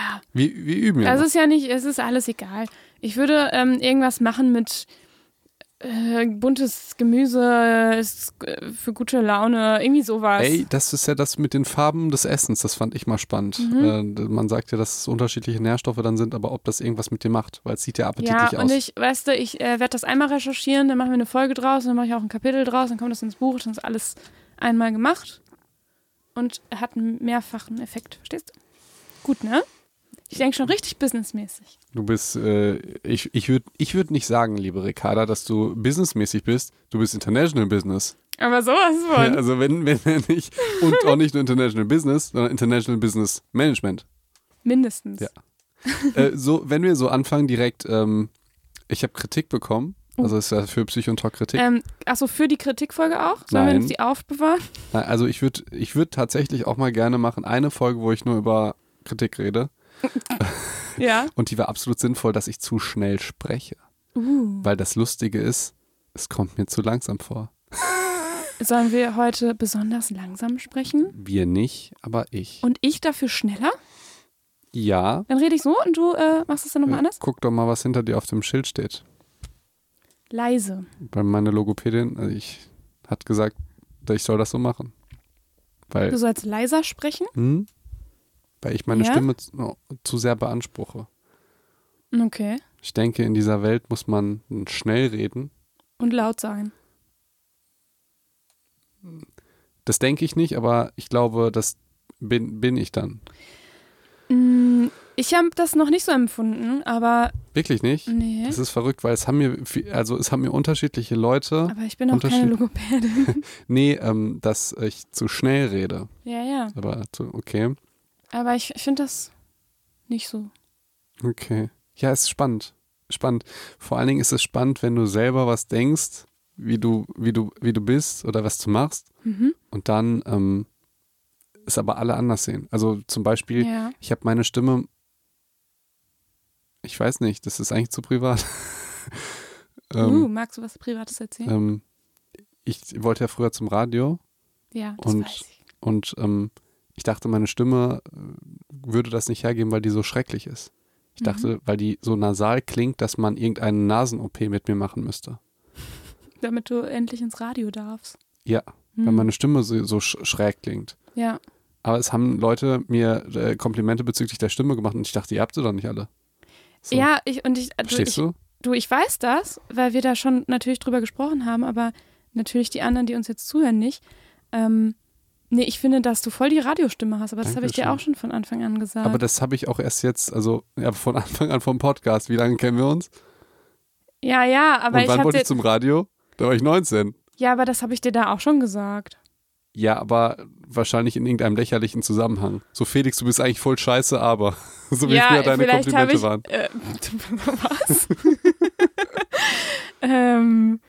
Ja. Wir, wir üben ja. Es ist ja nicht, es ist alles egal. Ich würde ähm, irgendwas machen mit äh, buntes Gemüse ist, äh, für gute Laune, irgendwie sowas. Ey, das ist ja das mit den Farben des Essens, das fand ich mal spannend. Mhm. Äh, man sagt ja, dass es unterschiedliche Nährstoffe dann sind, aber ob das irgendwas mit dir macht, weil es sieht ja ja, appetitlich und aus. ich, weißt du, ich äh, werde das einmal recherchieren, dann machen wir eine Folge draus, dann mache ich auch ein Kapitel draus, dann kommt das ins Buch, dann ist alles einmal gemacht und hat einen mehrfachen Effekt, verstehst du? Gut, ne? Ich denke schon richtig businessmäßig. Du bist, äh, ich, ich würde ich würd nicht sagen, liebe Ricarda, dass du businessmäßig bist. Du bist International Business. Aber sowas von. Also wenn, wenn nicht, und auch nicht nur International Business, sondern International Business Management. Mindestens. Ja. äh, so, wenn wir so anfangen direkt, ähm, ich habe Kritik bekommen. Oh. Also ist ja für Psycho und Talk Kritik. Ähm, achso, für die Kritikfolge auch? Sollen wir Nein. uns die aufbewahren? Nein, Also ich würde ich würd tatsächlich auch mal gerne machen, eine Folge, wo ich nur über Kritik rede. Ja. Und die war absolut sinnvoll, dass ich zu schnell spreche. Uh. Weil das Lustige ist, es kommt mir zu langsam vor. Sollen wir heute besonders langsam sprechen? Wir nicht, aber ich. Und ich dafür schneller? ja. Dann rede ich so und du äh, machst es dann nochmal anders? Guck doch mal, was hinter dir auf dem Schild steht. Leise. Weil meine Logopädin, also ich, hat gesagt, ich soll das so machen. Weil, Du sollst leiser sprechen? hm? Weil ich meine Ja? Stimme zu, zu sehr beanspruche. Okay. Ich denke, in dieser Welt muss man schnell reden. Und laut sein. Das denke ich nicht, aber ich glaube, das bin, bin ich dann. Mm, Ich habe das noch nicht so empfunden, aber Wirklich nicht? nee. Das ist verrückt, weil es haben mir, also es haben mir unterschiedliche Leute, Aber ich bin auch keine Logopädin. nee, ähm, dass ich zu schnell rede. ja, ja. Aber zu, okay, Aber ich finde das nicht so. okay. Ja, ist spannend. Spannend. Vor allen Dingen ist es spannend, wenn du selber was denkst, wie du, wie du, wie du bist oder was du machst Mhm. und dann ähm, es aber alle anders sehen. Also zum Beispiel, Ja. ich habe meine Stimme, ich weiß nicht, das ist eigentlich zu privat. ähm, uh, magst du was Privates erzählen? ähm, ich wollte ja früher zum Radio ja, das und- weiß ich. und ähm, ich dachte, meine Stimme äh, würde das nicht hergeben, weil die so schrecklich ist. Ich Mhm. dachte, weil die so nasal klingt, dass man irgendeine Nasen-OP mit mir machen müsste. Damit du endlich ins Radio darfst. Ja, Hm. weil meine Stimme so, so sch schräg klingt. Ja. Aber es haben Leute mir äh, Komplimente bezüglich der Stimme gemacht und ich dachte, ihr habt sie doch nicht alle. So. Ja, ich und ich, du, Verstehst ich, du? du, ich weiß das, weil wir da schon natürlich drüber gesprochen haben, aber natürlich die anderen, die uns jetzt zuhören, nicht. Ähm, nee, ich finde, dass du voll die Radiostimme hast, aber das habe ich dir auch schon von Anfang an gesagt. Aber das habe ich auch erst jetzt, also ja, von Anfang an vom Podcast. Wie lange kennen wir uns? ja, ja, aber und ich wann dir, ich zum Radio? Da war ich 19. ja, aber das habe ich dir da auch schon gesagt. Ja, aber wahrscheinlich in irgendeinem lächerlichen Zusammenhang. So, Felix, du bist eigentlich voll scheiße, aber. So wie ja, früher deine Komplimente ich, waren. Äh, was? ähm,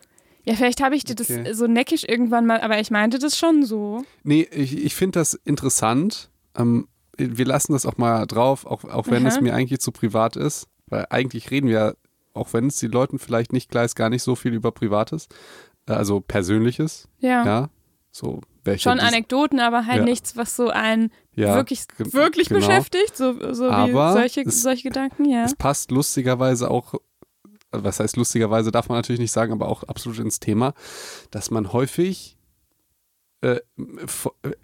ja, vielleicht habe ich dir das Okay. so neckisch irgendwann mal, aber ich meinte das schon so. Nee, ich, ich finde das interessant. Ähm, wir lassen das auch mal drauf, auch, auch wenn Aha. es mir eigentlich zu privat ist. Weil eigentlich reden wir, auch wenn es die Leuten vielleicht nicht ist, gar nicht so viel über Privates. Äh, Also Persönliches, Ja. ja. So, welche Schon Anekdoten, aber halt Ja. nichts, was so einen ja, wirklich, wirklich genau. beschäftigt, so, so wie solche, es- solche Gedanken, ja. Es passt lustigerweise auch, was heißt lustigerweise, darf man natürlich nicht sagen, aber auch absolut ins Thema, dass man häufig äh, äh,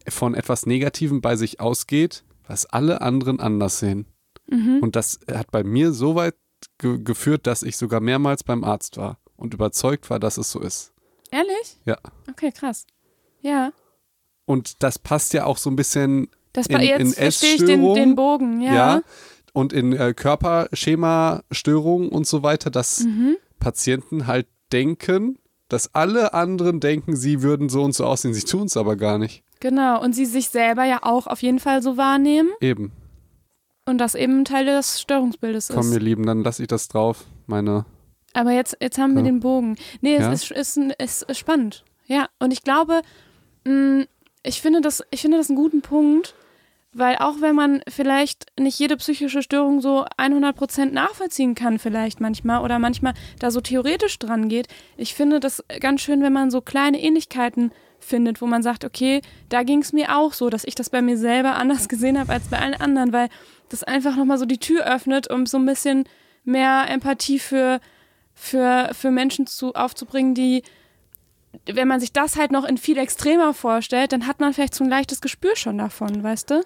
von etwas Negativem bei sich ausgeht, was alle anderen anders sehen. Mhm. Und das hat bei mir so weit ge geführt, dass ich sogar mehrmals beim Arzt war und überzeugt war, dass es so ist. Ehrlich? Ja. Okay, krass. Ja. Und das passt ja auch so ein bisschen Das In- jetzt in verstehe ich den, den Bogen, ja. ja. Und in äh, Körperschema-Störungen und so weiter, dass Mhm. Patienten halt denken, dass alle anderen denken, sie würden so und so aussehen. Sie tun es aber gar nicht. Genau. Und sie sich selber ja auch auf jeden Fall so wahrnehmen Eben. und das eben ein Teil des Störungsbildes Komm, ihr ist. Lieben, dann lasse ich das drauf. Meine. Aber jetzt, jetzt haben wir Ja. den Bogen. Nee, es Ja. ist, ist, es ist spannend. Ja. Und ich glaube, mh, ich finde das, ich finde das einen guten Punkt, weil auch wenn man vielleicht nicht jede psychische Störung so 100% nachvollziehen kann, vielleicht manchmal oder manchmal da so theoretisch dran geht, ich finde das ganz schön, wenn man so kleine Ähnlichkeiten findet, wo man sagt, okay, da ging es mir auch so, dass ich das bei mir selber anders gesehen habe als bei allen anderen, weil das einfach nochmal so die Tür öffnet, um so ein bisschen mehr Empathie für, für, für Menschen zu, aufzubringen, die, wenn man sich das halt noch in viel extremer vorstellt, dann hat man vielleicht so ein leichtes Gespür schon davon, weißt du?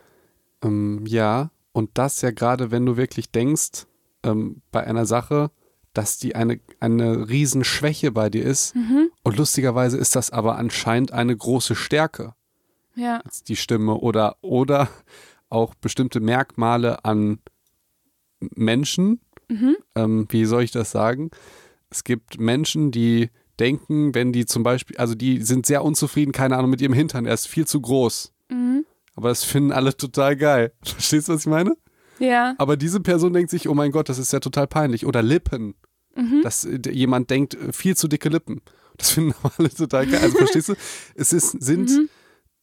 Ähm, ja, und das ja gerade, wenn du wirklich denkst, ähm, bei einer Sache, dass die eine, eine Riesenschwäche bei dir ist. Mhm. Und lustigerweise ist das aber anscheinend eine große Stärke, Ja. die Stimme oder, oder auch bestimmte Merkmale an Menschen. Mhm. Ähm, wie soll ich das sagen? Es gibt Menschen, die denken, wenn die zum Beispiel, also die sind sehr unzufrieden, keine Ahnung, mit ihrem Hintern, er ist viel zu groß. Mhm. Aber das finden alle total geil. Verstehst du, was ich meine? Ja. Aber diese Person denkt sich, oh mein Gott, das ist ja total peinlich. Oder Lippen. Mhm. Dass äh, jemand denkt, äh, viel zu dicke Lippen. Das finden alle total geil. Also verstehst du? Es ist, sind Mhm.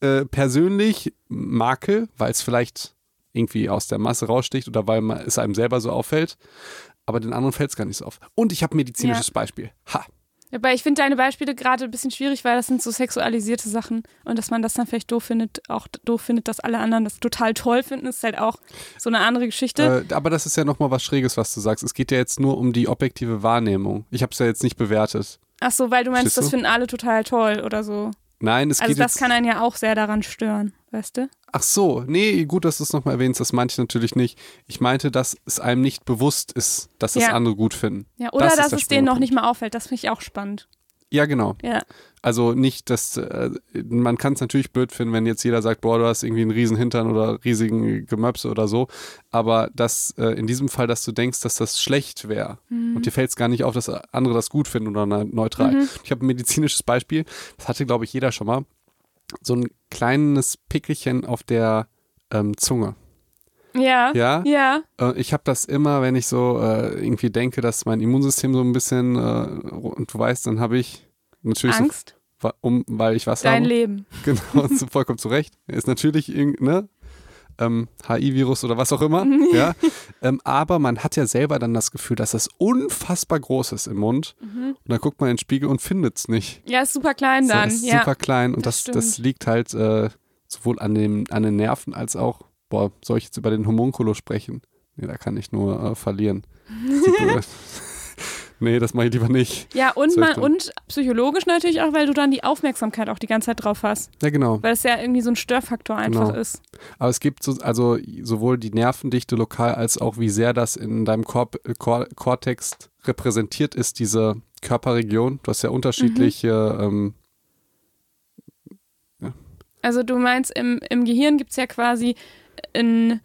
äh, persönlich Makel, weil es vielleicht irgendwie aus der Masse raussticht oder weil man, es einem selber so auffällt. Aber den anderen fällt es gar nicht so auf. Und ich habe ein medizinisches Beispiel. Ha. Aber ich finde deine Beispiele gerade ein bisschen schwierig, weil das sind so sexualisierte Sachen und dass man das dann vielleicht doof findet, auch doof findet, dass alle anderen das total toll finden, ist halt auch so eine andere Geschichte. Äh, aber das ist ja nochmal was Schräges, was du sagst. Es geht ja jetzt nur um die objektive Wahrnehmung. Ich habe es ja jetzt nicht bewertet. Ach so, weil du meinst, Verstehst das du? finden alle total toll oder so. Nein, es Also geht das jetzt. kann einen ja auch sehr daran stören, weißt du? Ach so, nee, gut, dass du es nochmal erwähnst, das meinte ich natürlich nicht. Ich meinte, dass es einem nicht bewusst ist, dass es Ja. andere gut finden. Ja, oder Das dass es denen noch nicht mal auffällt, das finde ich auch spannend. Ja, genau. Ja. Also nicht, dass äh, man kann es natürlich blöd finden, wenn jetzt jeder sagt, boah, du hast irgendwie einen riesen Hintern oder riesigen Gemöpse oder so. Aber dass äh, in diesem Fall, dass du denkst, dass das schlecht wäre und dir fällt es gar nicht auf, dass andere das gut finden oder ne- neutral. Mhm. Ich habe ein medizinisches Beispiel, das hatte, glaube ich, jeder schon mal. So ein kleines Pickelchen auf der ähm, Zunge. Ja. Ja? Ja. Äh, Ich habe das immer, wenn ich so äh, irgendwie denke, dass mein Immunsystem so ein bisschen, äh, und du weißt, dann habe ich natürlich so, Angst. wa- um, weil ich was Dein habe. Leben. Genau, so vollkommen zu Recht. Ist natürlich ne? Ähm, HI-Virus oder was auch immer. ja. Ähm, aber man hat ja selber dann das Gefühl, dass das unfassbar groß ist im Mund. Mhm. Und dann guckt man in den Spiegel und findet es nicht. Ja, ist super klein dann. So, ist ja. super klein und das das, das, liegt halt äh, sowohl an, dem, an den Nerven als auch, boah, soll ich jetzt über den Homunculus sprechen? Nee, da kann ich nur äh, verlieren. Blöde. nee, das mache ich lieber nicht. Ja, und, man, und psychologisch natürlich auch, weil du dann die Aufmerksamkeit auch die ganze Zeit drauf hast. Ja, genau. Weil es ja irgendwie so ein Störfaktor einfach Genau. ist. Aber es gibt so, also sowohl die Nervendichte lokal als auch wie sehr das in deinem Korp Kor Kortex repräsentiert ist, diese Körperregion. Du hast ja unterschiedliche, ähm, Also du meinst, im, im Gehirn gibt es ja quasi ein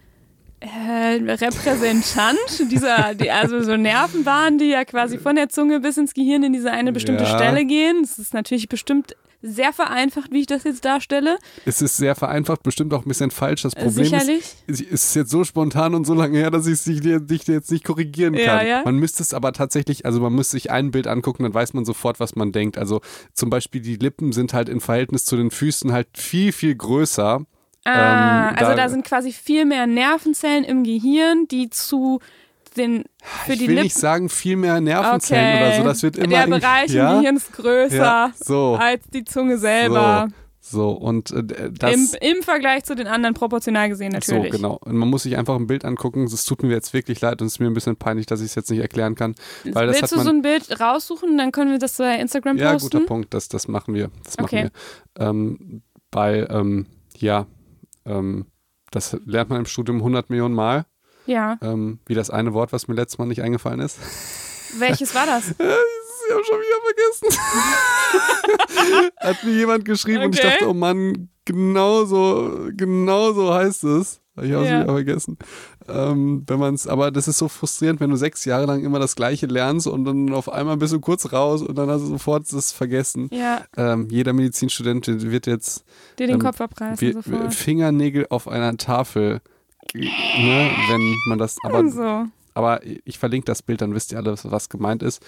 äh, Repräsentant dieser, die, also so Nervenbahnen, die ja quasi von der Zunge bis ins Gehirn in diese eine bestimmte Ja. Stelle gehen. Das ist natürlich bestimmt sehr vereinfacht, wie ich das jetzt darstelle. es ist sehr vereinfacht, bestimmt auch ein bisschen falsch. Das Problem ist, Sicherlich. es ist jetzt so spontan und so lange her, dass ich dich jetzt nicht korrigieren kann. Ja, ja. Man müsste es aber tatsächlich, also man müsste sich ein Bild angucken, dann weiß man sofort, was man denkt. Also zum Beispiel die Lippen sind halt im Verhältnis zu den Füßen halt viel, viel größer. Ah, Ähm, also da- da sind quasi viel mehr Nervenzellen im Gehirn, die zu den für ich die will Lippen. nicht sagen, viel mehr Nervenzellen Okay. oder so. Das wird immer. Der Bereich ja? im Gehirn ist größer Ja, so. als die Zunge selber. So, und äh, das. Im, Im Vergleich zu den anderen proportional gesehen natürlich. So, genau. Und man muss sich einfach ein Bild angucken. Es tut mir jetzt wirklich leid und es ist mir ein bisschen peinlich, dass ich es jetzt nicht erklären kann. Weil das Willst du so ein Bild raussuchen, dann können wir das bei Instagram Ja, posten? guter Punkt. Das, das machen wir. Das machen Okay. wir. Ähm, bei, ähm, ja, ähm, das lernt man im Studium 100 Millionen Mal. Ja. Ähm, wie das eine Wort, was mir letztes Mal nicht eingefallen ist. Welches war das? Ich habe schon wieder vergessen. Hat mir jemand geschrieben und ich Okay. dachte, oh Mann, genau so, genau so heißt es. Ich habe es Ja. wieder vergessen. Ähm, wenn man es, aber das ist so frustrierend, wenn du sechs Jahre lang immer das Gleiche lernst und dann auf einmal bist du kurz raus und dann hast du sofort das vergessen. Ja, Ähm, jeder Medizinstudent wird jetzt dir den Ähm, Kopf abreißen wir- sofort. Fingernägel auf einer Tafel, ne, wenn man das, aber, so. aber ich verlinke das Bild, dann wisst ihr alle, was gemeint ist.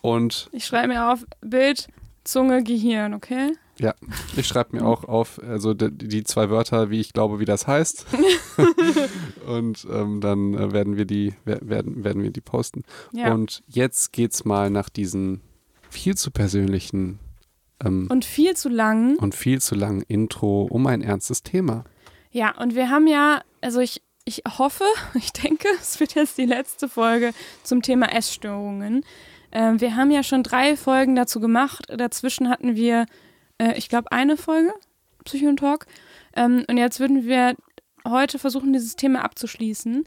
Und Ich schreibe mir auf Bild, Zunge, Gehirn, okay? Ja, ich schreibe mir auch auf, also die, zwei Wörter, wie ich glaube, wie das heißt. und ähm, dann äh, werden wir die wer- werden werden wir die posten. Ja. Und jetzt geht's mal nach diesen viel zu persönlichen Ähm, Und viel zu lang. und viel zu lang Intro um ein ernstes Thema. Ja, und wir haben ja, also ich, ich hoffe, ich denke, es wird jetzt die letzte Folge zum Thema Essstörungen. Ähm, wir haben ja schon drei Folgen dazu gemacht. Dazwischen hatten wir, äh, ich glaube, eine Folge, Psycho und Talk. Ähm, und jetzt würden wir heute versuchen, dieses Thema abzuschließen,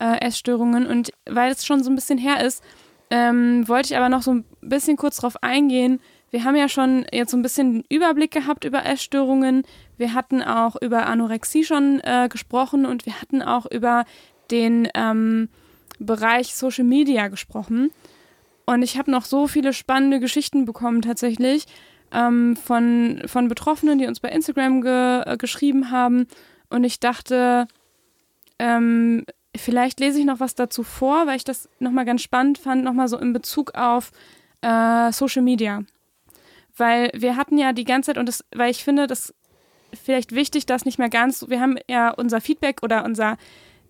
äh, Essstörungen. Und weil es schon so ein bisschen her ist, ähm, wollte ich aber noch so ein bisschen kurz drauf eingehen. Wir haben ja schon jetzt so ein bisschen einen Überblick gehabt über Essstörungen. Wir hatten auch über Anorexie schon äh, gesprochen und wir hatten auch über den ähm, Bereich Social Media gesprochen. Und ich habe noch so viele spannende Geschichten bekommen tatsächlich ähm, von, von Betroffenen, die uns bei Instagram ge äh, geschrieben haben. Und ich dachte, ähm, vielleicht lese ich noch was dazu vor, weil ich das nochmal ganz spannend fand, nochmal so in Bezug auf äh, Social Media. Weil wir hatten ja die ganze Zeit, und das, weil ich finde, das vielleicht wichtig, dass nicht mehr ganz, wir haben ja unser Feedback oder unser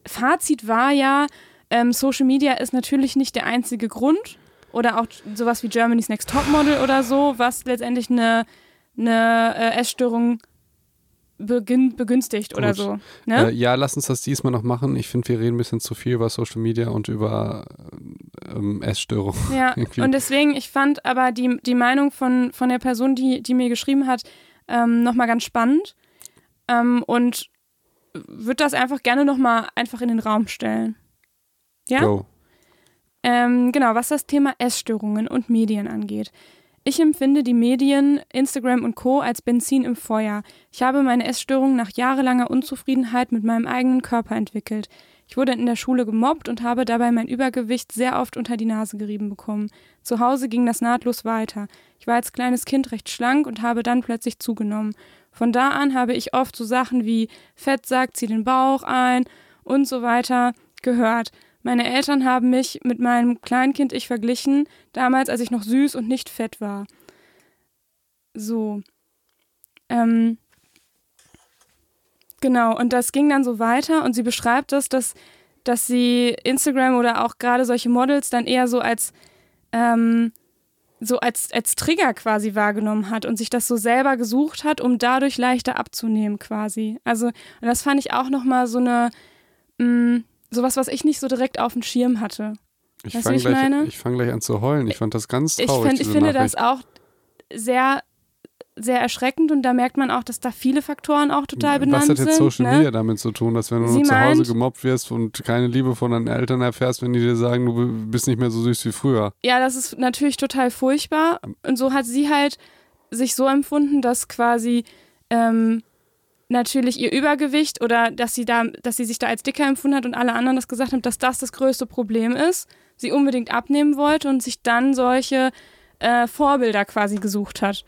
Fazit war ja, ähm, Social Media ist natürlich nicht der einzige Grund oder auch sowas wie Germany's Next Topmodel oder so, was letztendlich eine, eine äh, Essstörung begün begünstigt oder Gut. so. Ne? Äh, ja, lass uns das diesmal noch machen. Ich finde, wir reden ein bisschen zu viel über Social Media und über ähm, Essstörungen. Ja, und deswegen, ich fand aber die, die Meinung von, von der Person, die, die mir geschrieben hat, ähm, nochmal ganz spannend. Ähm, und würde das einfach gerne nochmal einfach in den Raum stellen. Ja? Go. Ähm, genau, was das Thema Essstörungen und Medien angeht. Ich empfinde die Medien, Instagram und Co. als Benzin im Feuer. Ich habe meine Essstörung nach jahrelanger Unzufriedenheit mit meinem eigenen Körper entwickelt. Ich wurde in der Schule gemobbt und habe dabei mein Übergewicht sehr oft unter die Nase gerieben bekommen. Zu Hause ging das nahtlos weiter. Ich war als kleines Kind recht schlank und habe dann plötzlich zugenommen. Von da an habe ich oft so Sachen wie Fettsack, zieh den Bauch ein und so weiter gehört. Meine Eltern haben mich mit meinem Kleinkind ich verglichen, damals als ich noch süß und nicht fett war. So. Ähm. Genau, und das ging dann so weiter und sie beschreibt das, dass, dass sie Instagram oder auch gerade solche Models dann eher so als ähm, so als, als Trigger quasi wahrgenommen hat und sich das so selber gesucht hat, um dadurch leichter abzunehmen quasi. Also, und das fand ich auch nochmal so eine, mh, sowas, was ich nicht so direkt auf dem Schirm hatte. Ich fange ich gleich, meine? ich fang gleich an zu heulen. Ich fand das ganz Ich, traurig. find, ich finde Nachricht. das auch sehr, sehr erschreckend und da merkt man auch, dass da viele Faktoren auch total benannt Was hat jetzt sind. Social ne? Media damit zu tun, dass wenn du Sie nur zu Hause gemobbt wirst und keine Liebe von deinen Eltern erfährst, wenn die dir sagen, du bist nicht mehr so süß wie früher? Ja, das ist natürlich total furchtbar. Und so hat sie halt sich so empfunden, dass quasi ähm, natürlich ihr Übergewicht oder dass sie da, dass sie sich da als dicker empfunden hat und alle anderen das gesagt haben, dass das das größte Problem ist. Sie unbedingt abnehmen wollte und sich dann solche äh, Vorbilder quasi gesucht hat.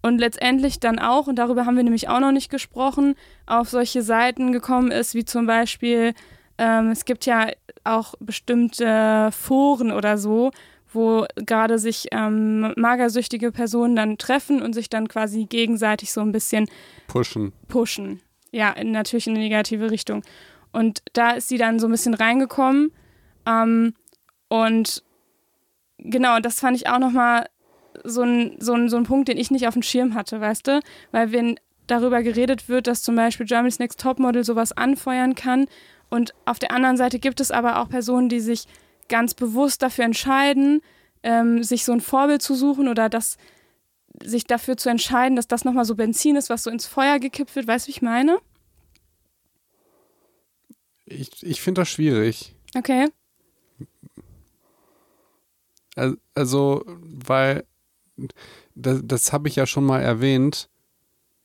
Und letztendlich dann auch, und darüber haben wir nämlich auch noch nicht gesprochen, auf solche Seiten gekommen ist, wie zum Beispiel, ähm, es gibt ja auch bestimmte Foren oder so, wo gerade sich ähm, magersüchtige Personen dann treffen und sich dann quasi gegenseitig so ein bisschen Pushen. pushen. Ja, in, natürlich in eine negative Richtung. Und da ist sie dann so ein bisschen reingekommen. Ähm, und genau, das fand ich auch nochmal so ein, so, ein, so ein Punkt, den ich nicht auf dem Schirm hatte, weißt du? Weil wenn darüber geredet wird, dass zum Beispiel Germany's Next Topmodel sowas anfeuern kann und auf der anderen Seite gibt es aber auch Personen, die sich ganz bewusst dafür entscheiden, ähm, sich so ein Vorbild zu suchen oder das sich dafür zu entscheiden, dass das nochmal so Benzin ist, was so ins Feuer gekippt wird. Weißt du, wie ich meine? Ich, ich finde das schwierig. Okay. Al- Also, weil das, das habe ich ja schon mal erwähnt,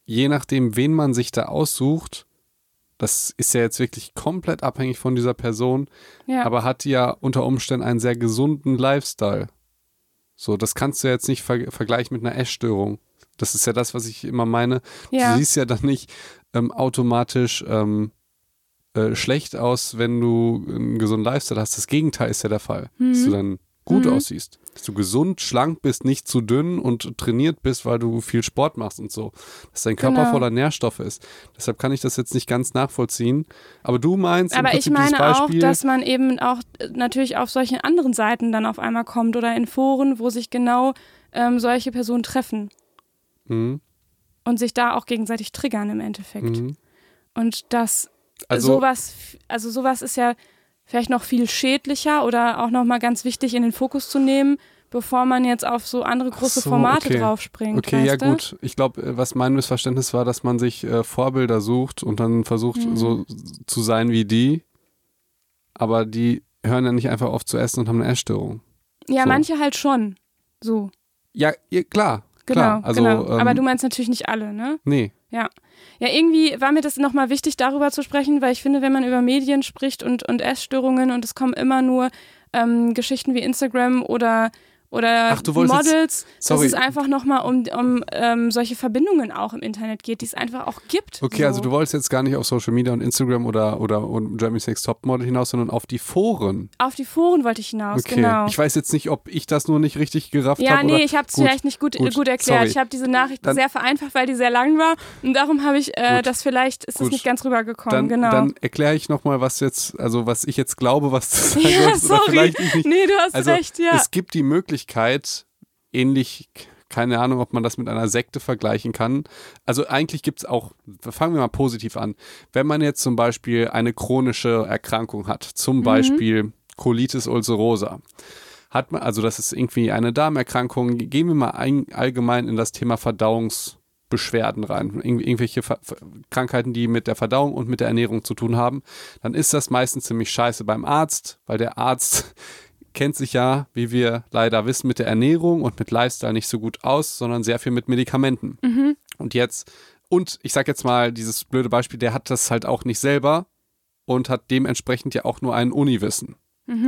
je nachdem, wen man sich da aussucht, das ist ja jetzt wirklich komplett abhängig von dieser Person, Ja. aber hat ja unter Umständen einen sehr gesunden Lifestyle. So, das kannst du jetzt nicht ver vergleichen mit einer Essstörung. Das ist ja das, was ich immer meine. ja. Du siehst ja dann nicht ähm, automatisch ähm, äh, schlecht aus, wenn du einen gesunden Lifestyle hast. Das Gegenteil ist ja der Fall. Dass du dann gut Mhm. aussiehst. Dass du gesund, schlank bist, nicht zu dünn und trainiert bist, weil du viel Sport machst und so. Dass dein Körper Genau. voller Nährstoffe ist. Deshalb kann ich das jetzt nicht ganz nachvollziehen. Aber du meinst Aber ich meine auch, dass man eben auch äh, natürlich auf solche anderen Seiten dann auf einmal kommt oder in Foren, wo sich genau ähm, solche Personen treffen. Mhm. und sich da auch gegenseitig triggern im Endeffekt. Mhm. Und das Also, sowas, also sowas ist ja vielleicht noch viel schädlicher oder auch nochmal ganz wichtig in den Fokus zu nehmen, bevor man jetzt auf so andere große so, Formate okay. draufspringt. okay, ja du? gut. Ich glaube, was mein Missverständnis war, dass man sich äh, Vorbilder sucht und dann versucht, Mhm. so zu sein wie die. Aber die hören ja nicht einfach auf zu essen und haben eine Essstörung. Ja, so. manche halt schon. So, Ja, ja klar. genau. klar. Also, genau. Ähm, Aber du meinst natürlich nicht alle, ne? Nee. Ja. Ja, irgendwie war mir das nochmal wichtig, darüber zu sprechen, weil ich finde, wenn man über Medien spricht und, und Essstörungen und es kommen immer nur ähm, Geschichten wie Instagram oder, oder Ach, Models, dass es einfach nochmal um, um ähm, solche Verbindungen auch im Internet geht, die es einfach auch gibt. Okay, so. also du wolltest jetzt gar nicht auf Social Media und Instagram oder, oder und Germany's Next Topmodel hinaus, sondern auf die Foren. Auf die Foren wollte ich hinaus, Okay. genau. Ich weiß jetzt nicht, ob ich das nur nicht richtig gerafft ja, habe. nee, ich habe es vielleicht nicht gut, gut, gut, erklärt. sorry. Ich habe diese Nachricht Dann- sehr vereinfacht, weil die sehr lang war und darum habe ich äh, Gut. das vielleicht, ist es nicht ganz rübergekommen, Dann, genau. dann erkläre ich nochmal, was jetzt, also was ich jetzt glaube, was du sagen ja, oder sorry. vielleicht ich nicht. Nee, du hast Also recht, ja. es gibt die Möglichkeit, ähnlich, keine Ahnung, ob man das mit einer Sekte vergleichen kann. Also eigentlich gibt es auch, fangen wir mal positiv an. Wenn man jetzt zum Beispiel eine chronische Erkrankung hat, Mhm. zum Beispiel Colitis ulcerosa, hat man, also das ist irgendwie eine Darmerkrankung, gehen wir mal ein, allgemein in das Thema Verdauungsbeschwerden rein, Irgendw irgendwelche Ver Krankheiten, die mit der Verdauung und mit der Ernährung zu tun haben, dann ist das meistens ziemlich scheiße beim Arzt, weil der Arzt kennt sich ja, wie wir leider wissen, mit der Ernährung und mit Lifestyle nicht so gut aus, sondern sehr viel mit Medikamenten. Und jetzt, und ich sag jetzt mal, dieses blöde Beispiel, der hat das halt auch nicht selber und hat dementsprechend ja auch nur ein Uniwissen.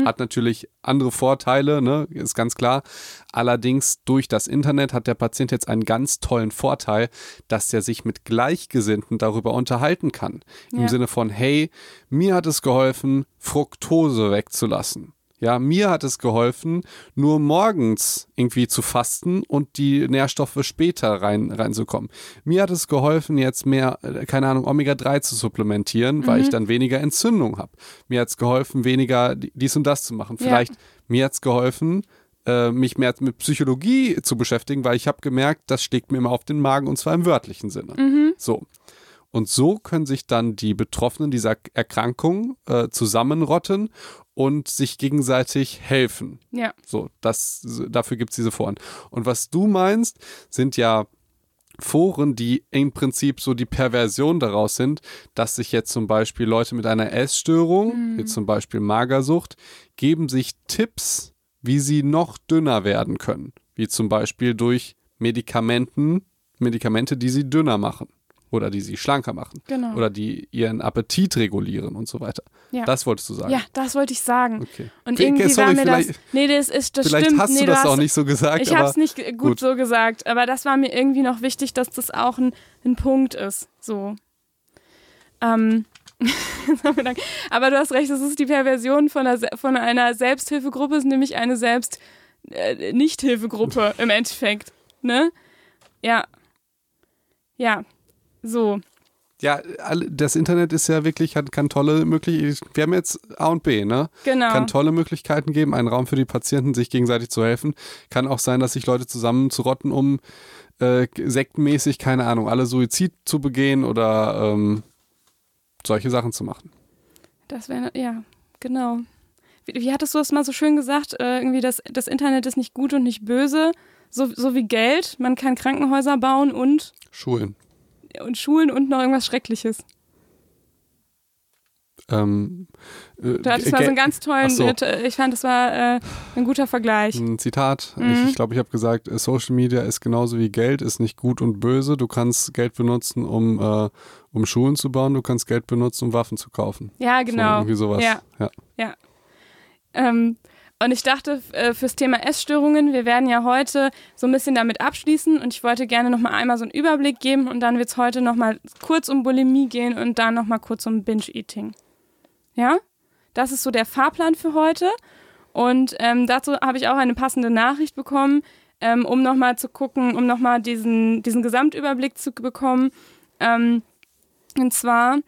Hat natürlich andere Vorteile, ne, ist ganz klar. Allerdings durch das Internet hat der Patient jetzt einen ganz tollen Vorteil, dass er sich mit Gleichgesinnten darüber unterhalten kann. Im Ja. Sinne von, hey, mir hat es geholfen, Fructose wegzulassen. Ja, mir hat es geholfen, nur morgens irgendwie zu fasten und die Nährstoffe später rein, reinzukommen. Mir hat es geholfen, jetzt mehr, äh, keine Ahnung, Omega-3 zu supplementieren, weil ich dann weniger Entzündung habe. Mir hat es geholfen, weniger di- dies und das zu machen. Ja. Vielleicht mir hat es geholfen, äh, mich mehr mit Psychologie zu beschäftigen, weil ich habe gemerkt, das schlägt mir immer auf den Magen und zwar im wörtlichen Sinne. So. Und so können sich dann die Betroffenen dieser Erkrankung äh, zusammenrotten und sich gegenseitig helfen. ja. So, das, dafür gibt es diese Foren. Und was du meinst, sind ja Foren, die im Prinzip so die Perversion daraus sind, dass sich jetzt zum Beispiel Leute mit einer Essstörung, wie zum Beispiel Magersucht, geben sich Tipps, wie sie noch dünner werden können. Wie zum Beispiel durch Medikamenten, Medikamente, die sie dünner machen. Oder die sie schlanker machen. Genau. Oder die ihren Appetit regulieren und so weiter. Ja. Das wolltest du sagen. Ja, das wollte ich sagen. Okay. Und Okay, irgendwie sorry, war mir das. Nee, das ist das Vielleicht stimmt. hast nee, du das hast, auch nicht so gesagt, Ich habe es nicht gut, gut. so gesagt, aber das war mir irgendwie noch wichtig, dass das auch ein, ein Punkt ist. So. Ähm. aber du hast recht, das ist die Perversion von einer, von einer Selbsthilfegruppe, ist nämlich eine Selbst äh, Nichthilfegruppe im Endeffekt. Ne? Ja. Ja. So. Ja, das Internet ist ja wirklich, hat, kann tolle Möglichkeiten, wir haben jetzt A und B, ne? Genau. Kann tolle Möglichkeiten geben, einen Raum für die Patienten, sich gegenseitig zu helfen. Kann auch sein, dass sich Leute zusammenzurotten, um äh, sektenmäßig, keine Ahnung, alle Suizid zu begehen oder ähm, solche Sachen zu machen. Das wäre, ja, genau. Wie, wie hattest du das mal so schön gesagt? Äh, irgendwie, das, das Internet ist nicht gut und nicht böse, so, so wie Geld. Man kann Krankenhäuser bauen und, Schulen. Und Schulen und noch irgendwas Schreckliches. Ähm, äh, Du hattest mal so einen ganz tollen, so. ich fand, das war äh, ein guter Vergleich. Ein Zitat. Mhm. Ich, ich glaube, ich habe gesagt, äh, Social Media ist genauso wie Geld, ist nicht gut und böse. Du kannst Geld benutzen, um, äh, um Schulen zu bauen, du kannst Geld benutzen, um Waffen zu kaufen. Ja, So, genau. irgendwie sowas. Ja. ja. Ähm, und ich dachte, äh, fürs Thema Essstörungen, wir werden ja heute so ein bisschen damit abschließen und ich wollte gerne nochmal einmal so einen Überblick geben und dann wird es heute nochmal kurz um Bulimie gehen und dann nochmal kurz um Binge-Eating. Ja? Das ist so der Fahrplan für heute und ähm, dazu habe ich auch eine passende Nachricht bekommen, ähm, um nochmal zu gucken, um nochmal diesen, diesen Gesamtüberblick zu bekommen. Ähm, und zwar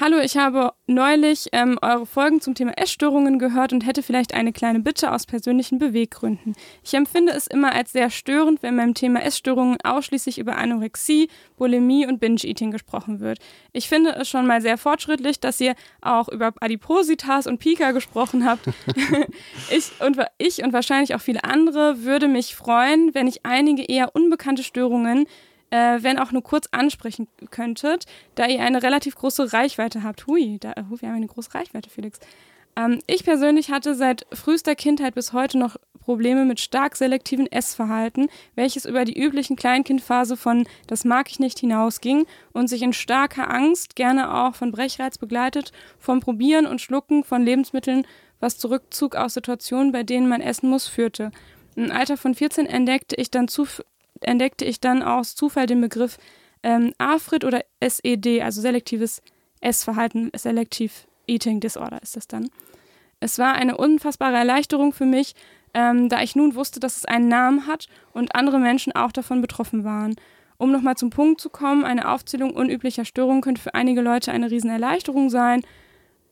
Hallo, ich habe neulich ähm, eure Folgen zum Thema Essstörungen gehört und hätte vielleicht eine kleine Bitte aus persönlichen Beweggründen. Ich empfinde es immer als sehr störend, wenn beim Thema Essstörungen ausschließlich über Anorexie, Bulimie und Binge-Eating gesprochen wird. Ich finde es schon mal sehr fortschrittlich, dass ihr auch über Adipositas und Pika gesprochen habt. ich, und, ich und wahrscheinlich auch viele andere würde mich freuen, wenn ich einige eher unbekannte Störungen äh, wenn auch nur kurz ansprechen könntet, da ihr eine relativ große Reichweite habt. Hui, da, uh, wir haben eine große Reichweite, Felix. Ähm, ich persönlich hatte seit frühester Kindheit bis heute noch Probleme mit stark selektiven Essverhalten, welches über die üblichen Kleinkindphase von das mag ich nicht hinausging und sich in starker Angst, gerne auch von Brechreiz begleitet, vom Probieren und Schlucken von Lebensmitteln, was zu Rückzug aus Situationen, bei denen man essen muss, führte. Im Alter von 14 entdeckte ich dann zu, entdeckte ich dann aus Zufall den Begriff ähm, AFRID oder SED, also selektives Essverhalten, Selective Eating Disorder ist das dann. Es war eine unfassbare Erleichterung für mich, ähm, da ich nun wusste, dass es einen Namen hat und andere Menschen auch davon betroffen waren. Um nochmal zum Punkt zu kommen, eine Aufzählung unüblicher Störungen könnte für einige Leute eine Riesenerleichterung sein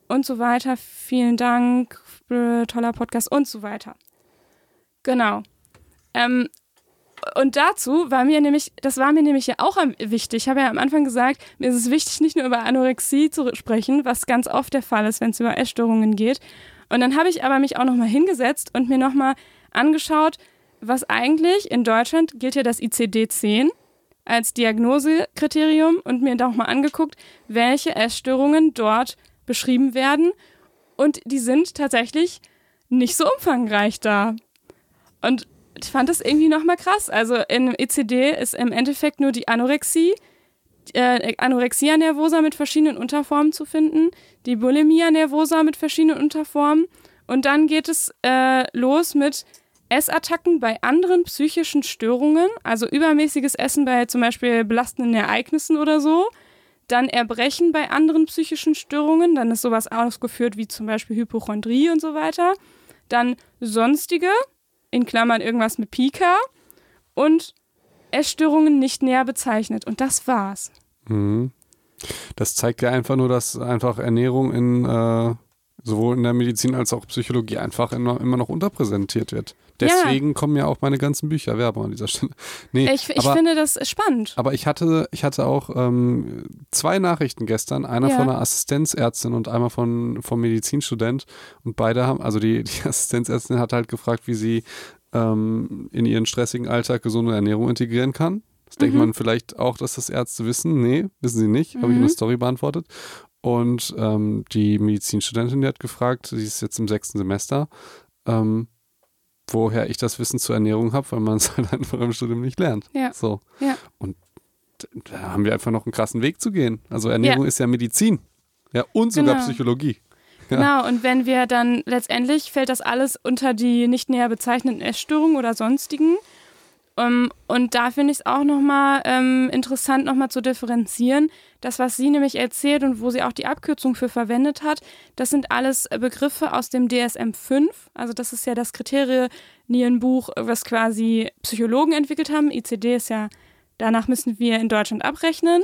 und so weiter. Vielen Dank, äh, toller Podcast und so weiter. Genau. Ähm, und dazu war mir nämlich, das war mir nämlich ja auch wichtig. Ich habe ja am Anfang gesagt, mir ist es wichtig, nicht nur über Anorexie zu sprechen, was ganz oft der Fall ist, wenn es über Essstörungen geht. Und dann habe ich aber mich auch nochmal hingesetzt und mir nochmal angeschaut, was eigentlich in Deutschland gilt ja das ICD-10 als Diagnosekriterium und mir nochmal angeguckt, welche Essstörungen dort beschrieben werden. Und die sind tatsächlich nicht so umfangreich da. Und ich fand das irgendwie nochmal krass. Also im ECD ist im Endeffekt nur die Anorexie, äh, Anorexia nervosa mit verschiedenen Unterformen zu finden, die Bulimia nervosa mit verschiedenen Unterformen und dann geht es äh, los mit Essattacken bei anderen psychischen Störungen, also übermäßiges Essen bei zum Beispiel belastenden Ereignissen oder so, dann Erbrechen bei anderen psychischen Störungen, dann ist sowas ausgeführt wie zum Beispiel Hypochondrie und so weiter, dann sonstige, in Klammern irgendwas mit Pika und Essstörungen nicht näher bezeichnet. Und das war's. Mhm. Das zeigt ja einfach nur, dass einfach Ernährung in äh, sowohl in der Medizin als auch Psychologie einfach immer, immer noch unterpräsentiert wird. Deswegen ja. kommen ja auch meine ganzen Bücher Werbung an dieser Stelle. Nee, ich, ich aber, finde das spannend. Aber ich hatte, ich hatte auch ähm, zwei Nachrichten gestern, einer ja. von einer Assistenzärztin und einmal von vom Medizinstudent und beide haben, also die, die Assistenzärztin hat halt gefragt, wie sie ähm, in ihren stressigen Alltag gesunde Ernährung integrieren kann. Das mhm. denkt man vielleicht auch, dass das Ärzte wissen. Nee, wissen sie nicht. Mhm. Habe ich in der Story beantwortet. Und ähm, die Medizinstudentin, die hat gefragt, sie ist jetzt im sechsten Semester, ähm, woher ich das Wissen zur Ernährung habe, weil man es halt einfach im Studium nicht lernt. Ja. So. Ja. Und da haben wir einfach noch einen krassen Weg zu gehen. Also Ernährung ja. ist ja Medizin. Ja, und sogar genau. Psychologie. Ja. Genau, und wenn wir dann letztendlich fällt das alles unter die nicht näher bezeichneten Essstörungen oder sonstigen. Um, ähm, und da finde ich es auch nochmal ähm, interessant, nochmal zu differenzieren. Das, was sie nämlich erzählt und wo sie auch die Abkürzung für verwendet hat, das sind alles Begriffe aus dem DSM-5. Also das ist ja das Kriterienbuch, was quasi Psychologen entwickelt haben. ICD ist ja, danach müssen wir in Deutschland abrechnen.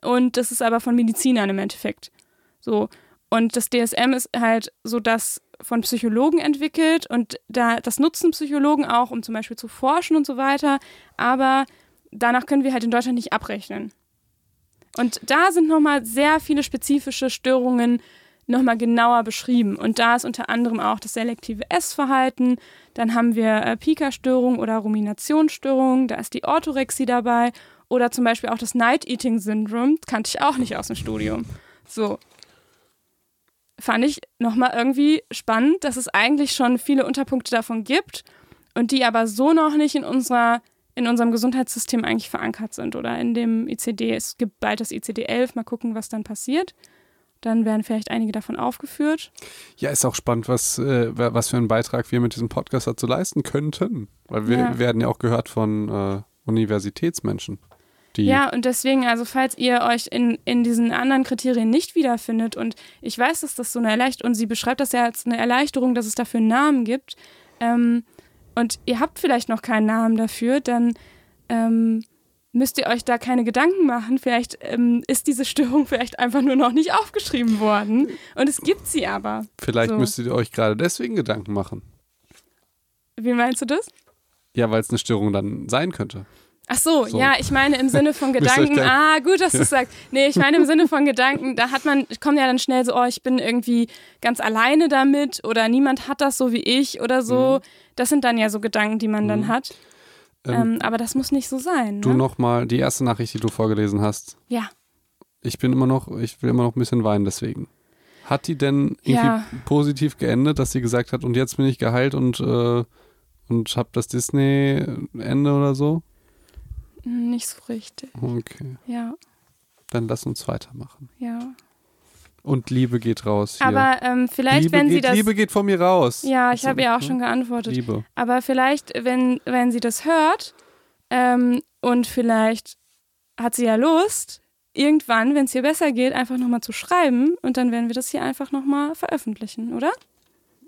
Und das ist aber von Medizinern im Endeffekt. So. Und das DSM ist halt so das von Psychologen entwickelt und da, das nutzen Psychologen auch, um zum Beispiel zu forschen und so weiter. Aber danach können wir halt in Deutschland nicht abrechnen. Und da sind nochmal sehr viele spezifische Störungen nochmal genauer beschrieben. Und da ist unter anderem auch das selektive Essverhalten. Dann haben wir äh, Pika-Störung oder Ruminationsstörung. Da ist die Orthorexie dabei. Oder zum Beispiel auch das Night-Eating-Syndrom. Kannte ich auch nicht aus dem Studium. So fand ich nochmal irgendwie spannend, dass es eigentlich schon viele Unterpunkte davon gibt und die aber so noch nicht in unserer in unserem Gesundheitssystem eigentlich verankert sind oder in dem ICD. Es gibt bald das ICD-11, mal gucken, was dann passiert. Dann werden vielleicht einige davon aufgeführt. Ja, ist auch spannend, was, äh, was für einen Beitrag wir mit diesem Podcast dazu leisten könnten. Weil wir ja. werden ja auch gehört von äh, Universitätsmenschen. Die ja, und deswegen, also falls ihr euch in, in diesen anderen Kriterien nicht wiederfindet und ich weiß, dass das so eine Erleichterung, und sie beschreibt das ja als eine Erleichterung, dass es dafür einen Namen gibt, ähm, und ihr habt vielleicht noch keinen Namen dafür, dann ähm, müsst ihr euch da keine Gedanken machen. Vielleicht ähm, ist diese Störung vielleicht einfach nur noch nicht aufgeschrieben worden. Und es gibt sie aber. Vielleicht So. müsstet ihr euch gerade deswegen Gedanken machen. Wie meinst du das? Ja, weil es eine Störung dann sein könnte. Ach so, So. ja, ich meine im Sinne von Gedanken. Ah, gut, dass du es sagst. Nee, ich meine im Sinne von Gedanken, da hat man, kommt ja dann schnell so, oh, ich bin irgendwie ganz alleine damit oder niemand hat das so wie ich oder so. Das sind dann ja so Gedanken, die man dann Mhm. hat. Ähm, Ähm, aber das muss nicht so sein. du Ne? nochmal die erste Nachricht, die du vorgelesen hast. Ja. Ich bin immer noch, ich will immer noch ein bisschen weinen deswegen. Hat die denn irgendwie Ja. positiv geendet, dass sie gesagt hat, und jetzt bin ich geheilt und, äh, und hab das Disney-Ende oder so? Nicht so richtig. Okay, Ja, dann lass uns weitermachen. ja. Und Liebe geht raus. Hier. Aber ähm, vielleicht, Liebe, wenn sie geht, das. Liebe geht von mir raus. ja, ich habe ja auch ne? schon geantwortet. Liebe. Aber vielleicht, wenn, wenn sie das hört ähm, und vielleicht hat sie ja Lust, irgendwann, wenn es ihr besser geht, einfach nochmal zu schreiben und dann werden wir das hier einfach nochmal veröffentlichen, oder?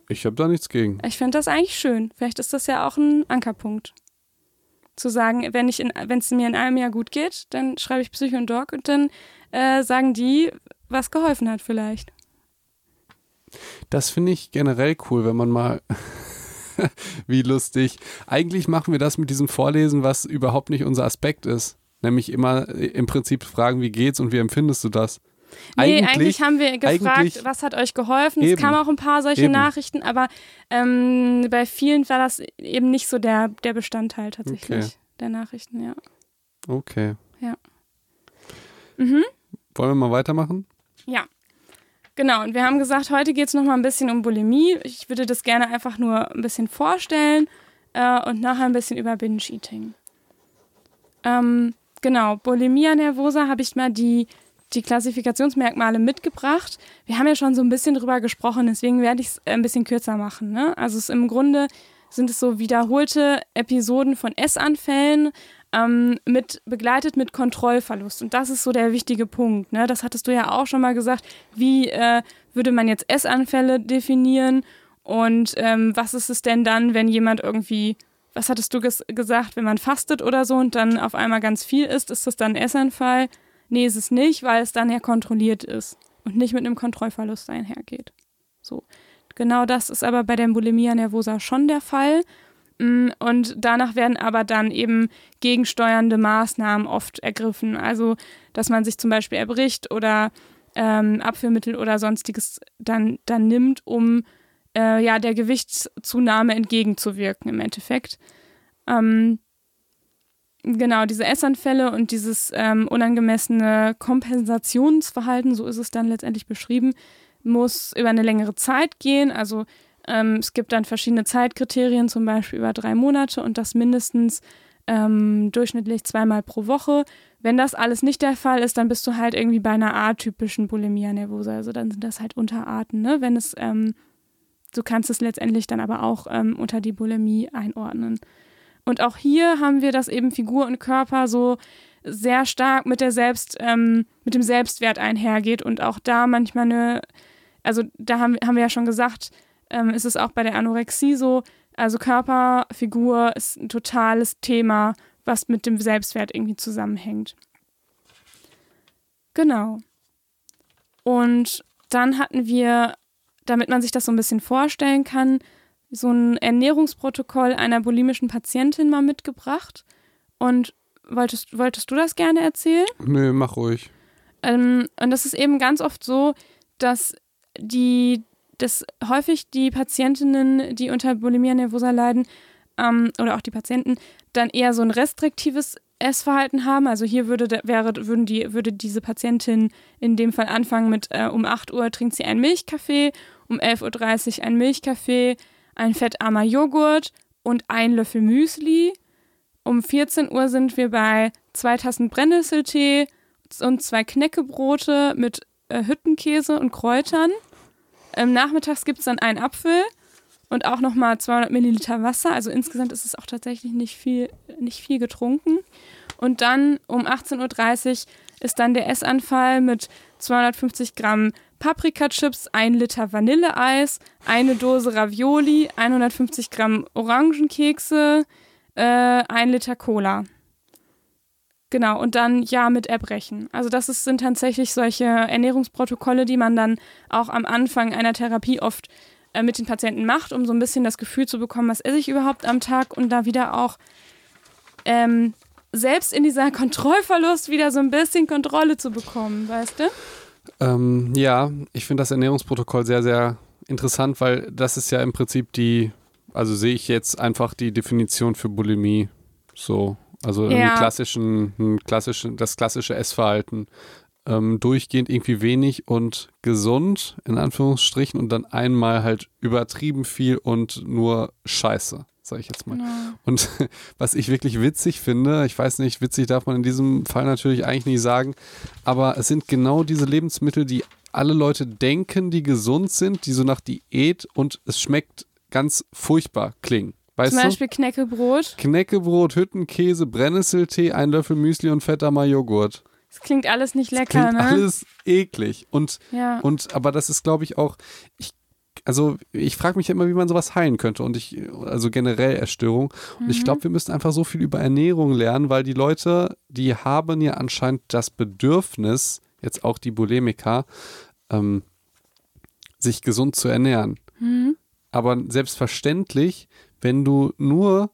Ich habe da nichts gegen. Ich finde das eigentlich schön. Vielleicht ist das ja auch ein Ankerpunkt. Zu sagen, wenn es mir in einem Jahr gut geht, dann schreibe ich Psycho und Doc und dann äh, sagen die, was geholfen hat vielleicht. Das finde ich generell cool, wenn man mal. Wie lustig. Eigentlich machen wir das mit diesem Vorlesen, was überhaupt nicht unser Aspekt ist. Nämlich immer äh, im Prinzip fragen, wie geht's und wie empfindest du das? Nee, eigentlich, haben wir gefragt, eigentlich- was hat euch geholfen. Eben. Es kamen auch ein paar solche Eben. Nachrichten, aber ähm, bei vielen war das eben nicht so der, der Bestandteil tatsächlich Okay. der Nachrichten, ja. Okay. Mhm. Wollen wir mal weitermachen? Ja. Genau, und wir haben gesagt, heute geht es nochmal ein bisschen um Bulimie. Ich würde das gerne einfach nur ein bisschen vorstellen äh, und nachher ein bisschen über Binge-Eating. Ähm, genau, Bulimia nervosa habe ich mal die, die Klassifikationsmerkmale mitgebracht. Wir haben ja schon so ein bisschen drüber gesprochen, deswegen werde ich es ein bisschen kürzer machen. Ne? Also es im Grunde sind es so wiederholte Episoden von Essanfällen, ähm, mit, begleitet mit Kontrollverlust. Und das ist so der wichtige Punkt. Ne? Das hattest du ja auch schon mal gesagt. Wie äh, würde man jetzt Essanfälle definieren? Und ähm, was ist es denn dann, wenn jemand irgendwie, was hattest du ges gesagt, wenn man fastet oder so und dann auf einmal ganz viel isst, ist das dann ein Essanfall? Nee, ist es nicht, weil es dann ja kontrolliert ist und nicht mit einem Kontrollverlust einhergeht. So. Genau das ist aber bei der Bulimia nervosa schon der Fall. Mm, Und danach werden aber dann eben gegensteuernde Maßnahmen oft ergriffen. Also, dass man sich zum Beispiel erbricht oder ähm, Abführmittel oder sonstiges dann, dann nimmt, um äh, ja, der Gewichtszunahme entgegenzuwirken im Endeffekt. Ähm, genau, diese Essanfälle und dieses ähm, unangemessene Kompensationsverhalten, so ist es dann letztendlich beschrieben, muss über eine längere Zeit gehen. Also ähm, es gibt dann verschiedene Zeitkriterien, zum Beispiel über drei Monate und das mindestens ähm, durchschnittlich zweimal pro Woche. Wenn das alles nicht der Fall ist, dann bist du halt irgendwie bei einer atypischen Bulimia nervosa. Also dann sind das halt Unterarten, ne? Wenn es, ähm, du kannst es letztendlich dann aber auch ähm, unter die Bulimie einordnen. Und auch hier haben wir, dass eben Figur und Körper so sehr stark mit der Selbst, ähm, mit dem Selbstwert einhergeht und auch da manchmal eine, also da haben, haben wir ja schon gesagt, ähm, ist es auch bei der Anorexie so, also Körper, Figur ist ein totales Thema, was mit dem Selbstwert irgendwie zusammenhängt. Genau. Und dann hatten wir, damit man sich das so ein bisschen vorstellen kann, so ein Ernährungsprotokoll einer bulimischen Patientin mal mitgebracht. Und wolltest, wolltest du das gerne erzählen? Nö, mach ruhig. Ähm, und das ist eben ganz oft so, dass die, dass häufig die Patientinnen, die unter Bulimia nervosa leiden, ähm, oder auch die Patienten, dann eher so ein restriktives Essverhalten haben. Also hier würde, wäre, würden die, würde diese Patientin in dem Fall anfangen mit, äh, um 8 Uhr trinkt sie einen Milchkaffee, um 11.30 Uhr einen Milchkaffee, ein fettarmer Joghurt und ein Löffel Müsli. Um 14 Uhr sind wir bei zwei Tassen Brennnesseltee und zwei Knäckebrote mit äh, Hüttenkäse und Kräutern. Ähm, nachmittags gibt es dann einen Apfel und auch nochmal 200 Milliliter Wasser. Also insgesamt ist es auch tatsächlich nicht viel, nicht viel getrunken. Und dann um 18.30 Uhr ist dann der Essanfall mit 250 Gramm Paprikachips, 1 Liter Vanilleeis, eine Dose Ravioli, 150 Gramm Orangenkekse, äh, 1 Liter Cola. Genau, und dann ja mit Erbrechen. Also das ist, sind tatsächlich solche Ernährungsprotokolle, die man dann auch am Anfang einer Therapie oft äh, mit den Patienten macht, um so ein bisschen das Gefühl zu bekommen, was esse ich überhaupt am Tag und da wieder auch ähm, selbst in dieser Kontrollverlust wieder so ein bisschen Kontrolle zu bekommen, weißt du? Ähm, ja, ich finde das Ernährungsprotokoll sehr, sehr interessant, weil das ist ja im Prinzip die, also sehe ich jetzt einfach die Definition für Bulimie. So, also ja. klassischen, einen klassischen, das klassische Essverhalten. Ähm, durchgehend irgendwie wenig und gesund, in Anführungsstrichen, und dann einmal halt übertrieben viel und nur Scheiße sage ich jetzt mal. Ja. Und was ich wirklich witzig finde, ich weiß nicht, witzig darf man in diesem Fall natürlich eigentlich nicht sagen, aber es sind genau diese Lebensmittel, die alle Leute denken, die gesund sind, die so nach Diät und es schmeckt ganz furchtbar klingen. Weißt Zum Beispiel du? Knäckebrot. Knäckebrot, Hüttenkäse, Brennnesseltee, ein Löffel Müsli und fettarmer Joghurt. Das klingt alles nicht lecker, das klingt ne? Alles eklig. Und, ja. und aber das ist, glaube ich, auch, ich also ich frage mich immer, wie man sowas heilen könnte und ich, also generell Erstörung. Und mhm. ich glaube, wir müssen einfach so viel über Ernährung lernen, weil die Leute, die haben ja anscheinend das Bedürfnis, jetzt auch die Bulimiker, ähm, sich gesund zu ernähren. Mhm. Aber selbstverständlich, wenn du nur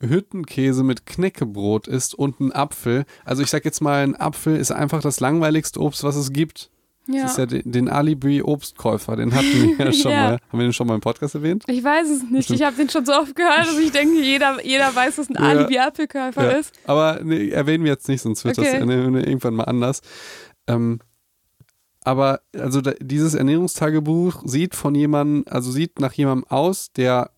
Hüttenkäse mit Knäckebrot isst und einen Apfel, also ich sag jetzt mal, ein Apfel ist einfach das langweiligste Obst, was es gibt. Ja. Das ist ja den, den Alibi-Obstkäufer, den hatten wir ja schon ja. mal. Haben wir den schon mal im Podcast erwähnt? Ich weiß es nicht. Ich habe den schon so oft gehört, dass ich denke, jeder, jeder weiß, was ein ja. Alibi-Apfelkäufer ist. Aber nee, erwähnen wir jetzt nicht, sonst wird okay. das irgendwann mal anders. Ähm, aber also da, dieses Ernährungstagebuch sieht von jemandem, also sieht nach jemandem aus, der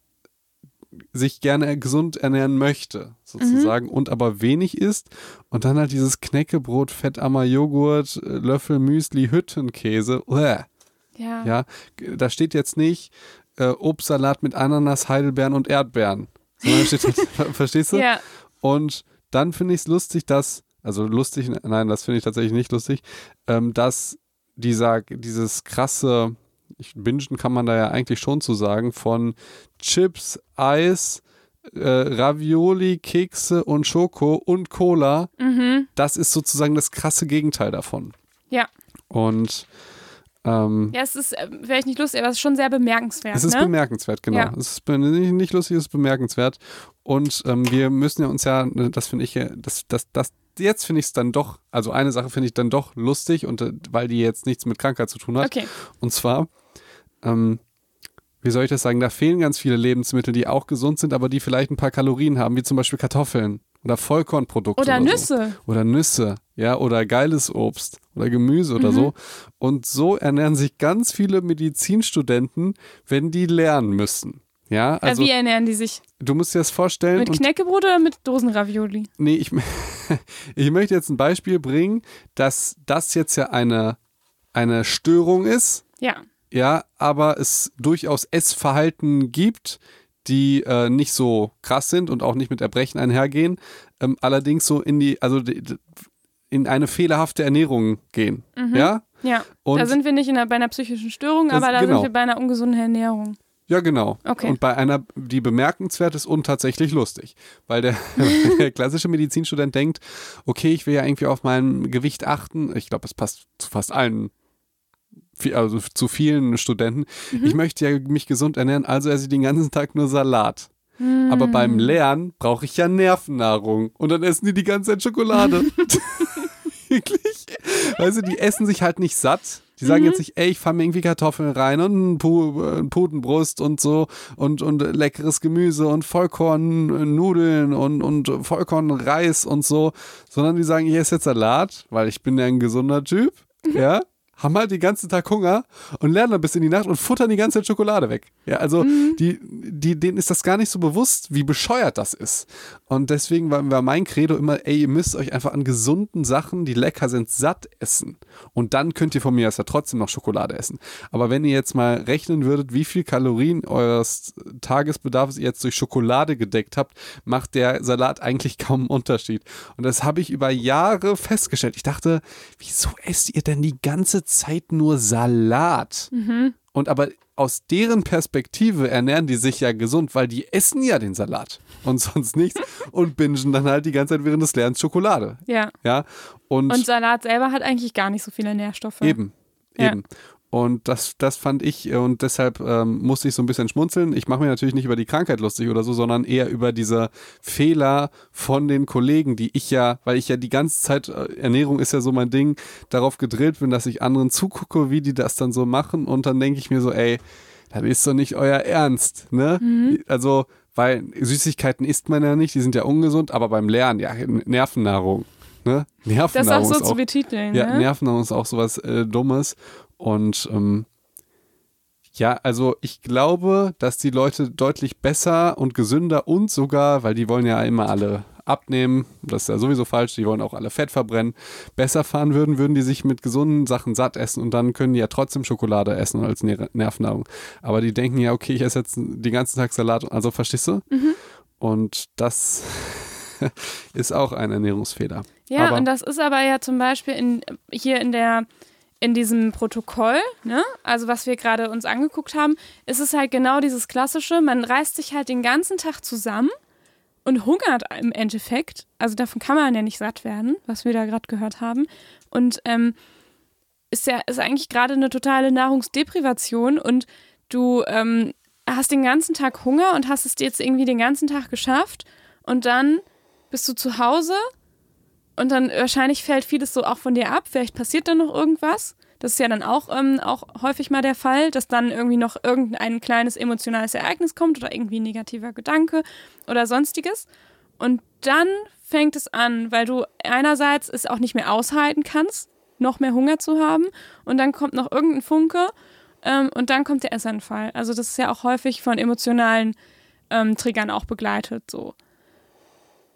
sich gerne gesund ernähren möchte, sozusagen, mhm. und aber wenig isst. Und dann halt dieses Knäckebrot, fettarmer Joghurt, Löffel Müsli, Hüttenkäse. Uäh. Ja. ja. Da steht jetzt nicht äh, Obstsalat mit Ananas, Heidelbeeren und Erdbeeren. Sondern steht, halt, verstehst du? Ja. Und dann finde ich es lustig, dass, also lustig, nein, das finde ich tatsächlich nicht lustig, ähm, dass dieser, dieses krasse ich, bingen kann man da ja eigentlich schon zu sagen, von Chips, Eis, äh, Ravioli, Kekse und Schoko und Cola. Mhm. Das ist sozusagen das krasse Gegenteil davon. Ja. Und ähm, ja, es ist äh, vielleicht nicht lustig, aber es ist schon sehr bemerkenswert. Es ist ne? bemerkenswert, genau. Ja. Es ist nicht, nicht lustig, es ist bemerkenswert. Und ähm, wir müssen ja uns ja, ne, das finde ich, das, das, das, jetzt finde ich es dann doch, also eine Sache finde ich dann doch lustig und äh, weil die jetzt nichts mit Krankheit zu tun hat. Okay. Und zwar ähm, wie soll ich das sagen, da fehlen ganz viele Lebensmittel, die auch gesund sind, aber die vielleicht ein paar Kalorien haben, wie zum Beispiel Kartoffeln oder Vollkornprodukte. Oder, oder Nüsse. So. Oder Nüsse, ja, oder geiles Obst oder Gemüse oder mhm. so. Und so ernähren sich ganz viele Medizinstudenten, wenn die lernen müssen. Ja, also, ja, wie ernähren die sich? Du musst dir das vorstellen. Mit Knäckebrot oder mit Dosenravioli? Nee, ich, ich möchte jetzt ein Beispiel bringen, dass das jetzt ja eine, eine Störung ist. Ja ja, aber es durchaus Essverhalten gibt, die äh, nicht so krass sind und auch nicht mit Erbrechen einhergehen, ähm, allerdings so in die, also die, in eine fehlerhafte Ernährung gehen. Mhm. Ja? Ja. Und da sind wir nicht einer, bei einer psychischen Störung, das, aber da genau. sind wir bei einer ungesunden Ernährung. Ja, genau. Okay. Und bei einer, die bemerkenswert ist und tatsächlich lustig. Weil der, der, klassische Medizinstudent denkt, okay, ich will ja irgendwie auf mein Gewicht achten. Ich glaube, es passt zu fast allen also zu vielen Studenten, mhm. ich möchte ja mich gesund ernähren, also esse ich den ganzen Tag nur Salat. Mhm. Aber beim Lernen brauche ich ja Nervennahrung und dann essen die die ganze Zeit Schokolade. Wirklich? Weißt du, die essen sich halt nicht satt. Die sagen mhm. jetzt nicht, ey, ich fahre mir irgendwie Kartoffeln rein und ein Putenbrust und so und, und leckeres Gemüse und Vollkornnudeln und, und Vollkornreis und so, sondern die sagen, ich esse jetzt Salat, weil ich bin ja ein gesunder Typ, ja, haben halt den ganzen Tag Hunger und lernen dann bis in die Nacht und futtern die ganze Zeit Schokolade weg. Ja, also mhm. die, die, denen ist das gar nicht so bewusst, wie bescheuert das ist. Und deswegen war, war mein Credo immer, ey, ihr müsst euch einfach an gesunden Sachen, die lecker sind, satt essen. Und dann könnt ihr von mir aus ja trotzdem noch Schokolade essen. Aber wenn ihr jetzt mal rechnen würdet, wie viel Kalorien eures Tagesbedarfs ihr jetzt durch Schokolade gedeckt habt, macht der Salat eigentlich kaum einen Unterschied. Und das habe ich über Jahre festgestellt. Ich dachte, wieso esst ihr denn die ganze Zeit nur Salat? Mhm. Und aber aus deren Perspektive ernähren die sich ja gesund, weil die essen ja den Salat und sonst nichts und bingen dann halt die ganze Zeit während des Lernens Schokolade. Ja. Ja. Und, Und Salat selber hat eigentlich gar nicht so viele Nährstoffe. eben, Ja. Und das, das fand ich, äh, und deshalb ähm, musste ich so ein bisschen schmunzeln. Ich mache mir natürlich nicht über die Krankheit lustig oder so, sondern eher über diese Fehler von den Kollegen, die ich ja, weil ich ja die ganze Zeit, äh, Ernährung ist ja so mein Ding, darauf gedrillt bin, dass ich anderen zugucke, wie die das dann so machen. Und dann denke ich mir so, ey, das ist doch nicht euer Ernst, ne? Also, weil Süßigkeiten isst man ja nicht, die sind ja ungesund, aber beim Lernen, ja, Nervennahrung. Ne? Das auch Nervennahrung so ist zu betiteln. ja, ne? Nervennahrung ist auch sowas äh, Dummes. Und ähm, ja, also ich glaube, dass die Leute deutlich besser und gesünder und sogar, weil die wollen ja immer alle abnehmen, das ist ja sowieso falsch, die wollen auch alle Fett verbrennen, besser fahren würden, würden die sich mit gesunden Sachen satt essen und dann können die ja trotzdem Schokolade essen als Ner Nervennahrung. Aber die denken ja, okay, ich esse jetzt den ganzen Tag Salat, also verstehst du? Mhm. Und das ist auch ein Ernährungsfehler. Ja, Aber- und das ist aber ja zum Beispiel in, hier in der in diesem Protokoll, ne, also was wir gerade uns angeguckt haben, ist es halt genau dieses klassische, man reißt sich halt den ganzen Tag zusammen und hungert im Endeffekt. Also davon kann man ja nicht satt werden, was wir da gerade gehört haben. Und ähm, ist ja ist eigentlich gerade eine totale Nahrungsdeprivation und du ähm, hast den ganzen Tag Hunger und hast es jetzt irgendwie den ganzen Tag geschafft und dann bist du zu Hause und dann wahrscheinlich fällt vieles so auch von dir ab. Vielleicht passiert dann noch irgendwas. Das ist ja dann auch, ähm, auch häufig mal der Fall, dass dann irgendwie noch irgendein kleines emotionales Ereignis kommt oder irgendwie ein negativer Gedanke oder sonstiges. Und dann fängt es an, weil du einerseits es auch nicht mehr aushalten kannst, noch mehr Hunger zu haben. Und dann kommt noch irgendein Funke ähm, und dann kommt der Essanfall. Also das ist ja auch häufig von emotionalen ähm, Triggern auch begleitet so.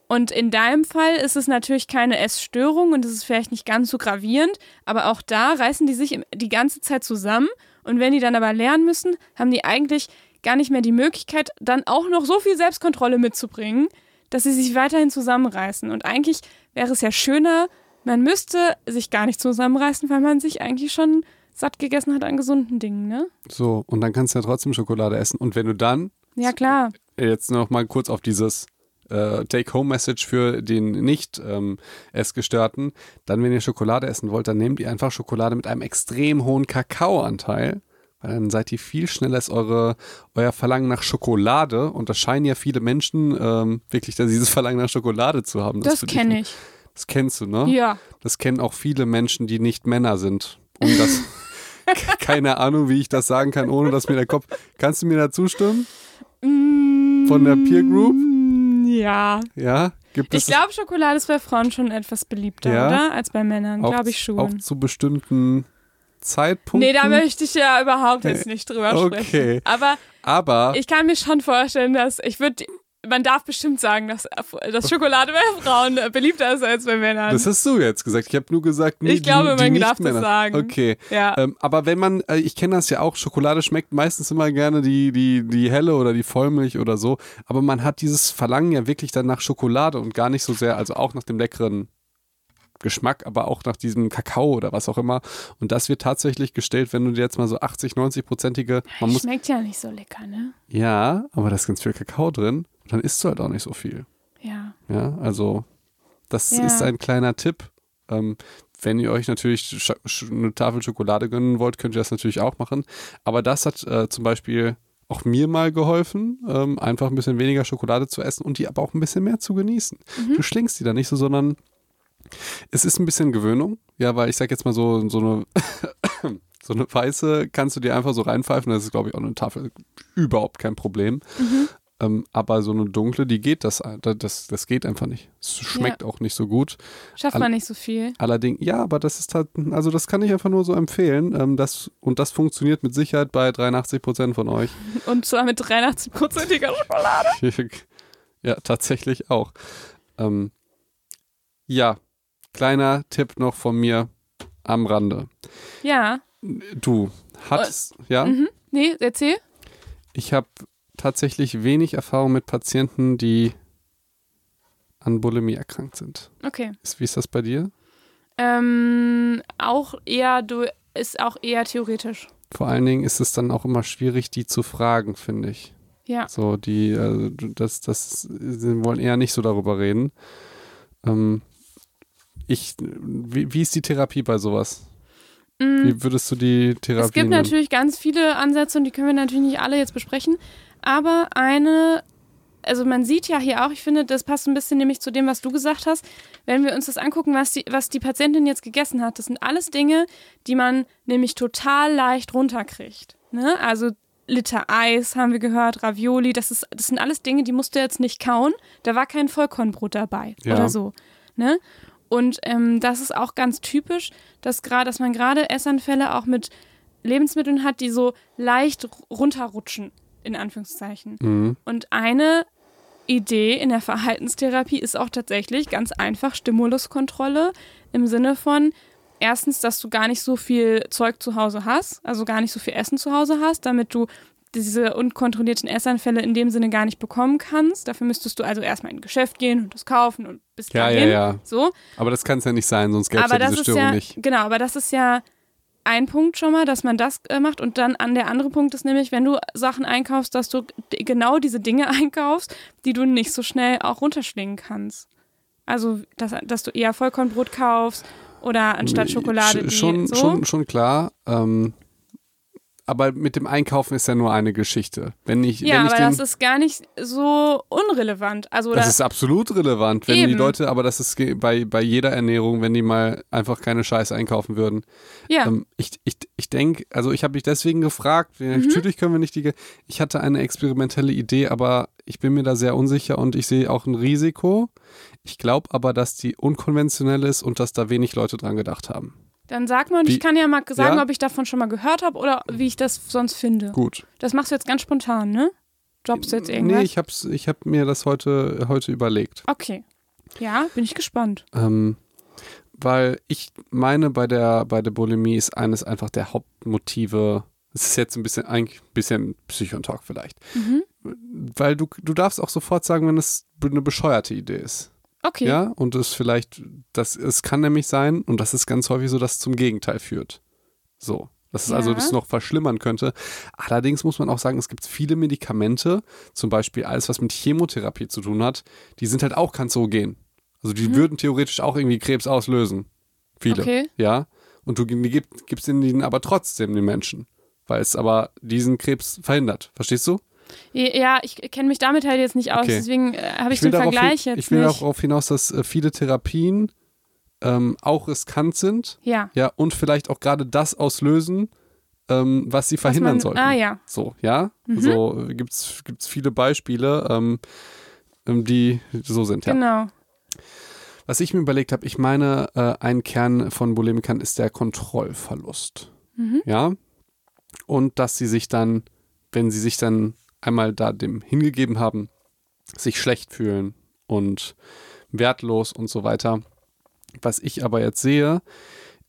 Und in deinem Fall ist es natürlich keine Essstörung und es ist vielleicht nicht ganz so gravierend, aber auch da reißen die sich die ganze Zeit zusammen und wenn die dann aber lernen müssen, haben die eigentlich gar nicht mehr die Möglichkeit, dann auch noch so viel Selbstkontrolle mitzubringen, dass sie sich weiterhin zusammenreißen. Und eigentlich wäre es ja schöner, man müsste sich gar nicht zusammenreißen, weil man sich eigentlich schon satt gegessen hat an gesunden Dingen, ne? So, und dann kannst du ja trotzdem Schokolade essen. Und wenn du dann Ja, klar. jetzt noch mal kurz auf dieses äh, Take-Home-Message für den nicht ähm, Essgestörten, dann, wenn ihr Schokolade essen wollt, dann nehmt ihr einfach Schokolade mit einem extrem hohen Kakaoanteil. Weil dann seid ihr viel schneller als eure, euer Verlangen nach Schokolade. Und das scheinen ja viele Menschen ähm, wirklich dieses Verlangen nach Schokolade zu haben. Das dich- kenne ich. Das kennst du, ne? Ja. Das kennen auch viele Menschen, die nicht Männer sind. Um das, keine Ahnung, wie ich das sagen kann, ohne dass mir der Kopf. Kannst du mir da zustimmen? Von der Peer Group? Ja. Ja? Gibt Ich glaube, Schokolade ist bei Frauen schon etwas beliebter, Ja? oder? Als bei Männern, glaube ich schon. auch zu bestimmten Zeitpunkten? nee, da möchte ich ja überhaupt jetzt nicht drüber Okay. sprechen. Aber Aber ich kann mir schon vorstellen, dass ich würde, man darf bestimmt sagen, dass, dass Schokolade bei Frauen äh, beliebter ist als bei Männern. das hast du jetzt gesagt. Ich habe nur gesagt, nee, Ich glaube, die, die man darf das Nicht-Männer. sagen. Okay. ja. Ähm, aber wenn man, äh, ich kenne das ja auch, Schokolade schmeckt meistens immer gerne die, die, die helle oder die Vollmilch oder so. Aber man hat dieses Verlangen ja wirklich dann nach Schokolade und gar nicht so sehr, also auch nach dem leckeren Geschmack, aber auch nach diesem Kakao oder was auch immer. Und das wird tatsächlich gestellt, wenn du dir jetzt mal so 80, 90-prozentige, man muss, Schmeckt ja nicht so lecker, ne? ja, aber da ist ganz viel Kakao drin dann isst du halt auch nicht so viel. Ja. Ja, also das Ja. ist ein kleiner Tipp. Ähm, wenn ihr euch natürlich eine Tafel Schokolade gönnen wollt, könnt ihr das natürlich auch machen. Aber das hat äh, zum Beispiel auch mir mal geholfen, ähm, einfach ein bisschen weniger Schokolade zu essen und die aber auch ein bisschen mehr zu genießen. Du schlingst die da nicht so, sondern es ist ein bisschen Gewöhnung. Ja, weil ich sag jetzt mal so, so eine so eine weiße kannst du dir einfach so reinpfeifen. Das ist, glaube ich, auch eine Tafel überhaupt kein Problem. Ähm, aber so eine dunkle, die geht das, das, das geht einfach nicht. Es schmeckt auch nicht so gut. Schafft man nicht so viel. Allerdings, ja, aber das ist halt, also das kann ich einfach nur so empfehlen. Ähm, das, und das funktioniert mit Sicherheit bei 83 Prozent von euch. Und zwar mit 83-prozentiger Schokolade. ja, tatsächlich auch. Ähm, ja, kleiner Tipp noch von mir am Rande. Ja. Du hattest, ja, Mhm. Nee, erzähl. ich habe tatsächlich wenig Erfahrung mit Patienten, die an Bulimie erkrankt sind. Okay. Wie ist das bei dir? Ähm, auch eher, du ist auch eher theoretisch. vor allen Dingen ist es dann auch immer schwierig, die zu fragen, finde ich. Ja. So, die, also, das, das, sie wollen eher nicht so darüber reden. Ähm, ich, wie, wie ist die Therapie bei sowas? Mm, Wie würdest du die Therapie Es gibt nennen? natürlich ganz viele Ansätze und die können wir natürlich nicht alle jetzt besprechen. Aber eine, also man sieht ja hier auch, ich finde, das passt ein bisschen nämlich zu dem, was du gesagt hast. Wenn wir uns das angucken, was die, was die Patientin jetzt gegessen hat, das sind alles Dinge, die man nämlich total leicht runterkriegt. Ne? Also Liter Eis haben wir gehört, Ravioli, das, ist, das sind alles Dinge, die musst du jetzt nicht kauen. Da war kein Vollkornbrot dabei Ja. oder so. Ne? Und ähm, das ist auch ganz typisch, dass, grad, dass man gerade Essanfälle auch mit Lebensmitteln hat, die so leicht runterrutschen, in Anführungszeichen. Mhm. Und eine Idee in der Verhaltenstherapie ist auch tatsächlich ganz einfach Stimuluskontrolle im Sinne von erstens, dass du gar nicht so viel Zeug zu Hause hast, also gar nicht so viel Essen zu Hause hast, damit du diese unkontrollierten Essanfälle in dem Sinne gar nicht bekommen kannst. Dafür müsstest du also erstmal in ein Geschäft gehen und das kaufen und bis Ja, ja, dahin. ja. So. Aber das kann es ja nicht sein, sonst gäbe es ja das diese ist Störung ja, nicht. genau, aber das ist ja ein Punkt schon mal, dass man das äh, macht und dann an der andere Punkt ist nämlich, wenn du Sachen einkaufst, dass du genau diese Dinge einkaufst, die du nicht so schnell auch runterschlingen kannst. Also, dass, dass du eher Vollkornbrot kaufst oder anstatt Schokolade Sch- die schon, so. schon, schon klar. Ähm, aber mit dem Einkaufen ist ja nur eine Geschichte. Wenn ich, ja, wenn ich aber den, das ist gar nicht so unrelevant. Also, das oder, ist absolut relevant, wenn die Eben. Leute, aber das ist bei, bei jeder Ernährung, wenn die mal einfach keine Scheiße einkaufen würden. ja, Ähm, ich ich, ich denke, also ich habe mich deswegen gefragt, Mhm. natürlich können wir nicht die, ich hatte eine experimentelle Idee, aber ich bin mir da sehr unsicher und ich sehe auch ein Risiko. Ich glaube aber, dass die unkonventionell ist und dass da wenig Leute dran gedacht haben. Dann sag mal und wie- ich kann ja mal sagen, Ja? ob ich davon schon mal gehört habe oder wie ich das sonst finde. Gut. Das machst du jetzt ganz spontan, ne? Droppst du jetzt irgendwas? Nee, ich hab's, ich hab mir das heute, heute überlegt. Okay. Ja, bin ich gespannt. Ähm, weil ich meine, bei der, bei der Bulimie ist eines einfach der Hauptmotive. Es ist jetzt ein bisschen, eigentlich ein bisschen Psychontalk vielleicht. Mhm. Weil du, du darfst auch sofort sagen, wenn es eine bescheuerte Idee ist. Okay. Ja, und es vielleicht, das, es kann nämlich sein, und das ist ganz häufig so, dass es zum Gegenteil führt. So. Dass es also Ja. das noch verschlimmern könnte. Allerdings muss man auch sagen, es gibt viele Medikamente, zum Beispiel alles, was mit Chemotherapie zu tun hat, die sind halt auch kanzerogen. Also die würden theoretisch auch irgendwie Krebs auslösen. Viele. Okay. Ja. Und du gibst ihnen aber trotzdem den Menschen. Weil es aber diesen Krebs verhindert. Verstehst du? Ja, ich kenne mich damit halt jetzt nicht aus, Okay. deswegen äh, habe ich, will den Vergleich hin, jetzt ich will nicht. darauf hinaus, dass äh, viele Therapien ähm, auch riskant sind, ja. ja, und vielleicht auch gerade das auslösen, ähm, was sie verhindern man, sollten. Ah ja. So, ja. Mhm. So gibt es gibt's viele Beispiele, ähm, ähm, die so sind, ja. Genau. Was ich mir überlegt habe, ich meine, äh, ein Kern von Bulimikern ist der Kontrollverlust. Mhm. Ja. Und dass sie sich dann, wenn sie sich dann einmal da dem hingegeben haben, sich schlecht fühlen und wertlos und so weiter. Was ich aber jetzt sehe,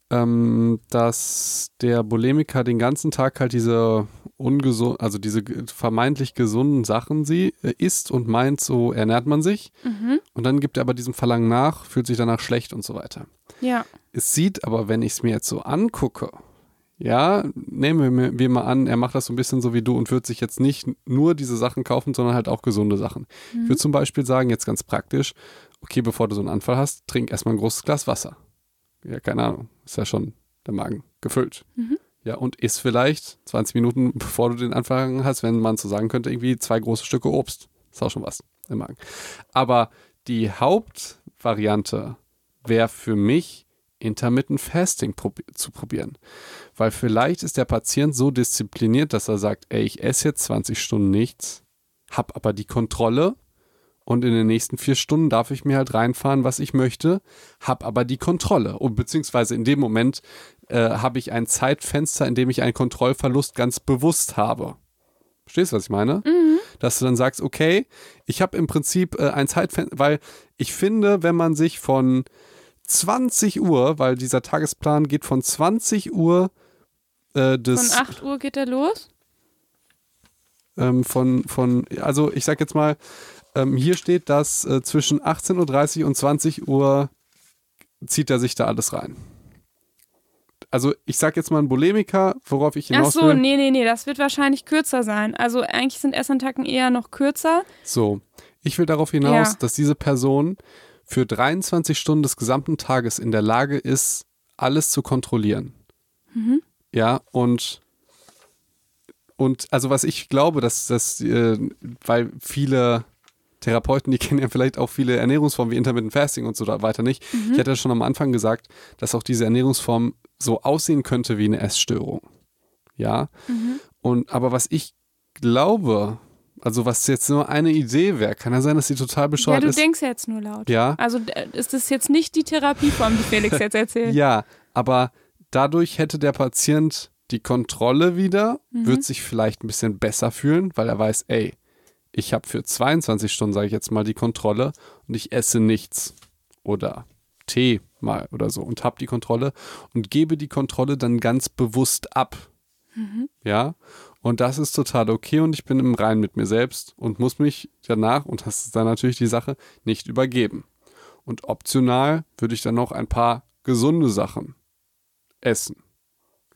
ähm, dass der Bulimiker den ganzen Tag halt diese ungesund, also diese vermeintlich gesunden Sachen sie äh, isst und meint, so ernährt man sich. Mhm. Und dann gibt er aber diesem Verlangen nach, fühlt sich danach schlecht und so weiter. Ja. Es sieht aber, wenn ich es mir jetzt so angucke, ja, nehmen wir, mal an, er macht das so ein bisschen so wie du und wird sich jetzt nicht nur diese Sachen kaufen, sondern halt auch gesunde Sachen. Ich würde zum Beispiel sagen, jetzt ganz praktisch, okay, bevor du so einen Anfall hast, trink erstmal ein großes Glas Wasser. Ja, keine Ahnung, ist ja schon der Magen gefüllt. Mhm. Ja, und isst vielleicht 20 Minuten, bevor du den Anfang hast, wenn man so sagen könnte, irgendwie zwei große Stücke Obst. Ist auch schon was im Magen. Aber die Hauptvariante wäre für mich, Intermittent Fasting probi zu probieren. Weil vielleicht ist der Patient so diszipliniert, dass er sagt, ey, ich esse jetzt 20 Stunden nichts, hab aber die Kontrolle und in den nächsten vier Stunden darf ich mir halt reinfahren, was ich möchte, hab aber die Kontrolle. Und beziehungsweise in dem Moment äh, habe ich ein Zeitfenster, in dem ich einen Kontrollverlust ganz bewusst habe. Verstehst du, was ich meine? Dass du dann sagst, okay, ich habe im Prinzip äh, ein Zeitfenster, weil ich finde, wenn man sich von 20 Uhr, weil dieser Tagesplan geht von 20 Uhr äh, Von des 8 Uhr geht der los. ähm, von, von, also ich sag jetzt mal, ähm, hier steht, dass äh, zwischen 18.30 Uhr und 20 Uhr zieht er sich da alles rein. also ich sag jetzt mal ein Bulimiker, worauf ich Ach hinaus so, will. nee, nee, nee, das wird wahrscheinlich kürzer sein. Also eigentlich sind Essattacken eher noch kürzer. So, ich will darauf hinaus, Ja. dass diese Person für 23 Stunden des gesamten Tages in der Lage ist, alles zu kontrollieren. Mhm. Ja, und und also was ich glaube, dass das, äh, weil viele Therapeuten, die kennen ja vielleicht auch viele Ernährungsformen wie Intermittent Fasting und so weiter nicht. Mhm. Ich hatte ja schon am Anfang gesagt, dass auch diese Ernährungsform so aussehen könnte wie eine Essstörung. Ja. Mhm. Und aber was ich glaube, also was jetzt nur eine Idee wäre, kann ja sein, dass sie total Ja, bescheuert du ist. denkst ja jetzt nur laut. Ja. Also ist das jetzt nicht die Therapieform, die Felix jetzt erzählt? Ja, aber dadurch hätte der Patient die Kontrolle wieder, Mhm. wird sich vielleicht ein bisschen besser fühlen, weil er weiß, ey, ich habe für 22 Stunden, sage ich jetzt mal, die Kontrolle und ich esse nichts oder Tee mal oder so und habe die Kontrolle und gebe die Kontrolle dann ganz bewusst ab. Mhm. Ja, und das ist total okay und ich bin im Reinen mit mir selbst und muss mich danach, und das ist dann natürlich die Sache, nicht übergeben. Und optional würde ich dann noch ein paar gesunde Sachen essen.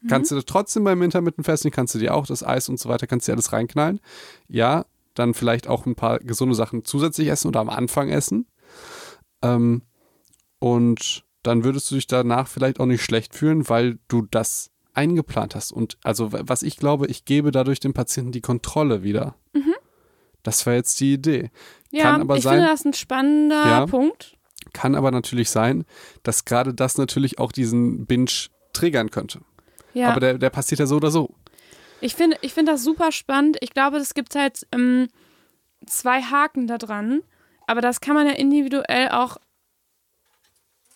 Kannst du trotzdem beim Intermittent Fasting, kannst du dir auch das Eis und so weiter, kannst du dir alles reinknallen. Ja, dann vielleicht auch ein paar gesunde Sachen zusätzlich essen oder am Anfang essen. Ähm, und dann würdest du dich danach vielleicht auch nicht schlecht fühlen, weil du das eingeplant hast. Und also, was ich glaube, ich gebe dadurch dem Patienten die Kontrolle wieder. Das war jetzt die Idee. Ja, Kann aber ich sein- finde das ein spannender Ja. Punkt. Kann aber natürlich sein, dass gerade das natürlich auch diesen Binge triggern könnte. Ja. Aber der, der passiert ja so oder so. Ich finde ich find das super spannend. Ich glaube, es gibt halt ähm, zwei Haken da dran. Aber das kann man ja individuell auch.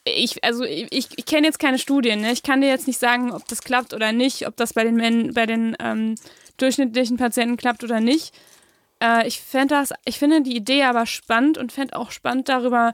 Ich, also ich, ich kenne jetzt keine Studien, ne? Ich kann dir jetzt nicht sagen, ob das klappt oder nicht, ob das bei den Men bei den ähm, durchschnittlichen Patienten klappt oder nicht. Äh, ich das, ich finde die Idee aber spannend und fände auch spannend darüber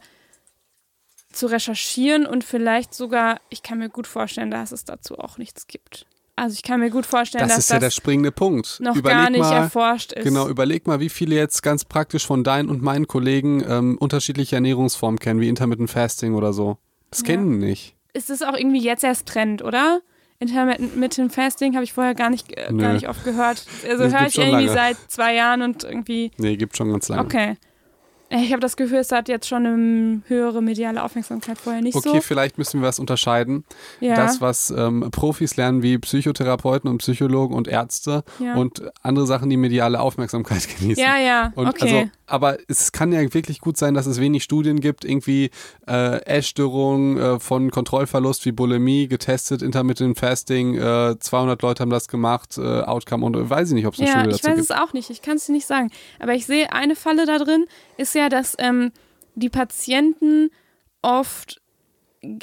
zu recherchieren und vielleicht sogar, ich kann mir gut vorstellen, dass es dazu auch nichts gibt. Also ich kann mir gut vorstellen, Das dass ist ja der das springende Punkt. noch überleg gar nicht mal, erforscht ist. Genau, überleg mal, wie viele jetzt ganz praktisch von deinen und meinen Kollegen ähm, unterschiedliche Ernährungsformen kennen, wie Intermittent Fasting oder so. Das Ja. kennen nicht. Ist es auch irgendwie jetzt erst Trend, oder? Intermittent Fasting habe ich vorher gar nicht, äh, gar nicht oft gehört. Also Das höre ich irgendwie lange. seit zwei Jahren und irgendwie, Nee, gibt schon ganz lange. okay. Ich habe das Gefühl, es hat jetzt schon eine höhere mediale Aufmerksamkeit vorher nicht Okay, so. vielleicht müssen wir was unterscheiden. Ja, Das, was ähm, Profis lernen, wie Psychotherapeuten und Psychologen und Ärzte ja. und andere Sachen, die mediale Aufmerksamkeit genießen. ja, ja, Und okay. also, aber es kann ja wirklich gut sein, dass es wenig Studien gibt, irgendwie äh, Essstörungen äh, von Kontrollverlust wie Bulimie getestet, Intermittent Fasting, äh, 200 Leute haben das gemacht, äh, Outcome und äh, weiß ich nicht, ob es eine ja, Studie ich dazu weiß gibt. es auch nicht. Ich kann es dir nicht sagen. Aber ich sehe, eine Falle da drin ist ja, dass ähm, die Patienten oft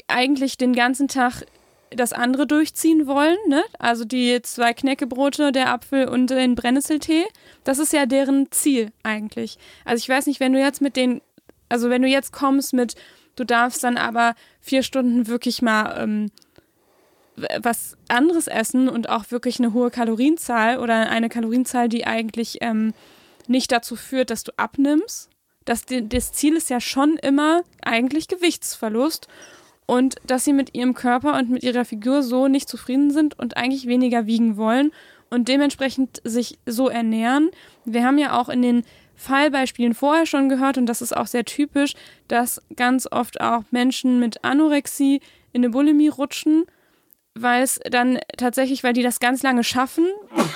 eigentlich den ganzen Tag das andere durchziehen wollen, ne? Also die zwei Knäckebrote, der Apfel und den Brennnesseltee, das ist ja deren Ziel eigentlich. Also ich weiß nicht, wenn du jetzt mit den, also wenn du jetzt kommst mit, du darfst dann aber vier Stunden wirklich mal ähm, was anderes essen und auch wirklich eine hohe Kalorienzahl oder eine Kalorienzahl, die eigentlich ähm, nicht dazu führt, dass du abnimmst. Das, das Ziel ist ja schon immer eigentlich Gewichtsverlust und dass sie mit ihrem Körper und mit ihrer Figur so nicht zufrieden sind und eigentlich weniger wiegen wollen und dementsprechend sich so ernähren. Wir haben ja auch in den Fallbeispielen vorher schon gehört und das ist auch sehr typisch, dass ganz oft auch Menschen mit Anorexie in eine Bulimie rutschen, weil es dann tatsächlich, weil die das ganz lange schaffen,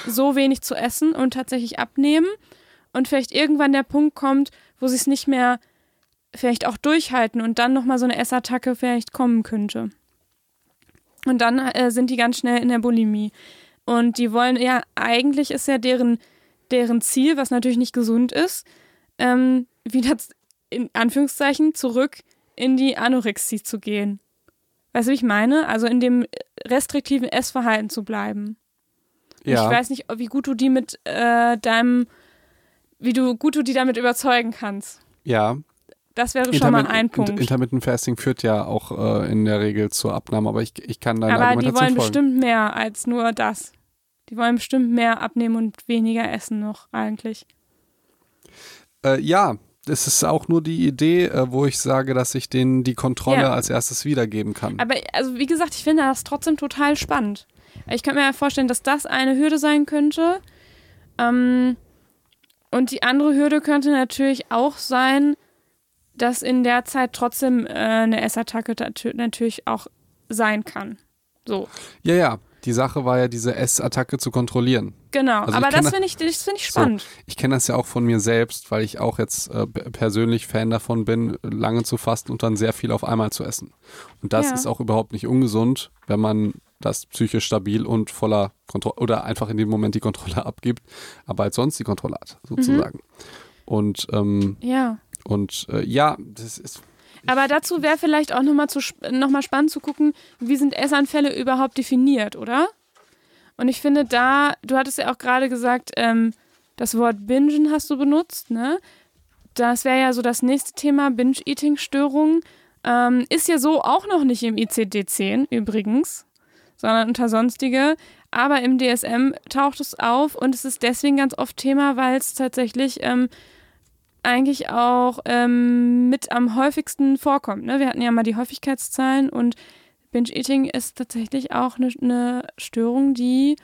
so wenig zu essen und tatsächlich abnehmen und vielleicht irgendwann der Punkt kommt, wo sie es nicht mehr vielleicht auch durchhalten und dann nochmal so eine Essattacke vielleicht kommen könnte. Und dann äh, sind die ganz schnell in der Bulimie. Und die wollen ja, eigentlich ist ja deren, deren Ziel, was natürlich nicht gesund ist, ähm, wieder in Anführungszeichen zurück in die Anorexie zu gehen. Weißt du, wie ich meine? Also in dem restriktiven Essverhalten zu bleiben. Ja, Ich weiß nicht, wie gut du die mit äh, deinem, wie du gut du die damit überzeugen kannst. ja. Das wäre schon mal ein Punkt. Intermittent Fasting führt ja auch äh, in der Regel zur Abnahme, aber ich, ich kann deine Aber die Argumentation wollen folgen. bestimmt mehr als nur das. Die wollen bestimmt mehr abnehmen und weniger essen noch eigentlich. Äh, ja, es ist auch nur die Idee, äh, wo ich sage, dass ich denen die Kontrolle Ja. als erstes wiedergeben kann. Aber also wie gesagt, ich finde das trotzdem total spannend. Ich könnte mir ja vorstellen, dass das eine Hürde sein könnte. Ähm, und die andere Hürde könnte natürlich auch sein, dass in der Zeit trotzdem äh, eine Essattacke natü- natürlich auch sein kann. So, Ja, ja. Die Sache war ja, diese S-Attacke zu kontrollieren. genau. Also Aber das da- finde ich, das finde ich So. spannend. Ich kenne das ja auch von mir selbst, weil ich auch jetzt äh, persönlich Fan davon bin, lange zu fasten und dann sehr viel auf einmal zu essen. Und das Ja. ist auch überhaupt nicht ungesund, wenn man das psychisch stabil und voller Kontrolle oder einfach in dem Moment die Kontrolle abgibt, aber als sonst die Kontrolle hat, sozusagen. Und, ähm, Ja. und äh, ja, das ist. Aber dazu wäre vielleicht auch nochmal noch mal spannend zu gucken, wie sind Essanfälle überhaupt definiert, oder? Und ich finde da, du hattest ja auch gerade gesagt, ähm, das Wort Bingen hast du benutzt, ne? Das wäre ja so das nächste Thema, Binge-Eating-Störungen. Ähm, ist ja so auch noch nicht im ICD-10 übrigens, sondern unter sonstige. Aber im DSM taucht es auf und es ist deswegen ganz oft Thema, weil es tatsächlich ähm, eigentlich auch ähm, mit am häufigsten vorkommt. Ne? Wir hatten ja mal die Häufigkeitszahlen und Binge-Eating ist tatsächlich auch eine, eine Störung, die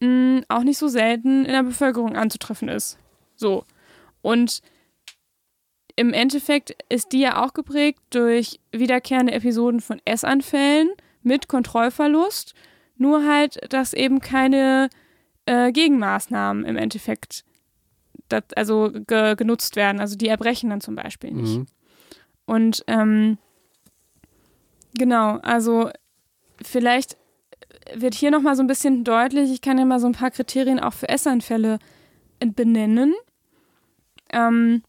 mh, auch nicht so selten in der Bevölkerung anzutreffen ist. So. Und im Endeffekt ist die ja auch geprägt durch wiederkehrende Episoden von Essanfällen mit Kontrollverlust, nur halt, dass eben keine äh, Gegenmaßnahmen im Endeffekt dat, also ge, genutzt werden. Also die erbrechen dann zum Beispiel nicht. Mhm. Und ähm, genau, also vielleicht wird hier nochmal so ein bisschen deutlich, ich kann ja mal so ein paar Kriterien auch für Essanfälle benennen. Ähm,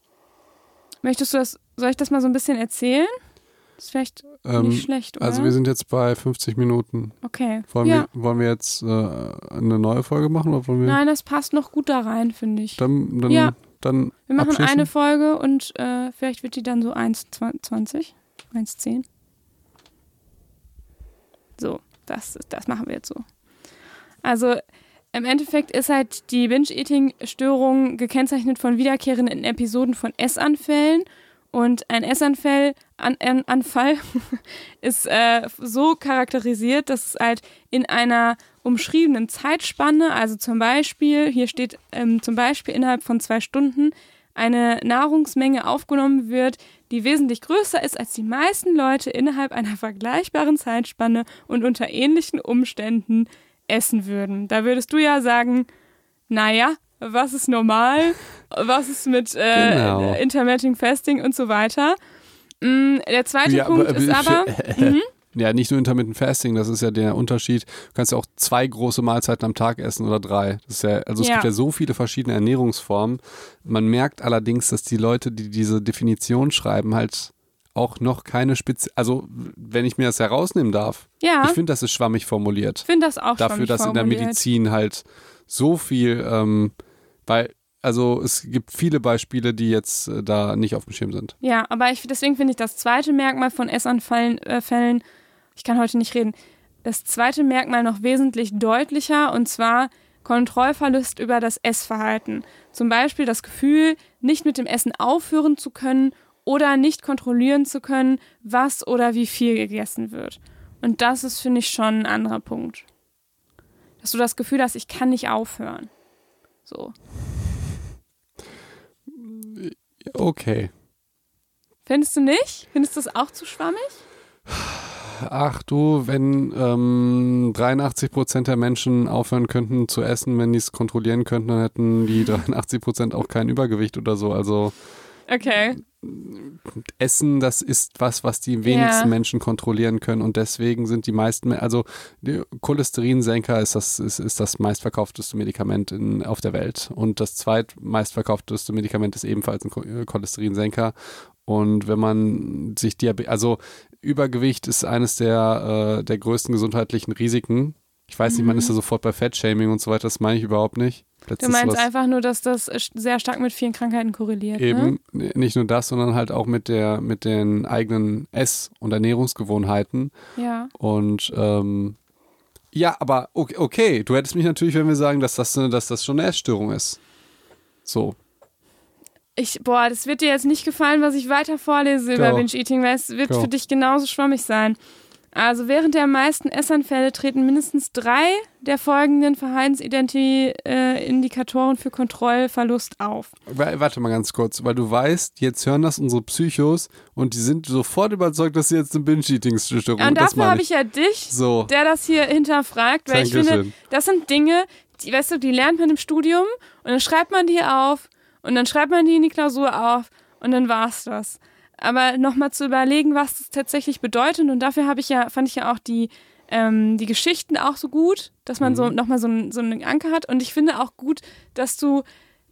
möchtest du das, soll ich das mal so ein bisschen erzählen? Das ist vielleicht Ähm, nicht schlecht, oder? also wir sind jetzt bei 50 Minuten. okay. Wollen, ja. wir, wollen wir jetzt äh, eine neue Folge machen oder wollen wir Nein, das passt noch gut da rein, finde ich. dann, dann, Ja. dann Wir machen eine Folge und äh, vielleicht wird die dann so 1,20, 1,10. So, das, das machen wir jetzt so. Also im Endeffekt ist halt die Binge-Eating-Störung gekennzeichnet von wiederkehrenden Episoden von Essanfällen. Und ein Essanfall an, an, Anfall ist äh, so charakterisiert, dass es halt in einer umschriebenen Zeitspanne, also zum Beispiel, hier steht ähm, zum Beispiel innerhalb von zwei Stunden, eine Nahrungsmenge aufgenommen wird, die wesentlich größer ist, als die meisten Leute innerhalb einer vergleichbaren Zeitspanne und unter ähnlichen Umständen essen würden. Da würdest du ja sagen, naja, was ist normal, was ist mit äh, Genau. Intermittent Fasting und so weiter. Mm, der zweite Ja, Punkt aber- ist aber, mhm, Ja, nicht nur Intermittent Fasting, das ist ja der Unterschied. Du kannst ja auch zwei große Mahlzeiten am Tag essen oder drei. Das ist ja, also es Ja. gibt ja so viele verschiedene Ernährungsformen. Man merkt allerdings, dass die Leute, die diese Definition schreiben, halt auch noch keine Spezi also wenn ich mir das herausnehmen darf. ja, Ich finde, das ist schwammig formuliert. ich finde das auch Dafür, schwammig dass in der formuliert. Medizin halt so viel, ähm, weil, also es gibt viele Beispiele, die jetzt äh, da nicht auf dem Schirm sind. Ja, aber ich, deswegen finde ich das zweite Merkmal von Essanfällen, äh, Fällen, ich kann heute nicht reden, das zweite Merkmal noch wesentlich deutlicher und zwar Kontrollverlust über das Essverhalten. Zum Beispiel das Gefühl, nicht mit dem Essen aufhören zu können oder nicht kontrollieren zu können, was oder wie viel gegessen wird. Und das ist, finde ich, schon ein anderer Punkt. Dass du das Gefühl hast, ich kann nicht aufhören. So. Okay. Findest du nicht? Findest du das auch zu schwammig? Ach du, wenn ähm, 83 Prozent der Menschen aufhören könnten zu essen, wenn die es kontrollieren könnten, dann hätten die 83 Prozent auch kein Übergewicht oder so. Also Okay. Essen, das ist was, was die wenigsten Ja. Menschen kontrollieren können und deswegen sind die meisten, also Cholesterinsenker ist das, ist, ist das meistverkaufteste Medikament in, auf der Welt und das zweitmeistverkaufteste Medikament ist ebenfalls ein äh, Cholesterinsenker und wenn man sich Diabetes, also Übergewicht ist eines der, äh, der größten gesundheitlichen Risiken. Ich weiß nicht, man ist da sofort bei Fettshaming und so weiter, das meine ich überhaupt nicht. Du Letztens meinst einfach nur, dass das sehr stark mit vielen Krankheiten korreliert. Ne? Eben, n- nicht nur das, sondern halt auch mit der, mit den eigenen Ess- und Ernährungsgewohnheiten. Ja. Und ähm, ja, aber okay, okay, du hättest mich natürlich, wenn wir sagen, dass das, dass das schon eine Essstörung ist. So. Ich, boah, das wird dir jetzt nicht gefallen, was ich weiter vorlese über Go. Binge-Eating, weil es wird Go. für dich genauso schwammig sein. Also während der meisten Essanfälle treten mindestens drei der folgenden Verhaltensindikatoren für Kontrollverlust auf. Wa- Warte mal ganz kurz, weil du weißt, jetzt hören das unsere Psychos und die sind sofort überzeugt, dass sie jetzt eine Binge-Eating-Störung Und das dafür habe ich ja dich, So. der das hier hinterfragt, weil ich finde, Dankeschön. das sind Dinge, die, weißt du, die lernt man im Studium und dann schreibt man die auf und dann schreibt man die in die Klausur auf und dann war's das. Aber nochmal zu überlegen, was das tatsächlich bedeutet und dafür habe ich ja, fand ich ja auch die, ähm, die Geschichten auch so gut, dass man Mhm. so nochmal so, ein, so einen Anker hat und ich finde auch gut, dass du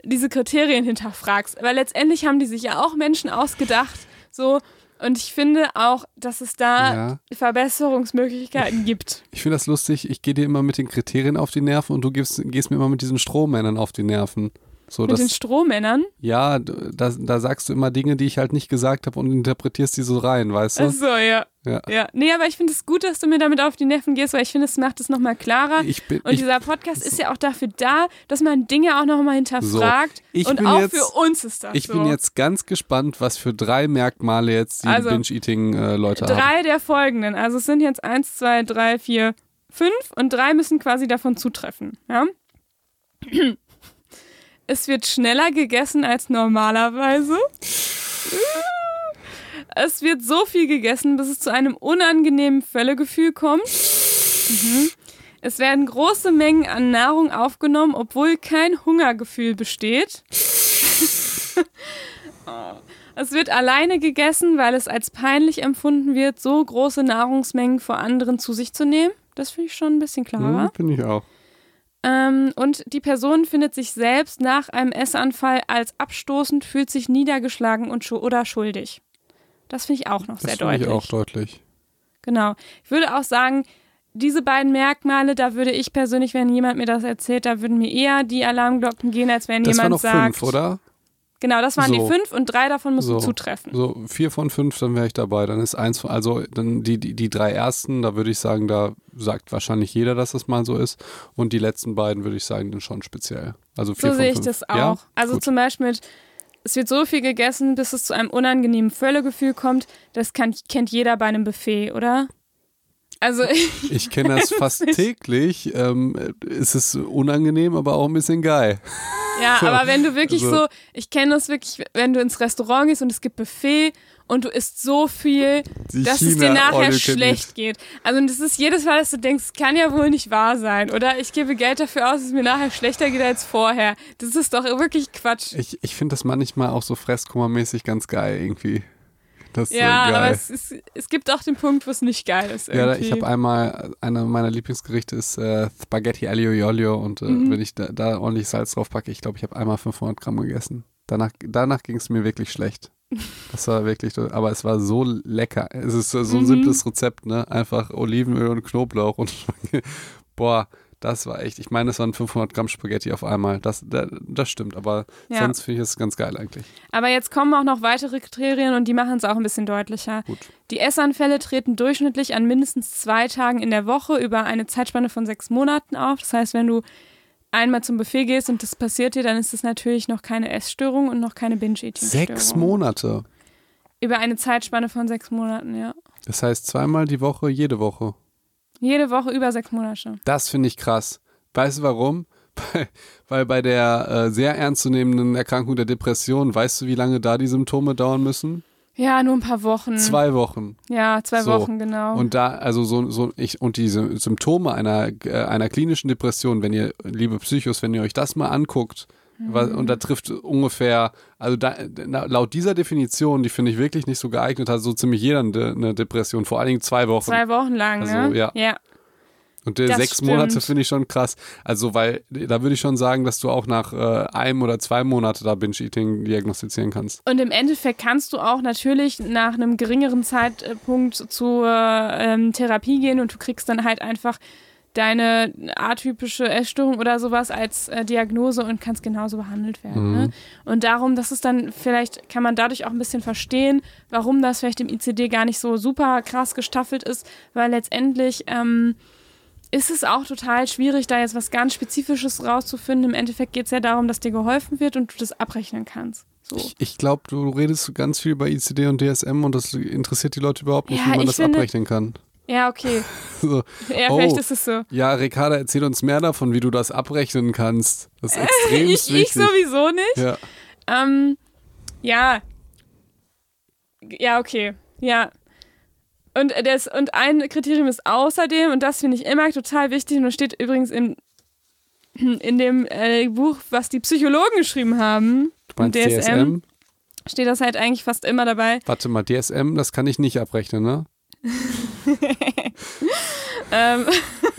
diese Kriterien hinterfragst, weil letztendlich haben die sich ja auch Menschen ausgedacht, so und ich finde auch, dass es da Ja. Verbesserungsmöglichkeiten gibt. Ich finde das lustig, ich gehe dir immer mit den Kriterien auf die Nerven und du gehst, gehst mir immer mit diesen Strohmännern auf die Nerven. So, Mit den das, Strohmännern. ja, da, da sagst du immer Dinge, die ich halt nicht gesagt habe und interpretierst die so rein, weißt du? Achso, ja. Ja. ja. Nee, aber ich finde es gut, dass du mir damit auf die Nerven gehst, weil ich finde, es macht es nochmal klarer. Ich bin, und ich, dieser Podcast ist ja auch dafür da, dass man Dinge auch nochmal hinterfragt. ich und bin auch jetzt- für uns ist das ich so. bin jetzt ganz gespannt, was für drei Merkmale jetzt die Also, Binge-Eating-Leute haben. drei der folgenden. Also es sind jetzt eins, zwei, drei, vier, fünf und drei müssen quasi davon zutreffen. Ja? Es wird schneller gegessen als normalerweise. Es wird so viel gegessen, bis es zu einem unangenehmen Völlegefühl kommt. Mhm. Es werden große Mengen an Nahrung aufgenommen, obwohl kein Hungergefühl besteht. Oh. Es wird alleine gegessen, weil es als peinlich empfunden wird, so große Nahrungsmengen vor anderen zu sich zu nehmen. Das finde ich schon ein bisschen klarer. Hm, Finde ich auch. Ähm, und die Person findet sich selbst nach einem Essanfall als abstoßend, fühlt sich niedergeschlagen und schu oder schuldig. Das finde ich auch noch Das sehr finde deutlich. ich auch deutlich. Genau. Ich würde auch sagen, diese beiden Merkmale, da würde ich persönlich, wenn jemand mir das erzählt, da würden mir eher die Alarmglocken gehen, als wenn Das waren jemand noch sagt. fünf, oder? Genau, das waren So. die fünf und drei davon müssen So. zutreffen. So, vier von fünf, dann wäre ich dabei. Dann ist eins von, also dann die, die, die drei ersten, da würde ich sagen, da sagt wahrscheinlich jeder, dass das mal so ist. Und die letzten beiden würde ich sagen, dann schon speziell. Also vier So sehe ich das auch. Ja? also Gut. zum Beispiel mit, es wird so viel gegessen, bis es zu einem unangenehmen Völlegefühl kommt. Das kann, kennt jeder bei einem Buffet, oder? Also Ich kenne das fast täglich. Ähm, es ist unangenehm, aber auch ein bisschen geil. Ja, So, aber wenn du wirklich also- so, ich kenne das wirklich, wenn du ins Restaurant gehst und es gibt Buffet und du isst so viel, Die dass es China dir nachher schlecht geht. Also das ist jedes Mal, dass du denkst, es kann ja wohl nicht wahr sein. Oder ich gebe Geld dafür aus, dass es mir nachher schlechter geht als vorher. Das ist doch wirklich Quatsch. Ich, ich finde das manchmal auch so fresskummermäßig ganz geil irgendwie. Das ist ja, so geil. aber es, ist, es gibt auch den Punkt, wo es nicht geil ist. Ja, Irgendwie. ich habe einmal, einer meiner Lieblingsgerichte ist äh, Spaghetti Aglio e Olio und äh, Mhm. wenn ich da, da ordentlich Salz drauf packe, ich glaube, ich habe einmal 500 Gramm gegessen. Danach, danach ging es mir wirklich schlecht. Das war wirklich, aber es war so lecker. Es ist so so ein Mhm. simples Rezept, ne? Einfach Olivenöl und Knoblauch und boah, das war echt, ich meine, es waren 500 Gramm Spaghetti auf einmal. Das, das, das stimmt, aber Ja. sonst finde ich es ganz geil eigentlich. Aber jetzt kommen auch noch weitere Kriterien und die machen es auch ein bisschen deutlicher. Gut. Die Essanfälle treten durchschnittlich an mindestens zwei Tagen in der Woche über eine Zeitspanne von sechs Monaten auf. Das heißt, wenn du einmal zum Buffet gehst und das passiert dir, dann ist es natürlich noch keine Essstörung und noch keine Binge-Eating-Störung. Sechs Monate. Über eine Zeitspanne von sechs Monaten, ja. Das heißt zweimal die Woche, jede Woche. Jede Woche über sechs Monate. Das finde ich krass. Weißt du warum? Weil, bei der äh, sehr ernstzunehmenden Erkrankung der Depression, weißt du, wie lange da die Symptome dauern müssen? Ja, nur ein paar Wochen. Zwei Wochen. Ja, zwei So. Wochen, genau. Und da, also so, so ich, und diese Symptome einer, äh, einer klinischen Depression, wenn ihr, liebe Psychos, wenn ihr euch das mal anguckt, Mhm. und da trifft ungefähr, also da, laut dieser Definition, die finde ich wirklich nicht so geeignet, hat so ziemlich jeder eine, Depression, vor allen Dingen zwei Wochen. zwei Wochen lang, Also, ne? ja. ja. Und Das sechs stimmt. Monate finde ich schon krass. Also, weil da würde ich schon sagen, dass du auch nach äh, einem oder zwei Monate da Binge-Eating diagnostizieren kannst. Und im Endeffekt kannst du auch natürlich nach einem geringeren Zeitpunkt zur ähm, Therapie gehen und du kriegst dann halt einfach deine atypische Essstörung oder sowas als äh, Diagnose und kannst genauso behandelt werden. Mhm. Ne? Und darum, das ist dann vielleicht, kann man dadurch auch ein bisschen verstehen, warum das vielleicht im ICD gar nicht so super krass gestaffelt ist, weil letztendlich ähm, ist es auch total schwierig, da jetzt was ganz Spezifisches rauszufinden. Im Endeffekt geht es ja darum, dass dir geholfen wird und du das abrechnen kannst. So. Ich, ich glaube, du redest ganz viel über ICD und DSM und das interessiert die Leute überhaupt nicht, Ja, wie man das finde- abrechnen kann. Ja, okay. So, Ja, Oh. vielleicht ist es so. ja, Ricarda, erzähl uns mehr davon, wie du das abrechnen kannst. Das ist extrem Ich, ich wichtig. sowieso nicht. ja. Ähm, ja. Ja, okay. Ja. Und, das, und ein Kriterium ist außerdem, und das finde ich immer total wichtig, und das steht übrigens in, in dem äh, Buch, was die Psychologen geschrieben haben, Du meinst DSM? DSM? steht das halt eigentlich fast immer dabei. Warte mal, DSM, das kann ich nicht abrechnen, ne? Ähm,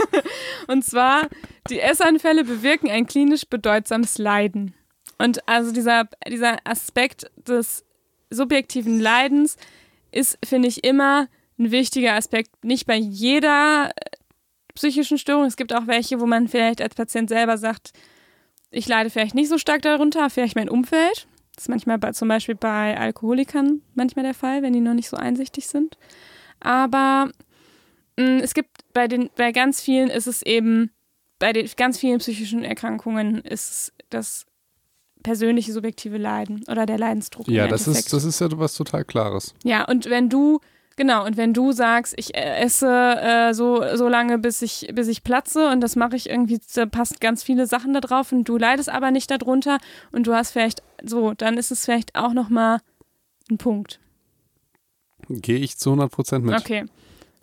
und zwar, die Essanfälle bewirken ein klinisch bedeutsames Leiden. Und also dieser, dieser Aspekt des subjektiven Leidens ist, finde ich, immer ein wichtiger Aspekt. Nicht bei jeder äh, psychischen Störung. Es gibt auch welche, wo man vielleicht als Patient selber sagt, ich leide vielleicht nicht so stark darunter, vielleicht mein Umfeld. Das ist manchmal bei, zum Beispiel bei Alkoholikern manchmal der Fall, wenn die noch nicht so einsichtig sind. Aber mh, es gibt bei den, bei ganz vielen ist es eben, bei den ganz vielen psychischen Erkrankungen ist es das persönliche subjektive Leiden oder der Leidensdruck. Ja, das Endeffekt. ist, das ist ja was total Klares. Ja, und wenn du, genau, und wenn du sagst, ich äh, esse äh, so, so lange, bis ich, bis ich platze und das mache ich irgendwie, da passt ganz viele Sachen da drauf und du leidest aber nicht darunter und du hast vielleicht so, dann ist es vielleicht auch nochmal ein Punkt. Gehe ich zu 100 Prozent mit. Okay,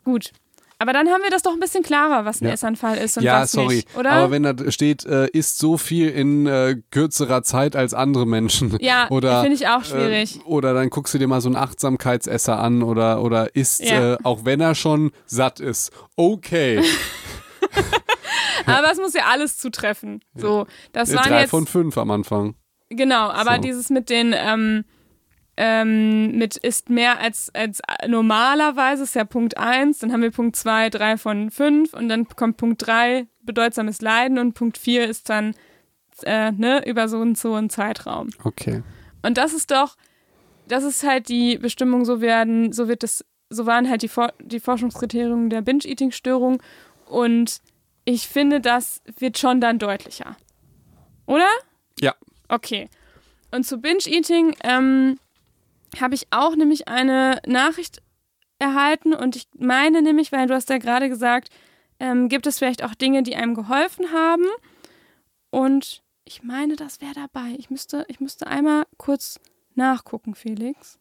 gut. Aber dann haben wir das doch ein bisschen klarer, was ein Ja. Essanfall ist und ja, was sorry. nicht, oder? Aber wenn da steht, äh, isst so viel in äh, kürzerer Zeit als andere Menschen. ja, oder, finde ich auch schwierig. Äh, oder dann guckst du dir mal so einen Achtsamkeitsesser an oder, oder isst, Ja. äh, auch wenn er schon satt ist. Okay. aber es muss ja alles zutreffen. So, das Äh, waren Drei jetzt von fünf am Anfang. Genau, aber So. dieses mit den, ähm, ähm, mit ist mehr als, als normalerweise ist ja Punkt 1, dann haben wir Punkt 2, 3 von 5 und dann kommt Punkt 3, bedeutsames Leiden und Punkt 4 ist dann äh, ne, über so und so einen Zeitraum. Okay. Und das ist doch, das ist halt die Bestimmung, so werden, so wird das, so waren halt die, For die Forschungskriterien der Binge-Eating-Störung und ich finde, das wird schon dann deutlicher. Oder? Ja. Okay. Und zu Binge-Eating ähm, habe ich auch nämlich eine Nachricht erhalten und ich meine nämlich, weil du hast ja gerade gesagt, ähm, gibt es vielleicht auch Dinge, die einem geholfen haben und ich meine, das wäre dabei. Ich müsste, ich müsste einmal kurz nachgucken, Felix.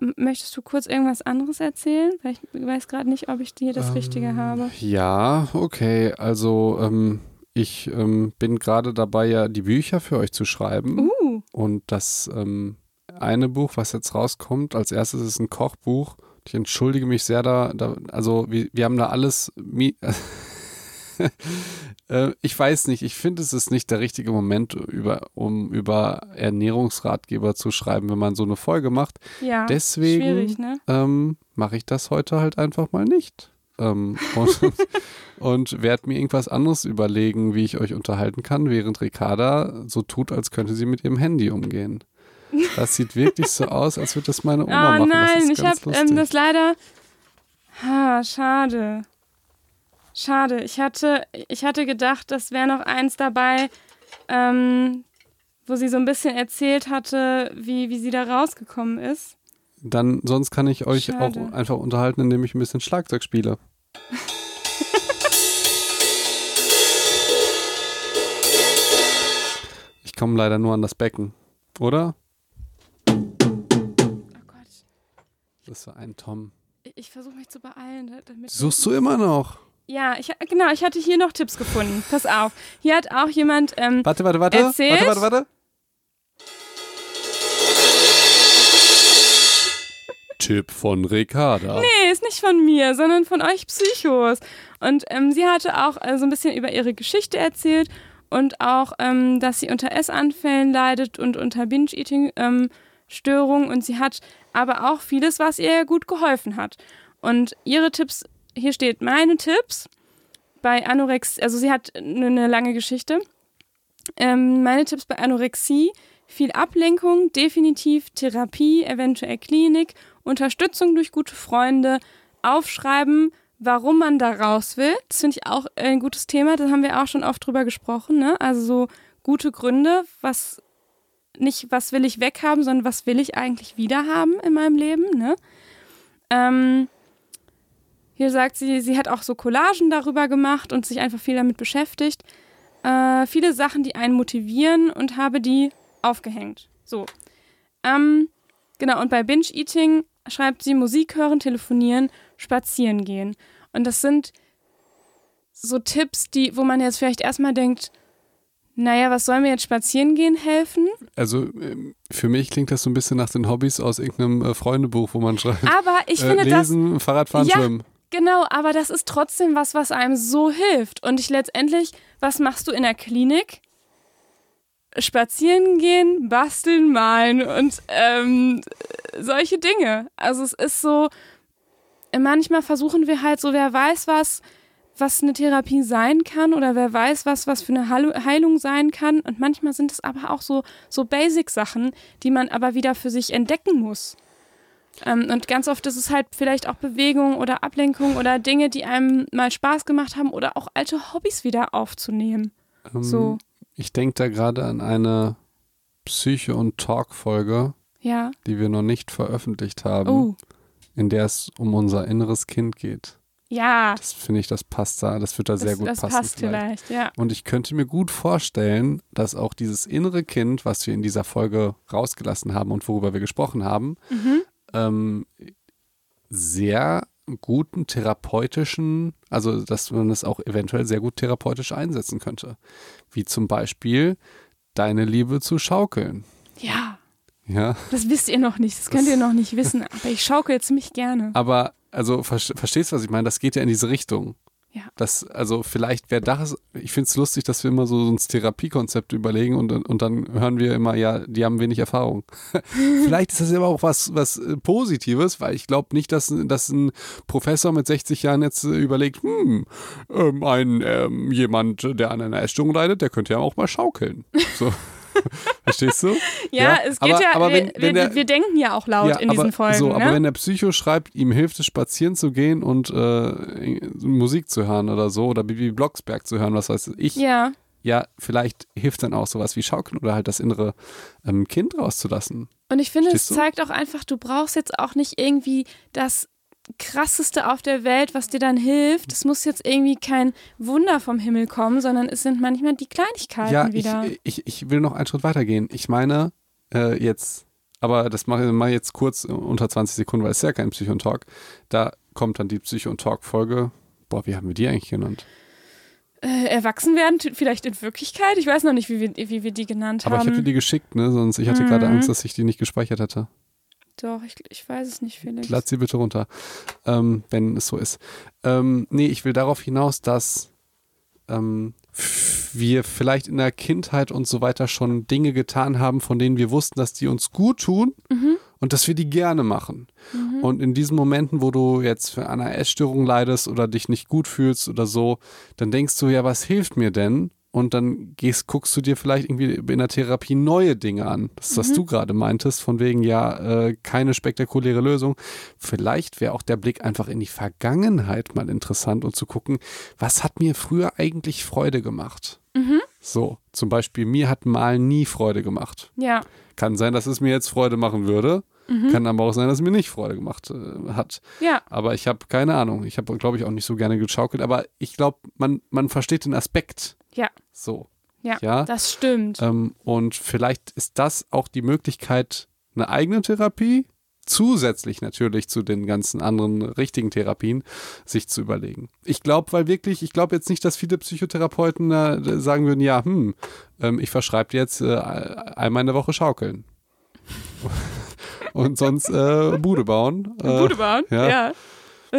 M- Möchtest du kurz irgendwas anderes erzählen? Weil ich weiß gerade nicht, ob ich dir das Richtige Ähm, habe. Ja, okay. Also ähm, ich ähm, bin gerade dabei, ja die Bücher für euch zu schreiben. Uh, Und das ähm, eine Buch, was jetzt rauskommt, als erstes ist ein Kochbuch. Ich entschuldige mich sehr da, da also wir, wir haben da alles. Äh, ich weiß nicht, ich finde, es ist nicht der richtige Moment, über, um über Ernährungsratgeber zu schreiben, wenn man so eine Folge macht. ja. Deswegen Schwierig, ne? ähm, mache ich das heute halt einfach mal nicht. Ähm, und und werde mir irgendwas anderes überlegen, wie ich euch unterhalten kann, während Ricarda so tut, als könnte sie mit ihrem Handy umgehen. Das sieht wirklich so aus, als würde das meine Oma Oh machen. das nein, ist ich habe ähm, das leider. Ha, schade. Schade. Ich hatte, ich hatte gedacht, das wäre noch eins dabei, ähm, wo sie so ein bisschen erzählt hatte, wie, wie sie da rausgekommen ist. Dann, sonst kann ich euch Schade. auch einfach unterhalten, indem ich ein bisschen Schlagzeug spiele. ich komme leider nur an das Becken, oder? Das war ein Tom. Ich, versuche mich zu beeilen. Suchst du immer noch? Ja, ich, genau, ich hatte hier noch Tipps gefunden. Pass auf. Hier hat auch jemand. Ähm, Warte, warte, warte. Erzählt? Warte, warte, warte. Tipp von Ricarda. Nee, ist nicht von mir, sondern von euch Psychos. Und ähm, sie hatte auch äh, so ein bisschen über ihre Geschichte erzählt und auch, ähm, dass sie unter Essanfällen leidet und unter Binge-Eating-Störungen. und sie hat aber auch vieles, was ihr gut geholfen hat. Und ihre Tipps, hier steht meine Tipps bei Anorexie, also sie hat eine eine lange Geschichte. Ähm, meine Tipps bei Anorexie, viel Ablenkung, definitiv Therapie, eventuell Klinik, Unterstützung durch gute Freunde, aufschreiben, warum man da raus will. Das finde ich auch ein gutes Thema, da haben wir auch schon oft drüber gesprochen. Ne? Also so gute Gründe, was, nicht, was will ich weghaben, sondern was will ich eigentlich wiederhaben in meinem Leben. Ne? Ähm, hier sagt sie, sie hat auch so Collagen darüber gemacht und sich einfach viel damit beschäftigt. Äh, viele Sachen, die einen motivieren und habe die aufgehängt. So. Ähm, genau, und bei Binge-Eating schreibt sie Musik hören, telefonieren, spazieren gehen. Und das sind so Tipps, die, wo man jetzt vielleicht erstmal denkt, naja, was soll mir jetzt spazieren gehen helfen? Also ähm, für mich klingt das so ein bisschen nach den Hobbys aus irgendeinem äh, Freundebuch, wo man schreibt. Aber ich äh, finde lesen, das. Fahrradfahren, Ja. schwimmen. Genau, aber das ist trotzdem was, was einem so hilft. Und ich letztendlich, was machst du in der Klinik? Spazieren gehen, basteln, malen und ähm, solche Dinge. Also es ist so, manchmal versuchen wir halt so, wer weiß was, was eine Therapie sein kann oder wer weiß was, was für eine Heil- Heilung sein kann. Und manchmal sind es aber auch so, so Basic-Sachen, die man aber wieder für sich entdecken muss. Ähm, und ganz oft ist es halt vielleicht auch Bewegung oder Ablenkung oder Dinge, die einem mal Spaß gemacht haben oder auch alte Hobbys wieder aufzunehmen. Ähm, So. Ich denke da gerade an eine Psyche- und Talk-Folge, Ja. die wir noch nicht veröffentlicht haben, Oh. in der es um unser inneres Kind geht. Ja. Das finde ich, das passt da, das wird da sehr das, gut das passen. passt vielleicht. vielleicht, ja. Und ich könnte mir gut vorstellen, dass auch dieses innere Kind, was wir in dieser Folge rausgelassen haben und worüber wir gesprochen haben, Mhm. ähm, sehr guten therapeutischen, also dass man es auch eventuell sehr gut therapeutisch einsetzen könnte. Wie zum Beispiel deine Liebe zu schaukeln. Ja. Ja, Das wisst ihr noch nicht, das könnt ihr noch nicht wissen, aber ich schaukel ziemlich gerne. aber also ver verstehst du, was ich meine? Das geht ja in diese Richtung. Ja. Das, also vielleicht wäre das, ich finde es lustig, dass wir immer so uns Therapiekonzepte überlegen und, dann- und dann hören wir immer, ja, die haben wenig Erfahrung. vielleicht ist das aber auch was, was äh, Positives, weil ich glaube nicht, dass, dass ein Professor mit 60 Jahren jetzt äh, überlegt, hm, ähm, ein ähm, jemand, der an einer Essstörung leidet, der könnte ja auch mal schaukeln. So. Verstehst du? Ja, Ja, es geht aber- ja, aber wir, wenn- wir, der- wir denken ja auch laut in aber, diesen Folgen. So, aber ne? wenn der Psycho schreibt, ihm hilft es, spazieren zu gehen und äh, Musik zu hören oder so, oder Bibi Blocksberg zu hören, was weiß ich, ja, ja, vielleicht hilft dann auch sowas wie Schaukeln oder halt das innere ähm, Kind rauszulassen. und ich finde, es Verstehst du? zeigt auch einfach, du brauchst jetzt auch nicht irgendwie das krasseste auf der Welt, was dir dann hilft. Es muss jetzt irgendwie kein Wunder vom Himmel kommen, sondern es sind manchmal die Kleinigkeiten ja, ich, wieder. ich, ich will noch einen Schritt weitergehen. Ich meine, äh, jetzt, aber das mache ich mal jetzt kurz unter 20 Sekunden, weil es ist ja kein Psycho und Talk. Da kommt dann die Psycho und Talk-Folge. Boah, wie haben wir die eigentlich genannt? äh, erwachsen werden, vielleicht in Wirklichkeit. Ich weiß noch nicht, wie wir, wie wir die genannt Aber ich haben. habe dir die geschickt, ne? Sonst ich hatte gerade Mhm. Angst, dass ich die nicht gespeichert hätte. Doch, ich, ich weiß es nicht, Felix. Lad sie bitte runter, ähm, wenn es so ist. Ähm, nee, ich will darauf hinaus, dass ähm, wir vielleicht in der Kindheit und so weiter schon Dinge getan haben, von denen wir wussten, dass die uns gut tun Mhm. und dass wir die gerne machen. Und in diesen Momenten, wo du jetzt für eine Essstörung leidest oder dich nicht gut fühlst oder so, dann denkst du, ja, was hilft mir denn? Und dann gehst, guckst du dir vielleicht irgendwie in der Therapie neue Dinge an. Das ist, was du gerade meintest, von wegen, ja, äh, keine spektakuläre Lösung. Vielleicht wäre auch der Blick einfach in die Vergangenheit mal interessant und zu gucken, was hat mir früher eigentlich Freude gemacht? So, zum Beispiel, mir hat Malen nie Freude gemacht. Ja, Kann sein, dass es mir jetzt Freude machen würde. Kann aber auch sein, dass es mir nicht Freude gemacht äh, hat. ja, Aber ich habe keine Ahnung. Ich habe, glaube ich, auch nicht so gerne geschaukelt. Aber ich glaube, man, man versteht den Aspekt ja, so. ja, Ja. das stimmt. Ähm, und vielleicht ist das auch die Möglichkeit, eine eigene Therapie, zusätzlich natürlich zu den ganzen anderen richtigen Therapien, sich zu überlegen. Ich glaube, weil wirklich, ich glaube jetzt nicht, dass viele Psychotherapeuten äh, sagen würden, ja, hm, ähm, ich verschreibe dir jetzt äh, einmal in der Woche schaukeln. Und sonst äh, Bude bauen. Äh, Bude bauen, ja. ja. Mhm.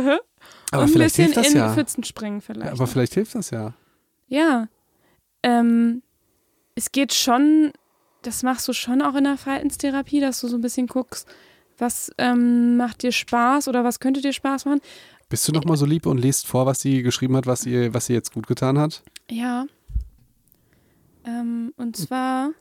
aber Und ein vielleicht bisschen hilft das in ja. Pfützen springen vielleicht. Aber vielleicht hilft das ja. Ja. Ähm, es geht schon, das machst du schon auch in der Verhaltenstherapie, dass du so ein bisschen guckst, was ähm, macht dir Spaß oder was könnte dir Spaß machen. Bist du noch mal so lieb und lest vor, was sie geschrieben hat, was ihr, was sie jetzt gut getan hat? Ja. Ähm, und zwar,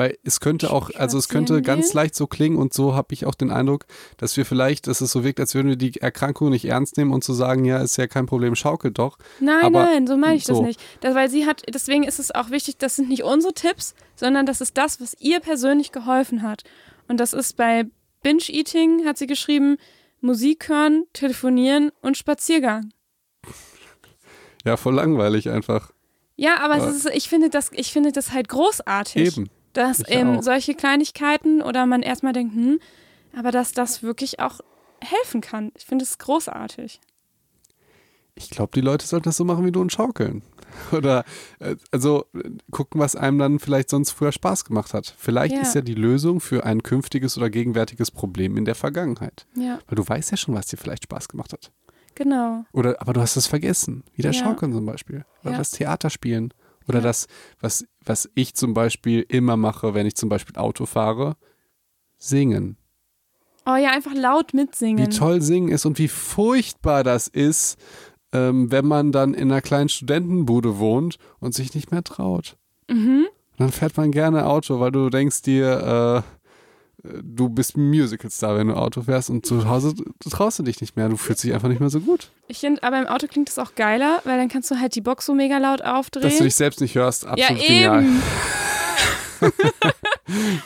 Weil es könnte auch, also es könnte ganz leicht so klingen und so habe ich auch den Eindruck, dass wir vielleicht, dass es so wirkt, als würden wir die Erkrankung nicht ernst nehmen und zu sagen, ja, ist ja kein Problem, schaukel doch. Nein, Aber nein, so meine ich das so. nicht. Das, weil sie hat, deswegen ist es auch wichtig, das sind nicht unsere Tipps, sondern das ist das, was ihr persönlich geholfen hat. Und das ist bei Binge-Eating, hat sie geschrieben, Musik hören, telefonieren und Spaziergang. Ja, voll langweilig einfach. Ja, aber es ist, ich, finde das, ich finde das halt großartig. Eben. Dass Ich eben auch. solche Kleinigkeiten oder man erstmal denkt, hm, aber dass das wirklich auch helfen kann. Ich finde es großartig. Ich glaube, die Leute sollten das so machen wie du und schaukeln. Oder äh, also äh, gucken, was einem dann vielleicht sonst früher Spaß gemacht hat. Vielleicht Ja. ist ja die Lösung für ein künftiges oder gegenwärtiges Problem in der Vergangenheit. Ja, Weil du weißt ja schon, was dir vielleicht Spaß gemacht hat. genau. Oder aber du hast es vergessen. Wieder Ja. Schaukeln zum Beispiel. Oder das Theater spielen. Oder Ja. das, was, was ich zum Beispiel immer mache, wenn ich zum Beispiel Auto fahre, singen. Oh ja, einfach laut mitsingen. Wie toll singen ist und wie furchtbar das ist, ähm, wenn man dann in einer kleinen Studentenbude wohnt und sich nicht mehr traut. Mhm. Dann fährt man gerne Auto, weil du denkst dir, äh, äh, du bist Musicalstar, wenn du Auto fährst und zu Hause du traust du dich nicht mehr. Du fühlst dich einfach nicht mehr so gut. Ich finde, aber im Auto klingt das auch geiler, weil dann kannst du halt die Box so mega laut aufdrehen. Dass du dich selbst nicht hörst, ja, absolut genial. eben.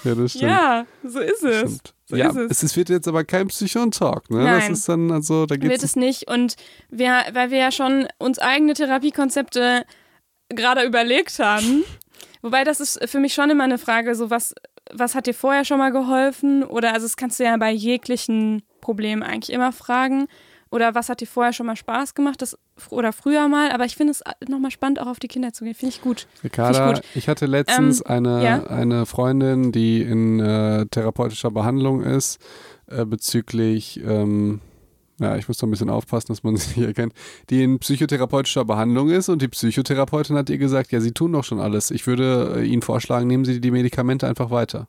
Ja, das stimmt. Ja, so ist es. Stimmt. So ja, ist es. es wird jetzt aber kein Psychon-Talk, ne? Nein. Das ist dann, also, da Wird geht's. es nicht. Und wir, weil wir ja schon uns eigene Therapiekonzepte gerade überlegt haben. Wobei das ist für mich schon immer eine Frage, so was, was hat dir vorher schon mal geholfen? Oder also das kannst du ja bei jeglichen Problemen eigentlich immer fragen. Oder was hat dir vorher schon mal Spaß gemacht? Das, oder früher mal. Aber ich finde es nochmal spannend, auch auf die Kinder zu gehen. Finde ich gut. Ricarda, Finde ich, hatte letztens Ähm, eine, ja. eine Freundin, die in äh, therapeutischer Behandlung ist, äh, bezüglich, ähm, ja, ich muss da ein bisschen aufpassen, dass man sie nicht erkennt, die in psychotherapeutischer Behandlung ist und die Psychotherapeutin hat ihr gesagt, ja, sie tun doch schon alles. Ich würde äh, Ihnen vorschlagen, nehmen Sie die Medikamente einfach weiter.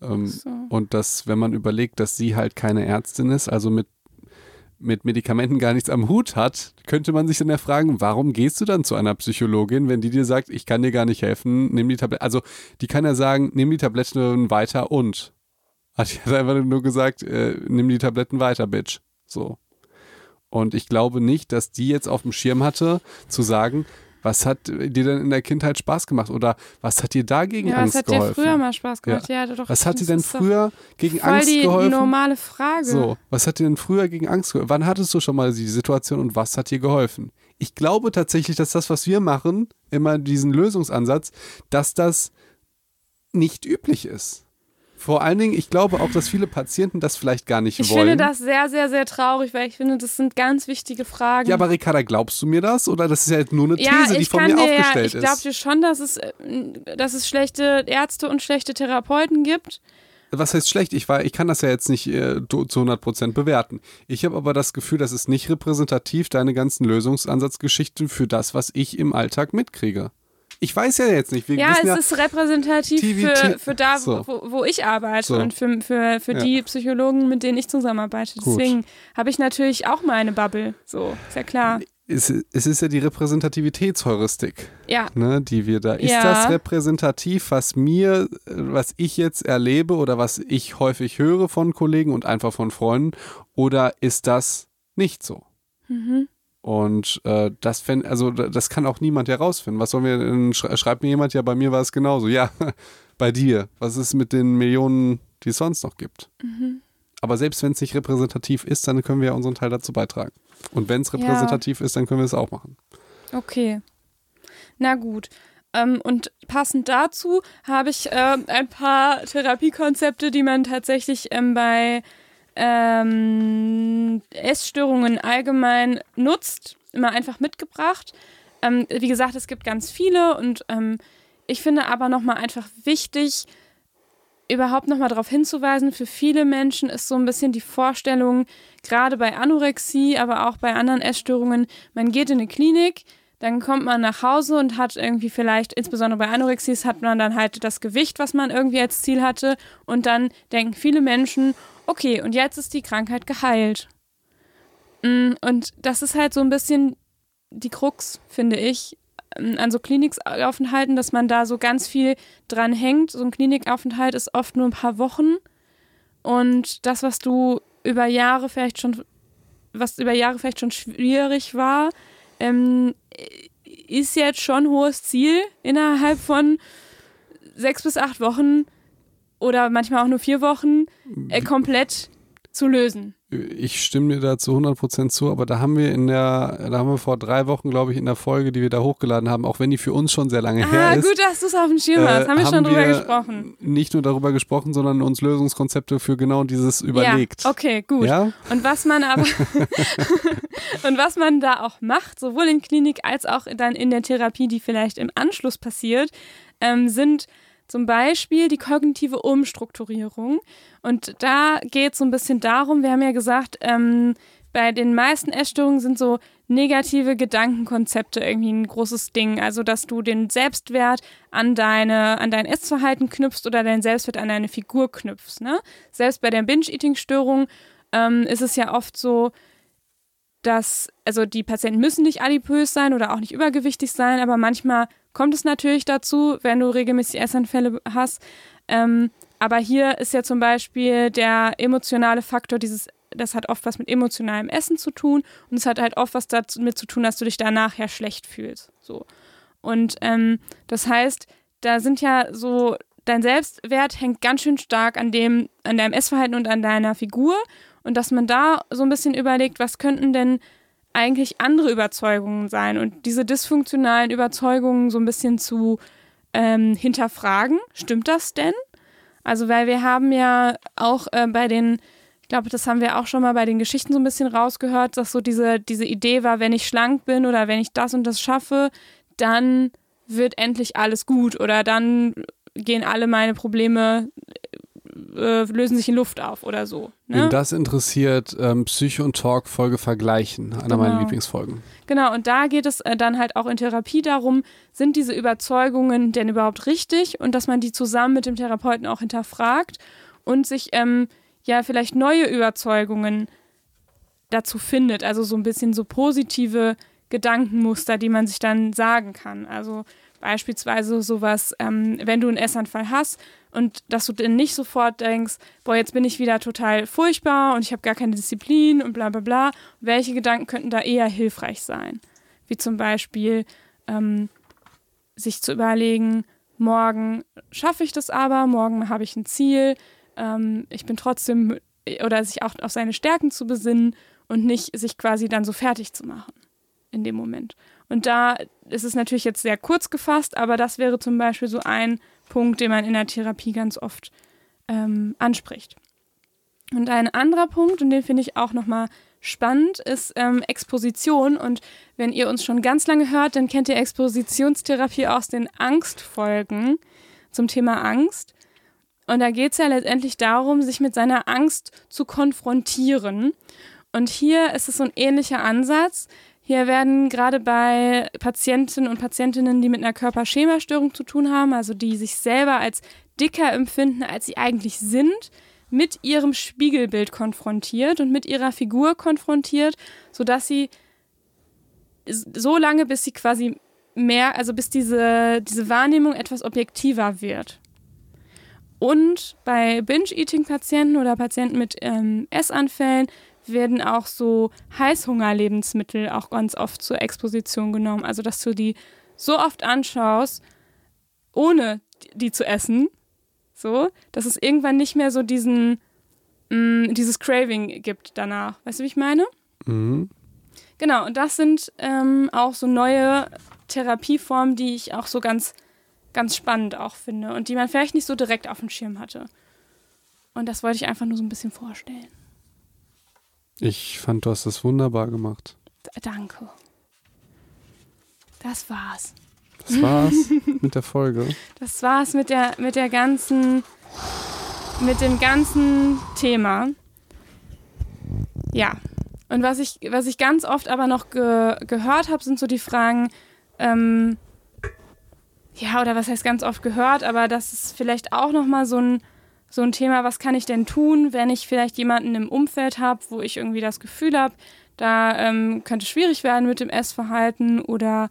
Ähm, So. Und dass, wenn man überlegt, dass sie halt keine Ärztin ist, also mit, mit Medikamenten gar nichts am Hut hat, könnte man sich dann ja fragen, warum gehst du dann zu einer Psychologin, wenn die dir sagt, ich kann dir gar nicht helfen, nimm die Tablette. Also die kann ja sagen, nimm die Tabletten weiter und. Hat die hat einfach nur gesagt, äh, nimm die Tabletten weiter, Bitch. So. Und ich glaube nicht, dass die jetzt auf dem Schirm hatte, zu sagen, was hat dir denn in der Kindheit Spaß gemacht oder was hat dir da gegen Ja, Angst was hat geholfen? dir früher mal Spaß gemacht? Ja, doch. Was hat dir denn früher gegen Angst die geholfen? normale Frage. So, was hat dir denn früher gegen Angst geholfen? Wann hattest du schon mal die Situation und was hat dir geholfen? Ich glaube tatsächlich, dass das, was wir machen, immer diesen Lösungsansatz, dass das nicht üblich ist. Vor allen Dingen, ich glaube auch, dass viele Patienten das vielleicht gar nicht Ich wollen. finde das sehr, sehr, sehr traurig, weil ich finde, das sind ganz wichtige Fragen. ja, aber Ricarda, glaubst du mir das? Oder das ist ja jetzt nur eine These, ja, die ich von mir dir ja, aufgestellt ich glaube ist? dir schon, dass es, äh, dass es schlechte Ärzte und schlechte Therapeuten gibt. was heißt schlecht? Ich, war, ich kann das ja jetzt nicht äh, zu zu 100% bewerten. Ich habe aber das Gefühl, das ist nicht repräsentativ, deine ganzen Lösungsansatzgeschichten für das, was ich im Alltag mitkriege. Ich weiß ja jetzt nicht. Wir Ja, es ja, ist repräsentativ für, für da, so. wo, wo ich arbeite So. und für, für, für Ja. die Psychologen, mit denen ich zusammenarbeite. Gut. Deswegen habe ich natürlich auch meine Bubble. So, ist ja klar. es, es ist ja die Repräsentativitätsheuristik, Ja, ne, die wir da. Ist Ja. das repräsentativ, was mir, was ich jetzt erlebe oder was ich häufig höre von Kollegen und einfach von Freunden? Oder ist das nicht so? mhm. Und äh, das fänd, also da- das kann auch niemand herausfinden. Was sollen wir denn, sch schreibt mir jemand, ja, bei mir war es genauso. Ja, bei dir. Was ist mit den Millionen, die es sonst noch gibt? Mhm. Aber selbst wenn es nicht repräsentativ ist, dann können wir ja unseren Teil dazu beitragen. Und wenn es Ja. repräsentativ ist, dann können wir es auch machen. okay. Na gut. Ähm, und passend dazu habe ich ähm, ein paar Therapiekonzepte, die man tatsächlich ähm, bei ähm, Essstörungen allgemein nutzt, immer einfach mitgebracht. Ähm, wie gesagt, es gibt ganz viele und ähm, ich finde aber nochmal einfach wichtig, überhaupt nochmal darauf hinzuweisen, für viele Menschen ist so ein bisschen die Vorstellung, gerade bei Anorexie, aber auch bei anderen Essstörungen, man geht in eine Klinik, dann kommt man nach Hause und hat irgendwie vielleicht, insbesondere bei Anorexie, hat man dann halt das Gewicht, was man irgendwie als Ziel hatte und dann denken viele Menschen, okay, und jetzt ist die Krankheit geheilt. Mm, Und das ist halt so ein bisschen die Krux, finde ich, ähm, an so Klinikaufenthalten, dass man da so ganz viel dran hängt. So ein Klinikaufenthalt ist oft nur ein paar Wochen. Und das, was du über Jahre vielleicht schon, was über Jahre vielleicht schon schwierig war, ähm, ist jetzt schon hohes Ziel innerhalb von sechs bis acht Wochen oder manchmal auch nur vier Wochen äh, komplett zu lösen. Ich stimme dir da zu 100% zu, aber da haben wir in der, da haben wir vor drei Wochen, glaube ich, in der Folge, die wir da hochgeladen haben, auch wenn die für uns schon sehr lange ah, her ist. gut, dass du es auf dem Schirm hast. Haben wir äh, haben schon drüber wir gesprochen. Nicht nur darüber gesprochen, sondern uns Lösungskonzepte für genau dieses überlegt. Ja, okay, gut. Ja? Und was man aber und was man da auch macht, sowohl in Klinik als auch dann in der Therapie, die vielleicht im Anschluss passiert, ähm, sind zum Beispiel die kognitive Umstrukturierung. Und da geht es so ein bisschen darum, wir haben ja gesagt, ähm, bei den meisten Essstörungen sind so negative Gedankenkonzepte irgendwie ein großes Ding. Also, dass du den Selbstwert an, deine, an dein Essverhalten knüpfst oder deinen Selbstwert an deine Figur knüpfst. Ne? Selbst bei der Binge-Eating-Störung ähm, ist es ja oft so, dass, also die Patienten müssen nicht adipös sein oder auch nicht übergewichtig sein, aber manchmal kommt es natürlich dazu, wenn du regelmäßig Essanfälle hast. Ähm, aber hier ist ja zum Beispiel der emotionale Faktor dieses, das hat oft was mit emotionalem Essen zu tun und es hat halt oft was damit zu tun, dass du dich danach ja schlecht fühlst. So. Und ähm, das heißt, da sind ja so, dein Selbstwert hängt ganz schön stark an dem, an deinem Essverhalten und an deiner Figur. Und dass man da so ein bisschen überlegt, was könnten denn eigentlich andere Überzeugungen sein und diese dysfunktionalen Überzeugungen so ein bisschen zu ähm, hinterfragen. Stimmt das denn? Also, weil wir haben ja auch äh, bei den, ich glaube, das haben wir auch schon mal bei den Geschichten so ein bisschen rausgehört, dass so diese, diese Idee war, wenn ich schlank bin oder wenn ich das und das schaffe, dann wird endlich alles gut oder dann gehen alle meine Probleme äh, lösen sich in Luft auf oder so. Ne? Wen das interessiert, ähm, Psycho und Talk Folge vergleichen, einer Genau. meiner Lieblingsfolgen. Genau, und da geht es äh, dann halt auch in Therapie darum, sind diese Überzeugungen denn überhaupt richtig und dass man die zusammen mit dem Therapeuten auch hinterfragt und sich ähm, ja vielleicht neue Überzeugungen dazu findet, also so ein bisschen so positive Gedankenmuster, die man sich dann sagen kann. Also beispielsweise sowas, ähm, wenn du einen Essanfall hast und dass du dann nicht sofort denkst, boah, jetzt bin ich wieder total furchtbar und ich habe gar keine Disziplin und bla bla bla. Welche Gedanken könnten da eher hilfreich sein? Wie zum Beispiel ähm, sich zu überlegen, morgen schaffe ich das aber, morgen habe ich ein Ziel, ähm, ich bin trotzdem, oder sich auch auf seine Stärken zu besinnen und nicht sich quasi dann so fertig zu machen in dem Moment. Und da ist es natürlich jetzt sehr kurz gefasst, aber das wäre zum Beispiel so ein Punkt, den man in der Therapie ganz oft ähm, anspricht. Und ein anderer Punkt, und den finde ich auch nochmal spannend, ist ähm, Exposition. Und wenn ihr uns schon ganz lange hört, dann kennt ihr Expositionstherapie aus den Angstfolgen zum Thema Angst. Und da geht es ja letztendlich darum, sich mit seiner Angst zu konfrontieren. Und hier ist es so ein ähnlicher Ansatz. Hier werden gerade bei Patienten und Patientinnen, die mit einer Körperschemastörung zu tun haben, also die sich selber als dicker empfinden, als sie eigentlich sind, mit ihrem Spiegelbild konfrontiert und mit ihrer Figur konfrontiert, sodass sie so lange, bis sie quasi mehr, also bis diese, diese Wahrnehmung etwas objektiver wird. Und bei Binge-Eating-Patienten oder Patienten mit ähm, Essanfällen werden auch so Heißhungerlebensmittel auch ganz oft zur Exposition genommen. Also, dass du die so oft anschaust, ohne die zu essen, so, dass es irgendwann nicht mehr so diesen, mh, dieses Craving gibt danach. Weißt du, wie ich meine? Mhm. Genau, und das sind ähm, auch so neue Therapieformen, die ich auch so ganz, ganz spannend auch finde und die man vielleicht nicht so direkt auf dem Schirm hatte. Und das wollte ich einfach nur so ein bisschen vorstellen. Ich fand, du hast das wunderbar gemacht. Danke. Das war's. Das war's mit der Folge. Das war's mit der, mit der ganzen, mit dem ganzen Thema. Ja. Und was ich, was ich ganz oft aber noch ge gehört habe, sind so die Fragen, ähm, ja, oder was heißt ganz oft gehört, aber das ist vielleicht auch nochmal so ein, so ein Thema, was kann ich denn tun, wenn ich vielleicht jemanden im Umfeld habe, wo ich irgendwie das Gefühl habe, da ähm, könnte schwierig werden mit dem Essverhalten oder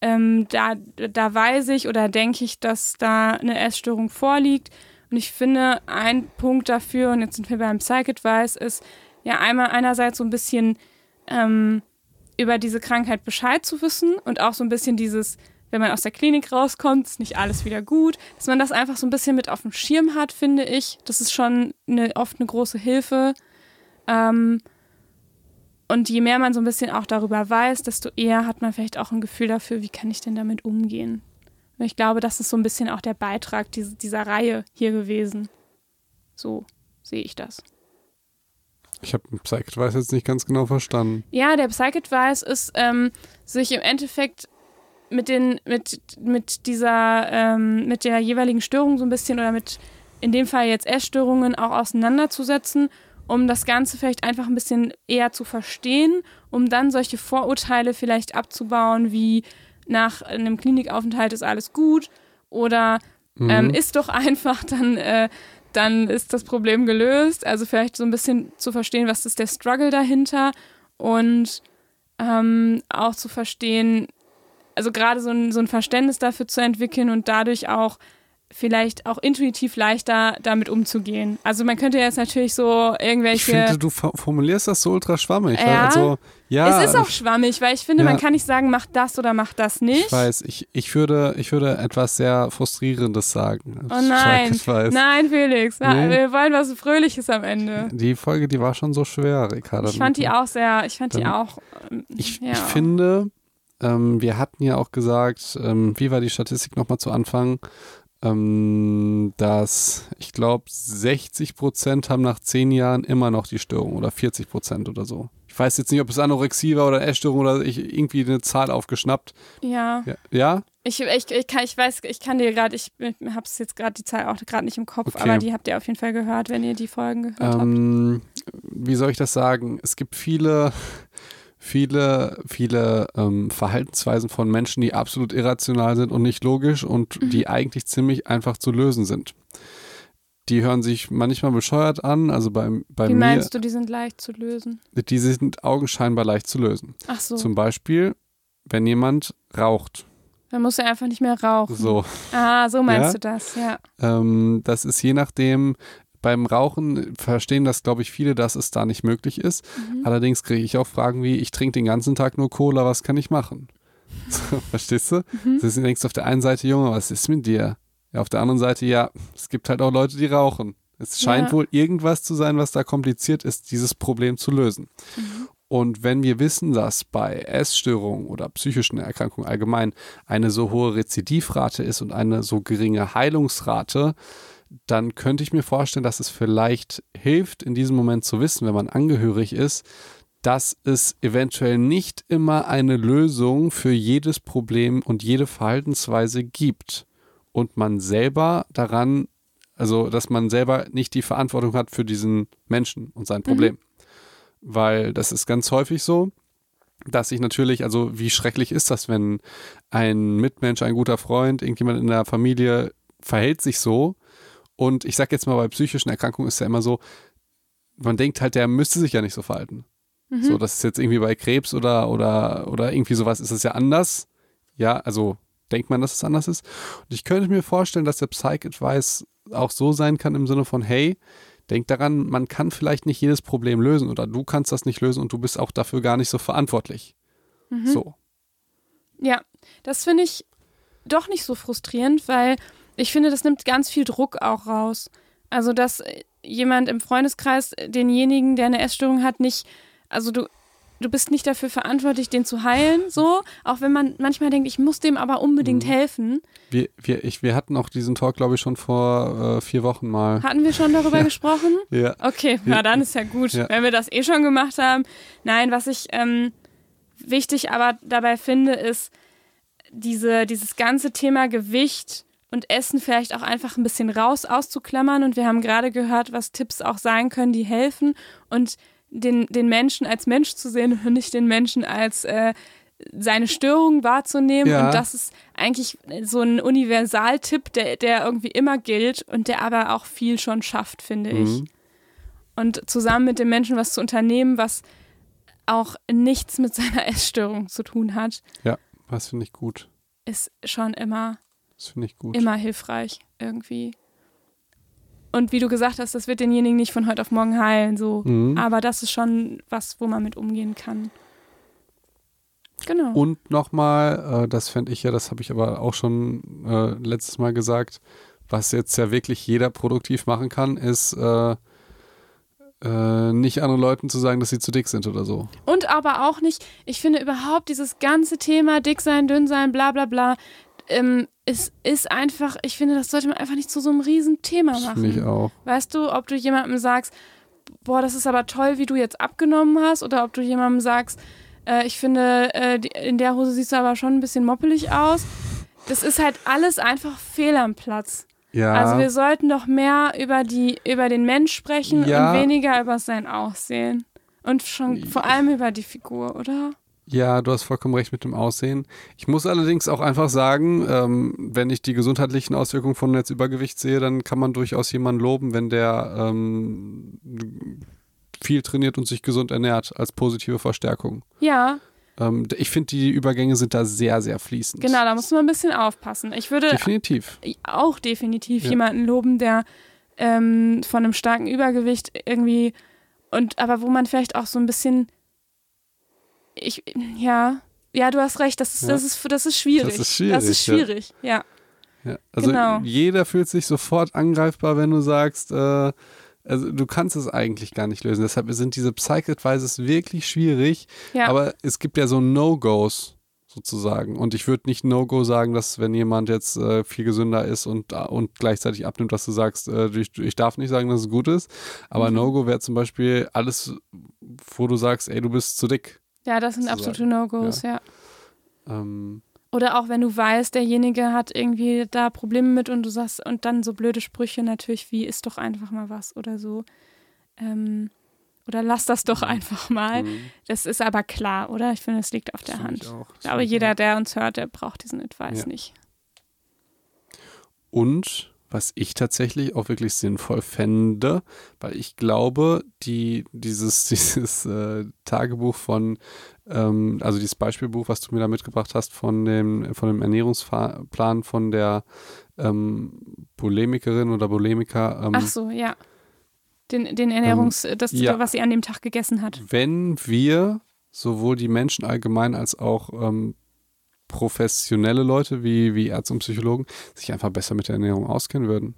ähm, da, da weiß ich oder denke ich, dass da eine Essstörung vorliegt. Und ich finde, ein Punkt dafür, und jetzt sind wir beim Psych-Advice, ist ja einmal einerseits so ein bisschen ähm, über diese Krankheit Bescheid zu wissen und auch so ein bisschen dieses, wenn man aus der Klinik rauskommt, ist nicht alles wieder gut, dass man das einfach so ein bisschen mit auf dem Schirm hat, finde ich. Das ist schon eine, oft eine große Hilfe. Ähm, und je mehr man so ein bisschen auch darüber weiß, desto eher hat man vielleicht auch ein Gefühl dafür, wie kann ich denn damit umgehen. Und ich glaube, das ist so ein bisschen auch der Beitrag dieser, dieser Reihe hier gewesen. So sehe ich das. Ich habe Psych-Advice jetzt nicht ganz genau verstanden. Ja, der Psych-Advice ist, ähm, sich im Endeffekt mit den, mit, mit dieser, ähm, mit der jeweiligen Störung so ein bisschen oder mit in dem Fall jetzt Essstörungen auch auseinanderzusetzen um das Ganze vielleicht einfach ein bisschen eher zu verstehen, um dann solche Vorurteile vielleicht abzubauen, wie nach einem Klinikaufenthalt ist alles gut oder mhm. ähm, ist doch einfach, dann, äh, dann ist das Problem gelöst. Also vielleicht so ein bisschen zu verstehen, was ist der Struggle dahinter und ähm, auch zu verstehen, also gerade so ein, so ein Verständnis dafür zu entwickeln und dadurch auch vielleicht auch intuitiv leichter damit umzugehen. Also man könnte jetzt natürlich so irgendwelche. Ich finde, du formulierst das so ultra schwammig. Ja, also, ja, es ist auch schwammig, weil ich finde, ja, man kann nicht sagen, mach das oder mach das nicht. Ich weiß, ich, ich, würde, ich würde etwas sehr Frustrierendes sagen. Oh nein, nein, Felix, nee. wir wollen was Fröhliches am Ende. Die Folge, die war schon so schwer, Ricardo. Ich fand die auch sehr, ich fand die auch. Ich, ja. ich finde, ähm, wir hatten ja auch gesagt, ähm, wie war die Statistik nochmal zu Anfang? ähm, dass ich glaube 60 Prozent haben nach zehn Jahren immer noch die Störung oder 40 Prozent oder so. Ich weiß jetzt nicht, ob es Anorexie war oder Essstörung oder ich irgendwie eine Zahl aufgeschnappt. Ja. Ja? ja? Ich, ich, ich, kann, ich weiß, ich kann dir gerade, ich, ich habe es jetzt gerade die Zahl auch gerade nicht im Kopf, okay. aber die habt ihr auf jeden Fall gehört, wenn ihr die Folgen gehört ähm, habt. Wie soll ich das sagen? Es gibt viele viele, viele ähm, Verhaltensweisen von Menschen, die absolut irrational sind und nicht logisch und mhm. die eigentlich ziemlich einfach zu lösen sind. Die hören sich manchmal bescheuert an, also bei, bei Wie mir. Wie meinst du, die sind leicht zu lösen? Die sind augenscheinbar leicht zu lösen. Ach so. Zum Beispiel, wenn jemand raucht. Dann muss er einfach nicht mehr rauchen. So. Ah, so meinst ja? du das, ja. Ähm, das ist je nachdem, beim Rauchen verstehen das, glaube ich, viele, dass es da nicht möglich ist. Mhm. Allerdings kriege ich auch Fragen wie, ich trinke den ganzen Tag nur Cola, was kann ich machen? So, verstehst du? Mhm. Du denkst auf der einen Seite, Junge, was ist mit dir? Ja, auf der anderen Seite, ja, es gibt halt auch Leute, die rauchen. Es scheint ja. wohl irgendwas zu sein, was da kompliziert ist, dieses Problem zu lösen. Mhm. Und wenn wir wissen, dass bei Essstörungen oder psychischen Erkrankungen allgemein eine so hohe Rezidivrate ist und eine so geringe Heilungsrate, dann könnte ich mir vorstellen, dass es vielleicht hilft, in diesem Moment zu wissen, wenn man angehörig ist, dass es eventuell nicht immer eine Lösung für jedes Problem und jede Verhaltensweise gibt und man selber daran, also dass man selber nicht die Verantwortung hat für diesen Menschen und sein Problem. Mhm. Weil das ist ganz häufig so, dass ich natürlich, also wie schrecklich ist das, wenn ein Mitmensch, ein guter Freund, irgendjemand in der Familie verhält sich so und ich sag jetzt mal, bei psychischen Erkrankungen ist ja immer so, man denkt halt, der müsste sich ja nicht so verhalten. Mhm. So, das ist jetzt irgendwie bei Krebs oder, oder, oder irgendwie sowas ist es ja anders. Ja, also denkt man, dass es anders ist. Und ich könnte mir vorstellen, dass der Psych-Advice auch so sein kann im Sinne von, hey, denk daran, man kann vielleicht nicht jedes Problem lösen oder du kannst das nicht lösen und du bist auch dafür gar nicht so verantwortlich. Mhm. So. Ja, das finde ich doch nicht so frustrierend, weil ich finde, das nimmt ganz viel Druck auch raus. Also, dass jemand im Freundeskreis denjenigen, der eine Essstörung hat, nicht, also du, du bist nicht dafür verantwortlich, den zu heilen, so, auch wenn man manchmal denkt, ich muss dem aber unbedingt mhm. helfen. Wir, wir, ich, wir hatten auch diesen Talk, glaube ich, schon vor äh, vier Wochen mal. Hatten wir schon darüber ja. gesprochen? Ja. Okay, na dann ist ja gut, ja. wenn wir das eh schon gemacht haben. Nein, was ich ähm, wichtig aber dabei finde, ist diese, dieses ganze Thema Gewicht und Essen vielleicht auch einfach ein bisschen raus auszuklammern. Und wir haben gerade gehört, was Tipps auch sein können, die helfen und den, den Menschen als Mensch zu sehen und nicht den Menschen als äh, seine Störung wahrzunehmen. Ja. Und das ist eigentlich so ein Universaltipp, der, der irgendwie immer gilt und der aber auch viel schon schafft, finde mhm. ich. Und zusammen mit dem Menschen was zu unternehmen, was auch nichts mit seiner Essstörung zu tun hat. Ja Was finde ich gut. ist schon immer, Das finde ich gut. immer hilfreich irgendwie. Und wie du gesagt hast, das wird denjenigen nicht von heute auf morgen heilen, so. Mhm. Aber das ist schon was, wo man mit umgehen kann. Genau. Und nochmal, äh, das fände ich ja, das habe ich aber auch schon äh, letztes Mal gesagt, was jetzt ja wirklich jeder produktiv machen kann, ist äh, äh, nicht anderen Leuten zu sagen, dass sie zu dick sind oder so. Und aber auch nicht, ich finde überhaupt dieses ganze Thema dick sein, dünn sein, bla bla bla, ähm, es ist einfach, ich finde, das sollte man einfach nicht zu so einem riesen Thema Das finde ich machen. auch. Weißt du, ob du jemandem sagst, boah, das ist aber toll, wie du jetzt abgenommen hast, oder ob du jemandem sagst, äh, ich finde, äh, in der Hose siehst du aber schon ein bisschen moppelig aus. Das ist halt alles einfach fehl am Platz. Ja, Also wir sollten doch mehr über die, über den Mensch sprechen Ja. und weniger über sein Aussehen. Und schon vor allem über die Figur, oder? Ja, du hast vollkommen recht mit dem Aussehen. Ich muss allerdings auch einfach sagen, ähm, wenn ich die gesundheitlichen Auswirkungen von jetzt Übergewicht sehe, dann kann man durchaus jemanden loben, wenn der ähm, viel trainiert und sich gesund ernährt als positive Verstärkung. Ja, Ähm, ich finde, die Übergänge sind da sehr, sehr fließend. genau, da muss man ein bisschen aufpassen. Ich würde Definitiv. auch definitiv Ja. jemanden loben, der ähm, von einem starken Übergewicht irgendwie und aber wo man vielleicht auch so ein bisschen ich ja ja du hast recht das ist Ja. das ist das ist schwierig Das ist schwierig, das ist ja. schwierig ja Ja. Also Genau. jeder fühlt sich sofort angreifbar, wenn du sagst, äh, also du kannst es eigentlich gar nicht lösen. Deshalb sind diese Psych-Advices wirklich schwierig. ja Aber es gibt ja so No-Gos sozusagen. Und ich würde nicht No-Go sagen, dass wenn jemand jetzt äh, viel gesünder ist und, und gleichzeitig abnimmt, dass du sagst, äh, ich, ich darf nicht sagen, dass es gut ist. Aber Mhm. No-Go wäre zum Beispiel alles, wo du sagst, ey, du bist zu dick. Ja das sind absolute No-Gos ja. Ähm, oder auch wenn du weißt derjenige hat irgendwie da Probleme mit und du sagst und dann so blöde Sprüche natürlich wie ist doch einfach mal was oder so. Ähm, oder lass das doch einfach mal. Mh, das ist aber klar oder? Ich finde es liegt auf der das find Hand ich glaube, jeder, der uns hört, der braucht diesen Advice Ja. nicht. Und was ich tatsächlich auch wirklich sinnvoll fände, weil ich glaube, die, dieses, dieses äh, Tagebuch von, ähm, also dieses Beispielbuch, was du mir da mitgebracht hast, von dem, von dem Ernährungsplan von der ähm, Bulimikerin oder Bulimiker, ähm, Ach so, ja. Den, den Ernährungs-, das, ja. was sie an dem Tag gegessen hat. wenn wir sowohl die Menschen allgemein als auch ähm, professionelle Leute wie, wie Ärzte und Psychologen sich einfach besser mit der Ernährung auskennen würden.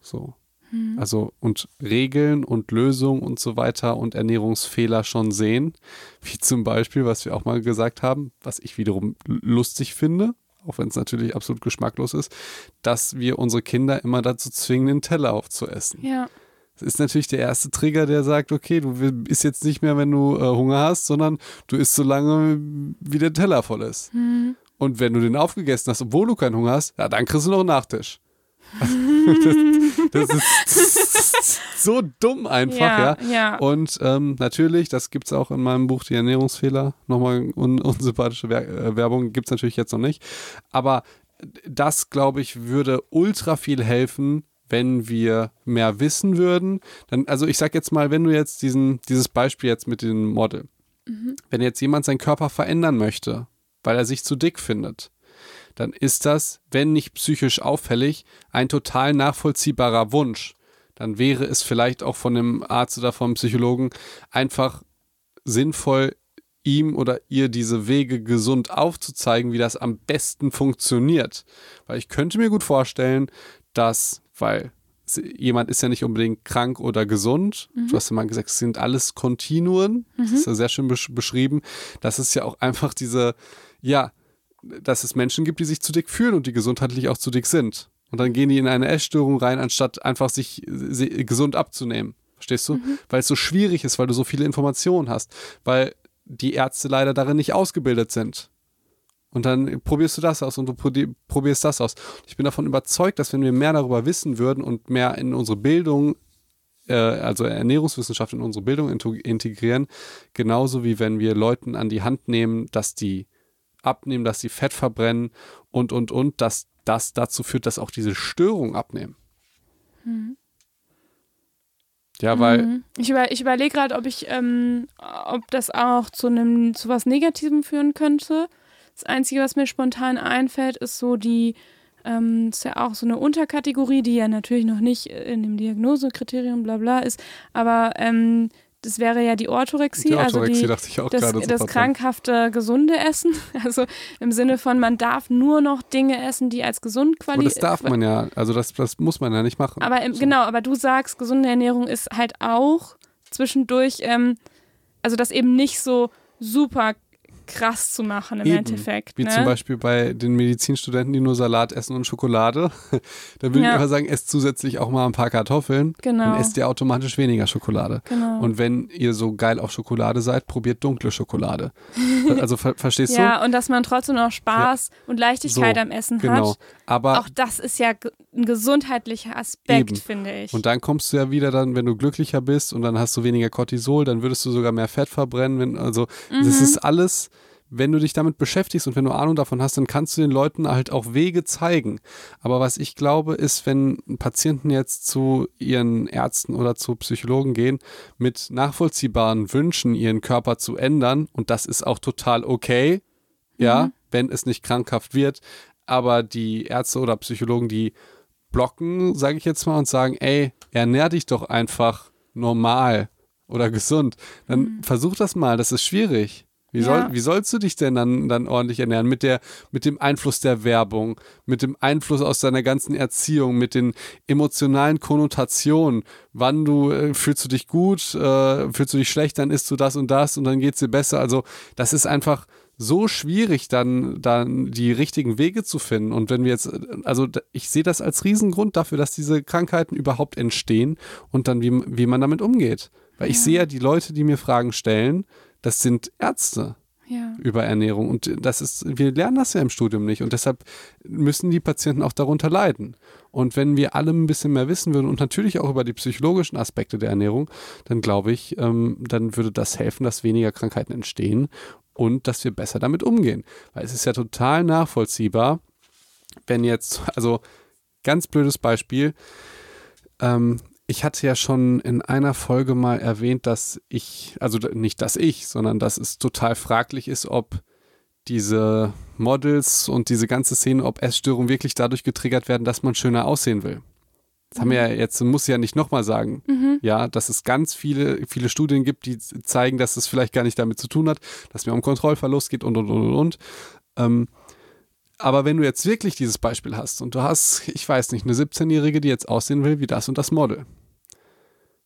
So. Hm. Also und Regeln und Lösungen und so weiter und Ernährungsfehler schon sehen. Wie zum Beispiel, was wir auch mal gesagt haben, was ich wiederum lustig finde, auch wenn es natürlich absolut geschmacklos ist, dass wir unsere Kinder immer dazu zwingen, den Teller aufzuessen. Ja, Das ist natürlich der erste Trigger, der sagt, okay, du isst jetzt nicht mehr, wenn du äh, Hunger hast, sondern du isst so lange, wie der Teller voll ist. hm. Und wenn du den aufgegessen hast, obwohl du keinen Hunger hast, ja, dann kriegst du noch einen Nachtisch. das, das ist so dumm einfach, ja. ja, ja. Und ähm, natürlich, das gibt es auch in meinem Buch, die Ernährungsfehler, nochmal un unsympathische Wer äh, Werbung gibt es natürlich jetzt noch nicht. Aber das, glaube ich, würde ultra viel helfen, wenn wir mehr wissen würden. Dann, also ich sag jetzt mal, wenn du jetzt diesen, dieses Beispiel jetzt mit dem Model, wenn jetzt jemand seinen Körper verändern möchte, weil er sich zu dick findet, dann ist das, wenn nicht psychisch auffällig, ein total nachvollziehbarer Wunsch. Dann wäre es vielleicht auch von dem Arzt oder vom Psychologen einfach sinnvoll, ihm oder ihr diese Wege gesund aufzuzeigen, wie das am besten funktioniert. Weil ich könnte mir gut vorstellen, dass, weil jemand ist ja nicht unbedingt krank oder gesund, du hast ja mal gesagt, es sind alles Kontinuen, das ist ja sehr schön besch beschrieben, dass es ja auch einfach diese, ja, dass es Menschen gibt, die sich zu dick fühlen und die gesundheitlich auch zu dick sind. Und dann gehen die in eine Essstörung rein, anstatt einfach sich gesund abzunehmen. Verstehst du? Weil es so schwierig ist, weil du so viele Informationen hast, weil die Ärzte leider darin nicht ausgebildet sind. Und dann probierst du das aus und du probi- probierst das aus. Ich bin davon überzeugt, dass wenn wir mehr darüber wissen würden und mehr in unsere Bildung, äh, also Ernährungswissenschaft in unsere Bildung integrieren, genauso wie wenn wir Leuten an die Hand nehmen, dass die abnehmen, dass sie Fett verbrennen und, und, und, dass das dazu führt, dass auch diese Störungen abnehmen. Ja, weil, Mhm. ich, über, ich überlege gerade, ob ich, ähm, ob das auch zu einem, zu was Negativem führen könnte. Das Einzige, was mir spontan einfällt, ist so die, ähm, ist ja auch so eine Unterkategorie, die ja natürlich noch nicht in dem Diagnosekriterium bla bla ist, aber ähm, das wäre ja die Orthorexie, Die also die, dachte ich auch das, das dran. krankhafte gesunde Essen. Also im Sinne von, man darf nur noch Dinge essen, die als gesund Aber quali das darf man ja, also das, das muss man ja nicht machen. aber im, So. genau, aber du sagst, gesunde Ernährung ist halt auch zwischendurch, ähm, also das eben nicht so super krass zu machen im Eben. Endeffekt. Wie ne? zum Beispiel bei den Medizinstudenten, die nur Salat essen und Schokolade. da würde Ja. ich einfach sagen, esst zusätzlich auch mal ein paar Kartoffeln. Genau. Dann esst ihr automatisch weniger Schokolade. Genau. Und wenn ihr so geil auf Schokolade seid, probiert dunkle Schokolade. Also ver verstehst ja, und dass man trotzdem noch Spaß und Leichtigkeit So, am Essen du? Genau. hat. Aber Auch das ist ja ein gesundheitlicher Aspekt, Eben. finde ich. Und dann kommst du ja wieder dann, wenn du glücklicher bist und dann hast du weniger Cortisol, dann würdest du sogar mehr Fett verbrennen. Wenn, also Mhm. das ist alles, wenn du dich damit beschäftigst und wenn du Ahnung davon hast, dann kannst du den Leuten halt auch Wege zeigen. Aber was ich glaube, ist, wenn Patienten jetzt zu ihren Ärzten oder zu Psychologen gehen, mit nachvollziehbaren Wünschen, ihren Körper zu ändern, und das ist auch total okay, ja, Mhm. wenn es nicht krankhaft wird, aber die Ärzte oder Psychologen, die blocken, sage ich jetzt mal, und sagen, ey, ernähr dich doch einfach normal oder gesund. Dann versuch das mal, das ist schwierig. Wie, Mhm. Ja. soll, wie sollst du dich denn dann, dann ordentlich ernähren? Mit, der, mit dem Einfluss der Werbung, mit dem Einfluss aus deiner ganzen Erziehung, mit den emotionalen Konnotationen. Wann du, äh, fühlst du dich gut, äh, fühlst du dich schlecht, dann isst du das und das und dann geht's dir besser. Also das ist einfach so schwierig, dann, dann die richtigen Wege zu finden. Und wenn wir jetzt, also ich sehe das als Riesengrund dafür, dass diese Krankheiten überhaupt entstehen und dann, wie, wie man damit umgeht. Weil ich sehe ja die Leute, die mir Fragen stellen, das sind Ärzte ja. über Ernährung. Und das ist, wir lernen das ja im Studium nicht. Und deshalb müssen die Patienten auch darunter leiden. Und wenn wir alle ein bisschen mehr wissen würden und natürlich auch über die psychologischen Aspekte der Ernährung, dann glaube ich, ähm, dann würde das helfen, dass weniger Krankheiten entstehen und dass wir besser damit umgehen. Weil es ist ja total nachvollziehbar, wenn jetzt, also ganz blödes Beispiel, ähm, ich hatte ja schon in einer Folge mal erwähnt, dass ich, also nicht dass ich, sondern dass es total fraglich ist, ob diese Models und diese ganze Szene, ob Essstörungen wirklich dadurch getriggert werden, dass man schöner aussehen will. Das haben wir ja jetzt, muss ich ja nicht nochmal sagen. Ja, dass es ganz viele, viele Studien gibt, die zeigen, dass es vielleicht gar nicht damit zu tun hat, dass mir um Kontrollverlust geht und und und und und. Ähm, aber wenn du jetzt wirklich dieses Beispiel hast und du hast, ich weiß nicht, eine 17-Jährige, die jetzt aussehen will wie das und das Model,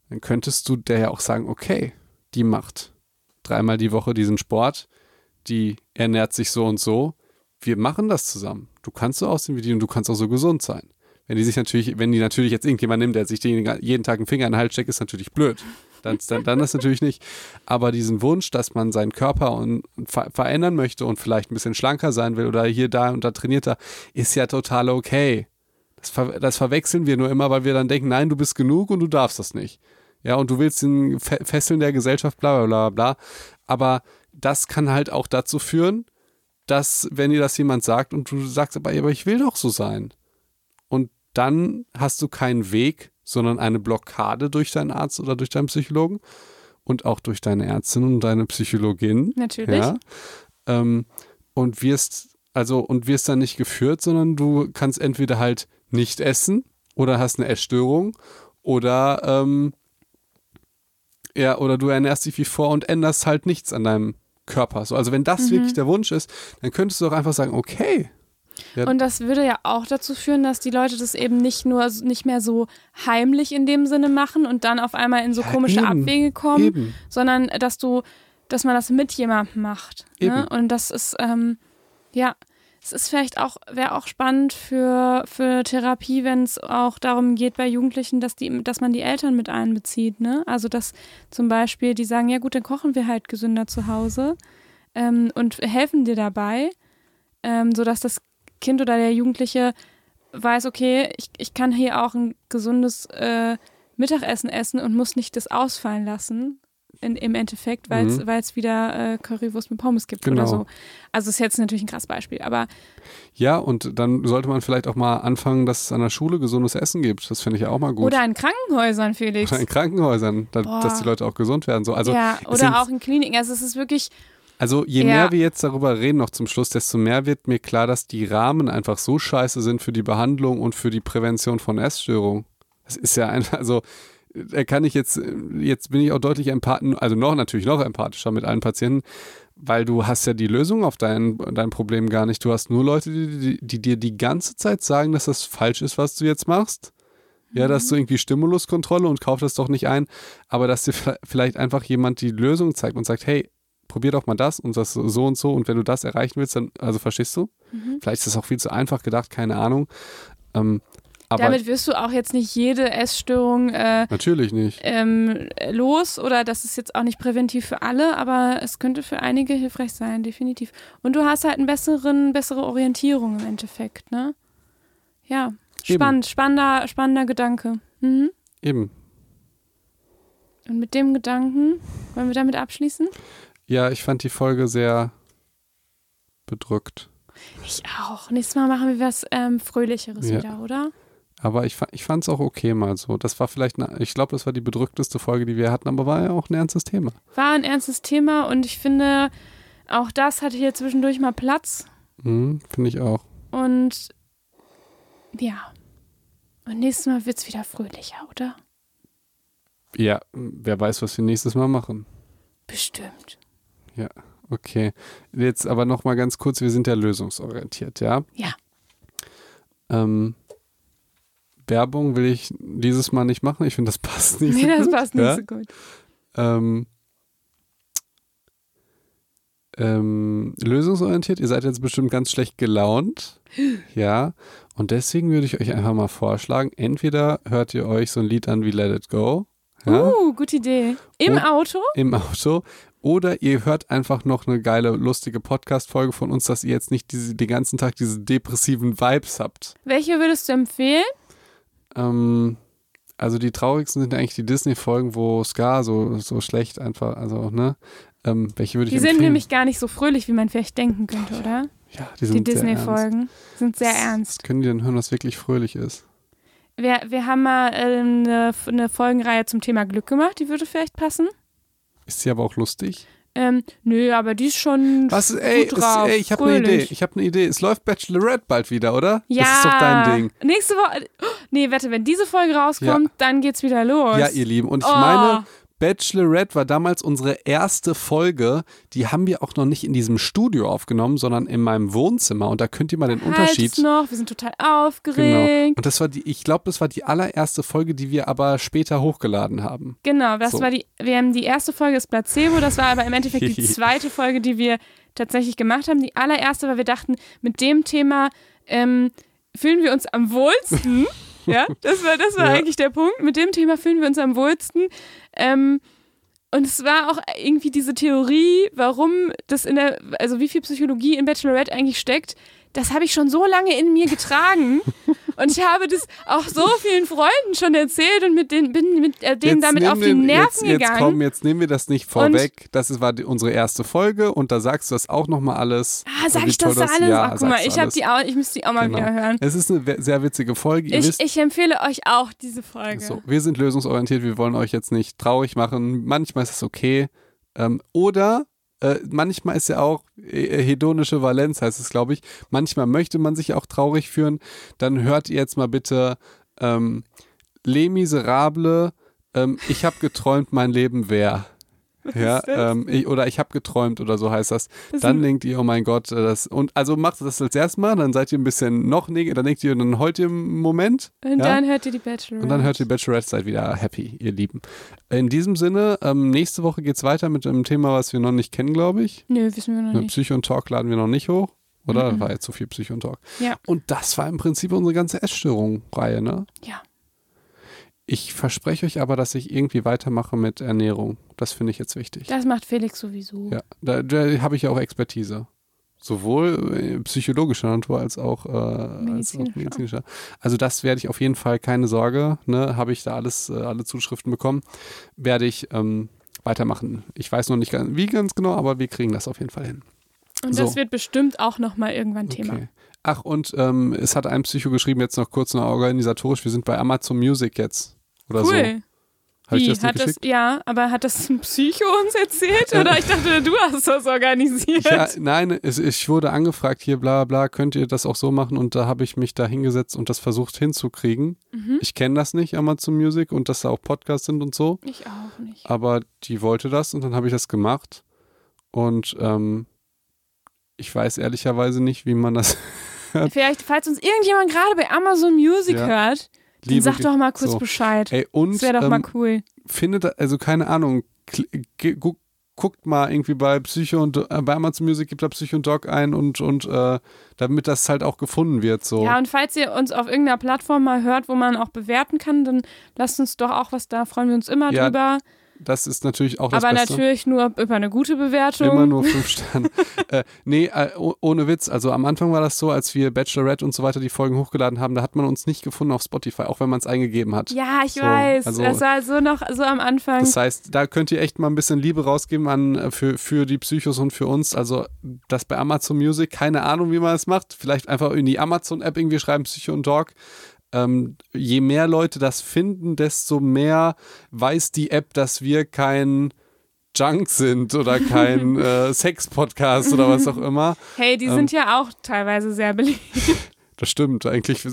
dann könntest du der ja auch sagen, okay, die macht dreimal die Woche diesen Sport, die ernährt sich so und so, wir machen das zusammen. Du kannst so aussehen wie die und du kannst auch so gesund sein. Wenn die sich natürlich, wenn die natürlich jetzt irgendjemand nimmt, der sich den jeden Tag einen Finger in den Hals steckt, ist natürlich blöd. Dann, dann, dann das natürlich nicht. Aber diesen Wunsch, dass man seinen Körper und, ver verändern möchte und vielleicht ein bisschen schlanker sein will oder hier, da und da trainierter, ist ja total okay. Das, ver das verwechseln wir nur immer, weil wir dann denken, nein, du bist genug und du darfst das nicht. Ja, und du willst den Fe Fesseln der Gesellschaft, bla bla bla bla. Aber das kann halt auch dazu führen, dass, wenn dir das jemand sagt und du sagst, aber, aber ich will doch so sein. Dann hast du keinen Weg, sondern eine Blockade durch deinen Arzt oder durch deinen Psychologen und auch durch deine Ärztin und deine Psychologin. Natürlich. Ja. Ähm, und wirst, also, und wirst dann nicht geführt, sondern du kannst entweder halt nicht essen oder hast eine Essstörung oder, ähm, ja, oder du ernährst dich wie vor und änderst halt nichts an deinem Körper. So, also wenn das Mhm. wirklich der Wunsch ist, dann könntest du auch einfach sagen, okay. Ja. Und das würde ja auch dazu führen, dass die Leute das eben nicht nur nicht mehr so heimlich in dem Sinne machen und dann auf einmal in so Ja, komische eben. Abwege kommen, Eben. sondern dass du, dass man das mit jemandem macht. Ne? Und das ist, ähm, ja, es ist vielleicht auch, wäre auch spannend für, für Therapie, wenn es auch darum geht bei Jugendlichen, dass die, dass man die Eltern mit einbezieht, ne? Also dass zum Beispiel die sagen, ja gut, dann kochen wir halt gesünder zu Hause ähm, und helfen dir dabei, ähm, sodass das Kind oder der Jugendliche weiß, okay, ich, ich kann hier auch ein gesundes äh, Mittagessen essen und muss nicht das ausfallen lassen. In, Im Endeffekt, weil es Mhm. wieder äh, Currywurst mit Pommes gibt Genau. oder so. Also ist jetzt natürlich ein krasses Beispiel, aber Ja, und dann sollte man vielleicht auch mal anfangen, dass es an der Schule gesundes Essen gibt. Das finde ich ja auch mal gut. oder in Krankenhäusern, Felix. Oder in Krankenhäusern, da, dass die Leute auch gesund werden. So, also ja, oder auch in Kliniken. Also es ist wirklich, Also je Ja. mehr wir jetzt darüber reden, noch zum Schluss, desto mehr wird mir klar, dass die Rahmen einfach so scheiße sind für die Behandlung und für die Prävention von Essstörungen. Das ist ja einfach, also da kann ich jetzt, jetzt bin ich auch deutlich empathisch, also noch natürlich noch empathischer mit allen Patienten, weil du hast ja die Lösung auf dein, dein Problem gar nicht. Du hast nur Leute, die, die, die dir die ganze Zeit sagen, dass das falsch ist, was du jetzt machst. Ja, dass du irgendwie Stimuluskontrolle und kauf das doch nicht ein, aber dass dir vielleicht einfach jemand die Lösung zeigt und sagt, hey, probier doch mal das und das so und so und wenn du das erreichen willst, dann, also verstehst du? Mhm. Vielleicht ist das auch viel zu einfach gedacht, keine Ahnung. Ähm, aber Damit wirst du auch jetzt nicht jede Essstörung äh, natürlich nicht. ähm, los oder das ist jetzt auch nicht präventiv für alle, aber es könnte für einige hilfreich sein, definitiv. Und du hast halt einen besseren, bessere Orientierung im Endeffekt, ne? Ja, Eben. spannend, spannender, spannender Gedanke. Mhm. Eben. Und mit dem Gedanken wollen wir damit abschließen? Ja, ich fand die Folge sehr bedrückt. Ich auch. Nächstes Mal machen wir was ähm, Fröhlicheres Ja. wieder, oder? Aber ich, ich fand es auch okay mal so. Das war vielleicht, eine, ich glaube, das war die bedrückteste Folge, die wir hatten, aber war ja auch ein ernstes Thema. War ein ernstes Thema und ich finde, auch das hatte hier zwischendurch mal Platz. Mhm, Finde ich auch. Und ja. Und nächstes Mal wird es wieder fröhlicher, oder? Ja, wer weiß, was wir nächstes Mal machen. Bestimmt. Okay. Jetzt aber noch mal ganz kurz, wir sind ja lösungsorientiert, ja? Ja. Ähm, Werbung will ich dieses Mal nicht machen. Ich finde, das passt nicht. Nee, so das gut, passt nicht ja? so gut. Ähm, ähm, lösungsorientiert, ihr seid jetzt bestimmt ganz schlecht gelaunt. Ja. Und deswegen würde ich euch einfach mal vorschlagen, entweder hört ihr euch so ein Lied an wie Let It Go. Ja, Uh, gute Idee. Im Und- Auto? im Auto. Oder ihr hört einfach noch eine geile, lustige Podcast-Folge von uns, dass ihr jetzt nicht diese, den ganzen Tag diese depressiven Vibes habt. Welche würdest du empfehlen? Ähm, also die traurigsten sind eigentlich die Disney-Folgen, wo Scar so, so schlecht einfach, also, ne? Ähm, welche würde ich Die sind empfehlen? nämlich gar nicht so fröhlich, wie man vielleicht denken könnte, oder? ja, die Die sind ernst. Disney-Folgen sind sehr Was ernst. können die denn hören, was wirklich fröhlich ist? Wir, wir haben mal ähm, eine, eine Folgenreihe zum Thema Glück gemacht, die würde vielleicht passen. Ist sie aber auch lustig? Ähm, nö, aber die ist schon Was, ey, gut drauf, ey ich habe eine. Idee. Ich habe eine Idee. Es läuft Bachelorette bald wieder, oder? Ja, Das ist doch dein Ding. Nächste Woche. Oh, nee, wette, wenn diese Folge rauskommt, dann geht's wieder los. Ja, ihr Lieben. Und ich oh, meine, Bachelorette war damals unsere erste Folge. Die haben wir auch noch nicht in diesem Studio aufgenommen, sondern in meinem Wohnzimmer. Und da könnt ihr mal den halt's Unterschied. noch, wir sind total Genau. aufgeregt. Und das war die, ich glaube, das war die allererste Folge, die wir aber später hochgeladen haben. Genau, das So. war die, wir haben die erste Folge ist Placebo, das war aber im Endeffekt die zweite Folge, die wir tatsächlich gemacht haben. Die allererste, weil wir dachten, mit dem Thema ähm, fühlen wir uns am wohlsten. ja, das war, das war Ja. eigentlich der Punkt. Mit dem Thema fühlen wir uns am wohlsten. Ähm, und es war auch irgendwie diese Theorie, warum das in der, also wie viel Psychologie in Bachelorette eigentlich steckt, das habe ich schon so lange in mir getragen. und ich habe das auch so vielen Freunden schon erzählt und mit denen, bin mit äh, denen damit nehmen auf die Nerven jetzt, jetzt gegangen. Komm, jetzt nehmen wir das nicht vorweg. das ist, war die, unsere erste Folge und da sagst du das auch nochmal alles. Ah, sag ich das toll alles? Ja, Ach, guck mal, ich, die auch, ich müsste die auch mal Genau. wieder hören. Es ist eine sehr witzige Folge. Ich, wisst, ich empfehle euch auch diese Folge. So, wir sind lösungsorientiert, wir wollen euch jetzt nicht traurig machen. Manchmal ist es okay. Ähm, oder äh, manchmal ist ja auch äh, hedonische Valenz, heißt es, glaube ich. Manchmal möchte man sich auch traurig führen. Dann hört ihr jetzt mal bitte ähm, Les Miserables. Ähm, ich habe geträumt, mein Leben wäre. Ja, ähm, ich, oder ich habe geträumt oder so heißt das. Das Dann denkt ihr, oh mein Gott, äh, das und also macht das als erstes Mal, dann seid ihr ein bisschen noch negativ, dann denkt ihr, dann heult ihr einen Moment. und ja? dann hört ihr die Bachelor. Und dann hört ihr Bachelorette, seid wieder happy, ihr Lieben. In diesem Sinne, ähm, nächste Woche geht's weiter mit einem Thema, was wir noch nicht kennen, glaube ich. Nö, wissen wir noch nicht. Psycho und Talk laden wir noch nicht hoch. Oder? Mhm. War jetzt zu viel Psycho und Talk. Ja. Und das war im Prinzip unsere ganze Essstörung-Reihe, ne? Ja. Ich verspreche euch aber, dass ich irgendwie weitermache mit Ernährung. Das finde ich jetzt wichtig. Das macht Felix sowieso. Ja, da, da habe ich ja auch Expertise. Sowohl äh, psychologischer Natur als auch, äh, als auch Medizinischer. medizinischer. Also das werde ich auf jeden Fall, keine Sorge, ne, habe ich da alles, äh, alle Zuschriften bekommen, werde ich ähm, weitermachen. Ich weiß noch nicht ganz, wie ganz genau, aber wir kriegen das auf jeden Fall hin. Und So. das wird bestimmt auch nochmal irgendwann Thema. Okay. Ach, und ähm, es hat ein Psycho geschrieben, jetzt noch kurz noch organisatorisch, wir sind bei Amazon Music jetzt. Oder so. Cool. Habe ich Wie, das dir hat das, geschickt? ja, aber hat das ein Psycho uns erzählt? Oder ich dachte, du hast das organisiert. Ja, nein, es, ich wurde angefragt, hier bla bla, könnt ihr das auch so machen? Und da habe ich mich da hingesetzt und das versucht hinzukriegen. Mhm. Ich kenne das nicht, Amazon Music und dass da auch Podcasts sind und so. Ich auch nicht. Aber die wollte das und dann habe ich das gemacht. Und ähm, ich weiß ehrlicherweise nicht, wie man das. Vielleicht, falls uns irgendjemand gerade bei Amazon Music Ja. hört, dann sag doch mal kurz so. Bescheid. Ey, und Das wäre doch ähm, mal cool. findet, also keine Ahnung, guckt mal irgendwie bei Psycho und äh, bei Amazon Music gibt da Psycho und Dog ein und, und äh, damit das halt auch gefunden wird. So. Ja, und falls ihr uns auf irgendeiner Plattform mal hört, wo man auch bewerten kann, dann lasst uns doch auch was da, freuen wir uns immer Ja, drüber. Das ist natürlich auch das Aber Beste. natürlich nur über eine gute Bewertung. Immer nur fünf Sterne. äh, nee, äh, oh- ohne Witz. Also am Anfang war das so, als wir Bachelorette und so weiter die Folgen hochgeladen haben, da hat man uns nicht gefunden auf Spotify, auch wenn man es eingegeben hat. Ja, ich So, weiß. also- das war so noch so am Anfang. Das heißt, da könnt ihr echt mal ein bisschen Liebe rausgeben an, äh, für, für die Psychos und für uns. Also das bei Amazon Music, keine Ahnung, wie man das macht. Vielleicht einfach in die Amazon-App irgendwie schreiben, Psycho und Dog. Ähm, je mehr Leute das finden, desto mehr weiß die App, dass wir kein Junk sind oder kein äh, Sex-Podcast oder was auch immer. hey, die ähm, sind ja auch teilweise sehr beliebt. Das stimmt, eigentlich.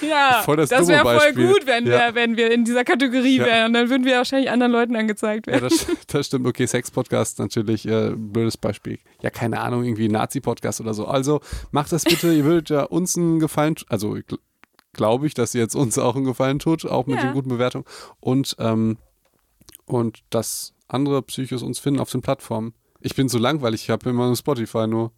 Ja, Voll das das wäre voll Beispiel. gut, wenn, Ja. wir, wenn wir in dieser Kategorie Ja. wären. Dann würden wir wahrscheinlich anderen Leuten angezeigt Ja, werden. das, das stimmt. Okay, Sex-Podcast natürlich, äh, blödes Beispiel. Ja, keine Ahnung, irgendwie Nazi-Podcast oder so. Also macht das bitte, ihr würdet ja uns einen Gefallen, also glaube ich, dass ihr jetzt uns auch einen Gefallen tut, auch mit Ja. den guten Bewertungen. Und, ähm, und dass andere Psychos uns finden auf den Plattformen. Ich bin so langweilig, ich habe immer nur Spotify nur.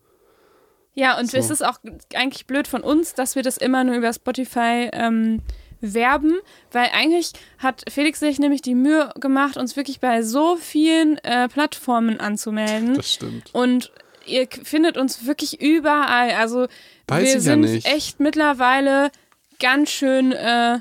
Ja, und So. es ist auch eigentlich blöd von uns, dass wir das immer nur über Spotify ähm, werben, weil eigentlich hat Felix sich nämlich die Mühe gemacht, uns wirklich bei so vielen äh, Plattformen anzumelden. Das stimmt. Und ihr findet uns wirklich überall. Also Weiß wir ja sind nicht. echt mittlerweile ganz schön, äh,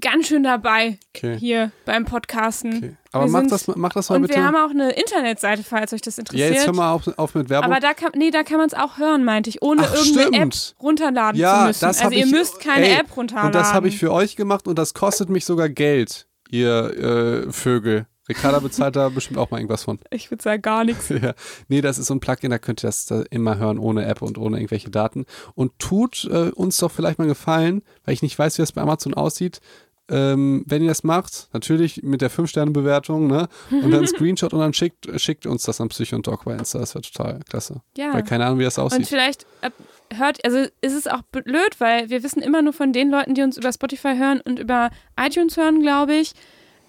ganz schön dabei Okay. hier beim Podcasten. okay. Aber Wir mach sind- das, mach das mal Und bitte. wir haben auch eine Internetseite, falls euch das ja, interessiert. jetzt hör mal auf, auf mit Werbung. Aber da kann, nee, da kann man es auch hören, meinte ich, ohne Ach, irgendeine stimmt. App runterladen Ja, zu müssen. das also ihr ich- müsst keine ey, App runterladen. Und das habe ich für euch gemacht und das kostet mich sogar Geld, ihr äh, Vögel. Ricarda bezahlt da bestimmt auch mal irgendwas von. Ich würde sagen gar nichts. ja. Nee, das ist so ein Plugin, da könnt ihr das da immer hören, ohne App und ohne irgendwelche Daten. Und tut äh, uns doch vielleicht mal gefallen, weil ich nicht weiß, wie das bei Amazon aussieht. Ähm, wenn ihr das macht, natürlich mit der 5-Sterne-Bewertung, ne? Und dann Screenshot und dann schickt, schickt uns das an Psycho und Dog bei Insta. Das wäre total klasse. Ja. Weil keine Ahnung, wie das Und aussieht. vielleicht äh, hört, also ist es auch blöd, weil wir wissen immer nur von den Leuten, die uns über Spotify hören und über iTunes hören, glaube ich.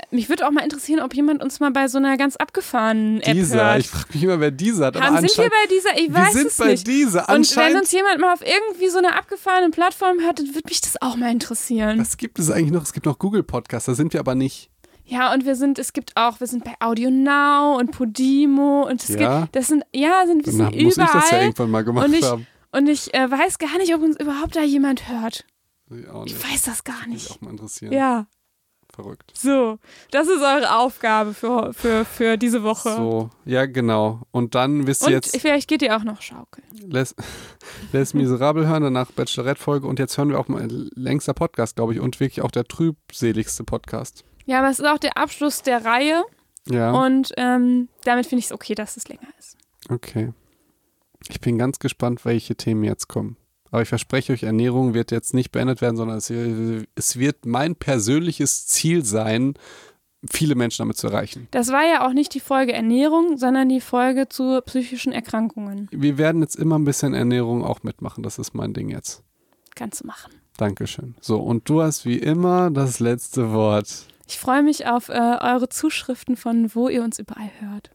Mich würde auch mal interessieren, ob jemand uns mal bei so einer ganz abgefahrenen App Dieser, hört. ich frage mich immer, wer dieser hat. Haben, sind wir bei dieser? Ich weiß wir sind es bei nicht. dieser. Und wenn uns jemand mal auf irgendwie so einer abgefahrenen Plattform hört, dann würde mich das auch mal interessieren. Was gibt es eigentlich noch? Es gibt noch Google Podcasts, da sind wir aber nicht. Ja, und wir sind, es gibt auch, wir sind bei Audio Now und Podimo und es Ja? gibt, das sind, ja, sind, wir sind muss überall. ich das ja irgendwann mal gemacht und ich, haben. und ich äh, weiß gar nicht, ob uns überhaupt da jemand hört. Ich nicht. weiß das gar Würde mich nicht. auch mal interessieren. Ja, Verrückt. so. Das ist eure Aufgabe für, für, für diese Woche. So, ja, genau. Und dann wisst ihr und jetzt, vielleicht geht ihr auch noch schaukeln. Les, Les Miserable hören, danach Bachelorette-Folge und jetzt hören wir auch mal längster Podcast, glaube ich, und wirklich auch der trübseligste Podcast. Ja, aber es ist auch der Abschluss der Reihe Ja, und ähm, damit finde ich es okay, dass es länger ist. okay. Ich bin ganz gespannt, welche Themen jetzt kommen. Aber ich verspreche euch, Ernährung wird jetzt nicht beendet werden, sondern es, es wird mein persönliches Ziel sein, viele Menschen damit zu erreichen. Das war ja auch nicht die Folge Ernährung, sondern die Folge zu psychischen Erkrankungen. Wir werden jetzt immer ein bisschen Ernährung auch mitmachen. Das ist mein Ding jetzt. Kannst du machen. Dankeschön. So, und du hast wie immer das letzte Wort. Ich freue mich auf äh, eure Zuschriften von wo ihr uns überall hört.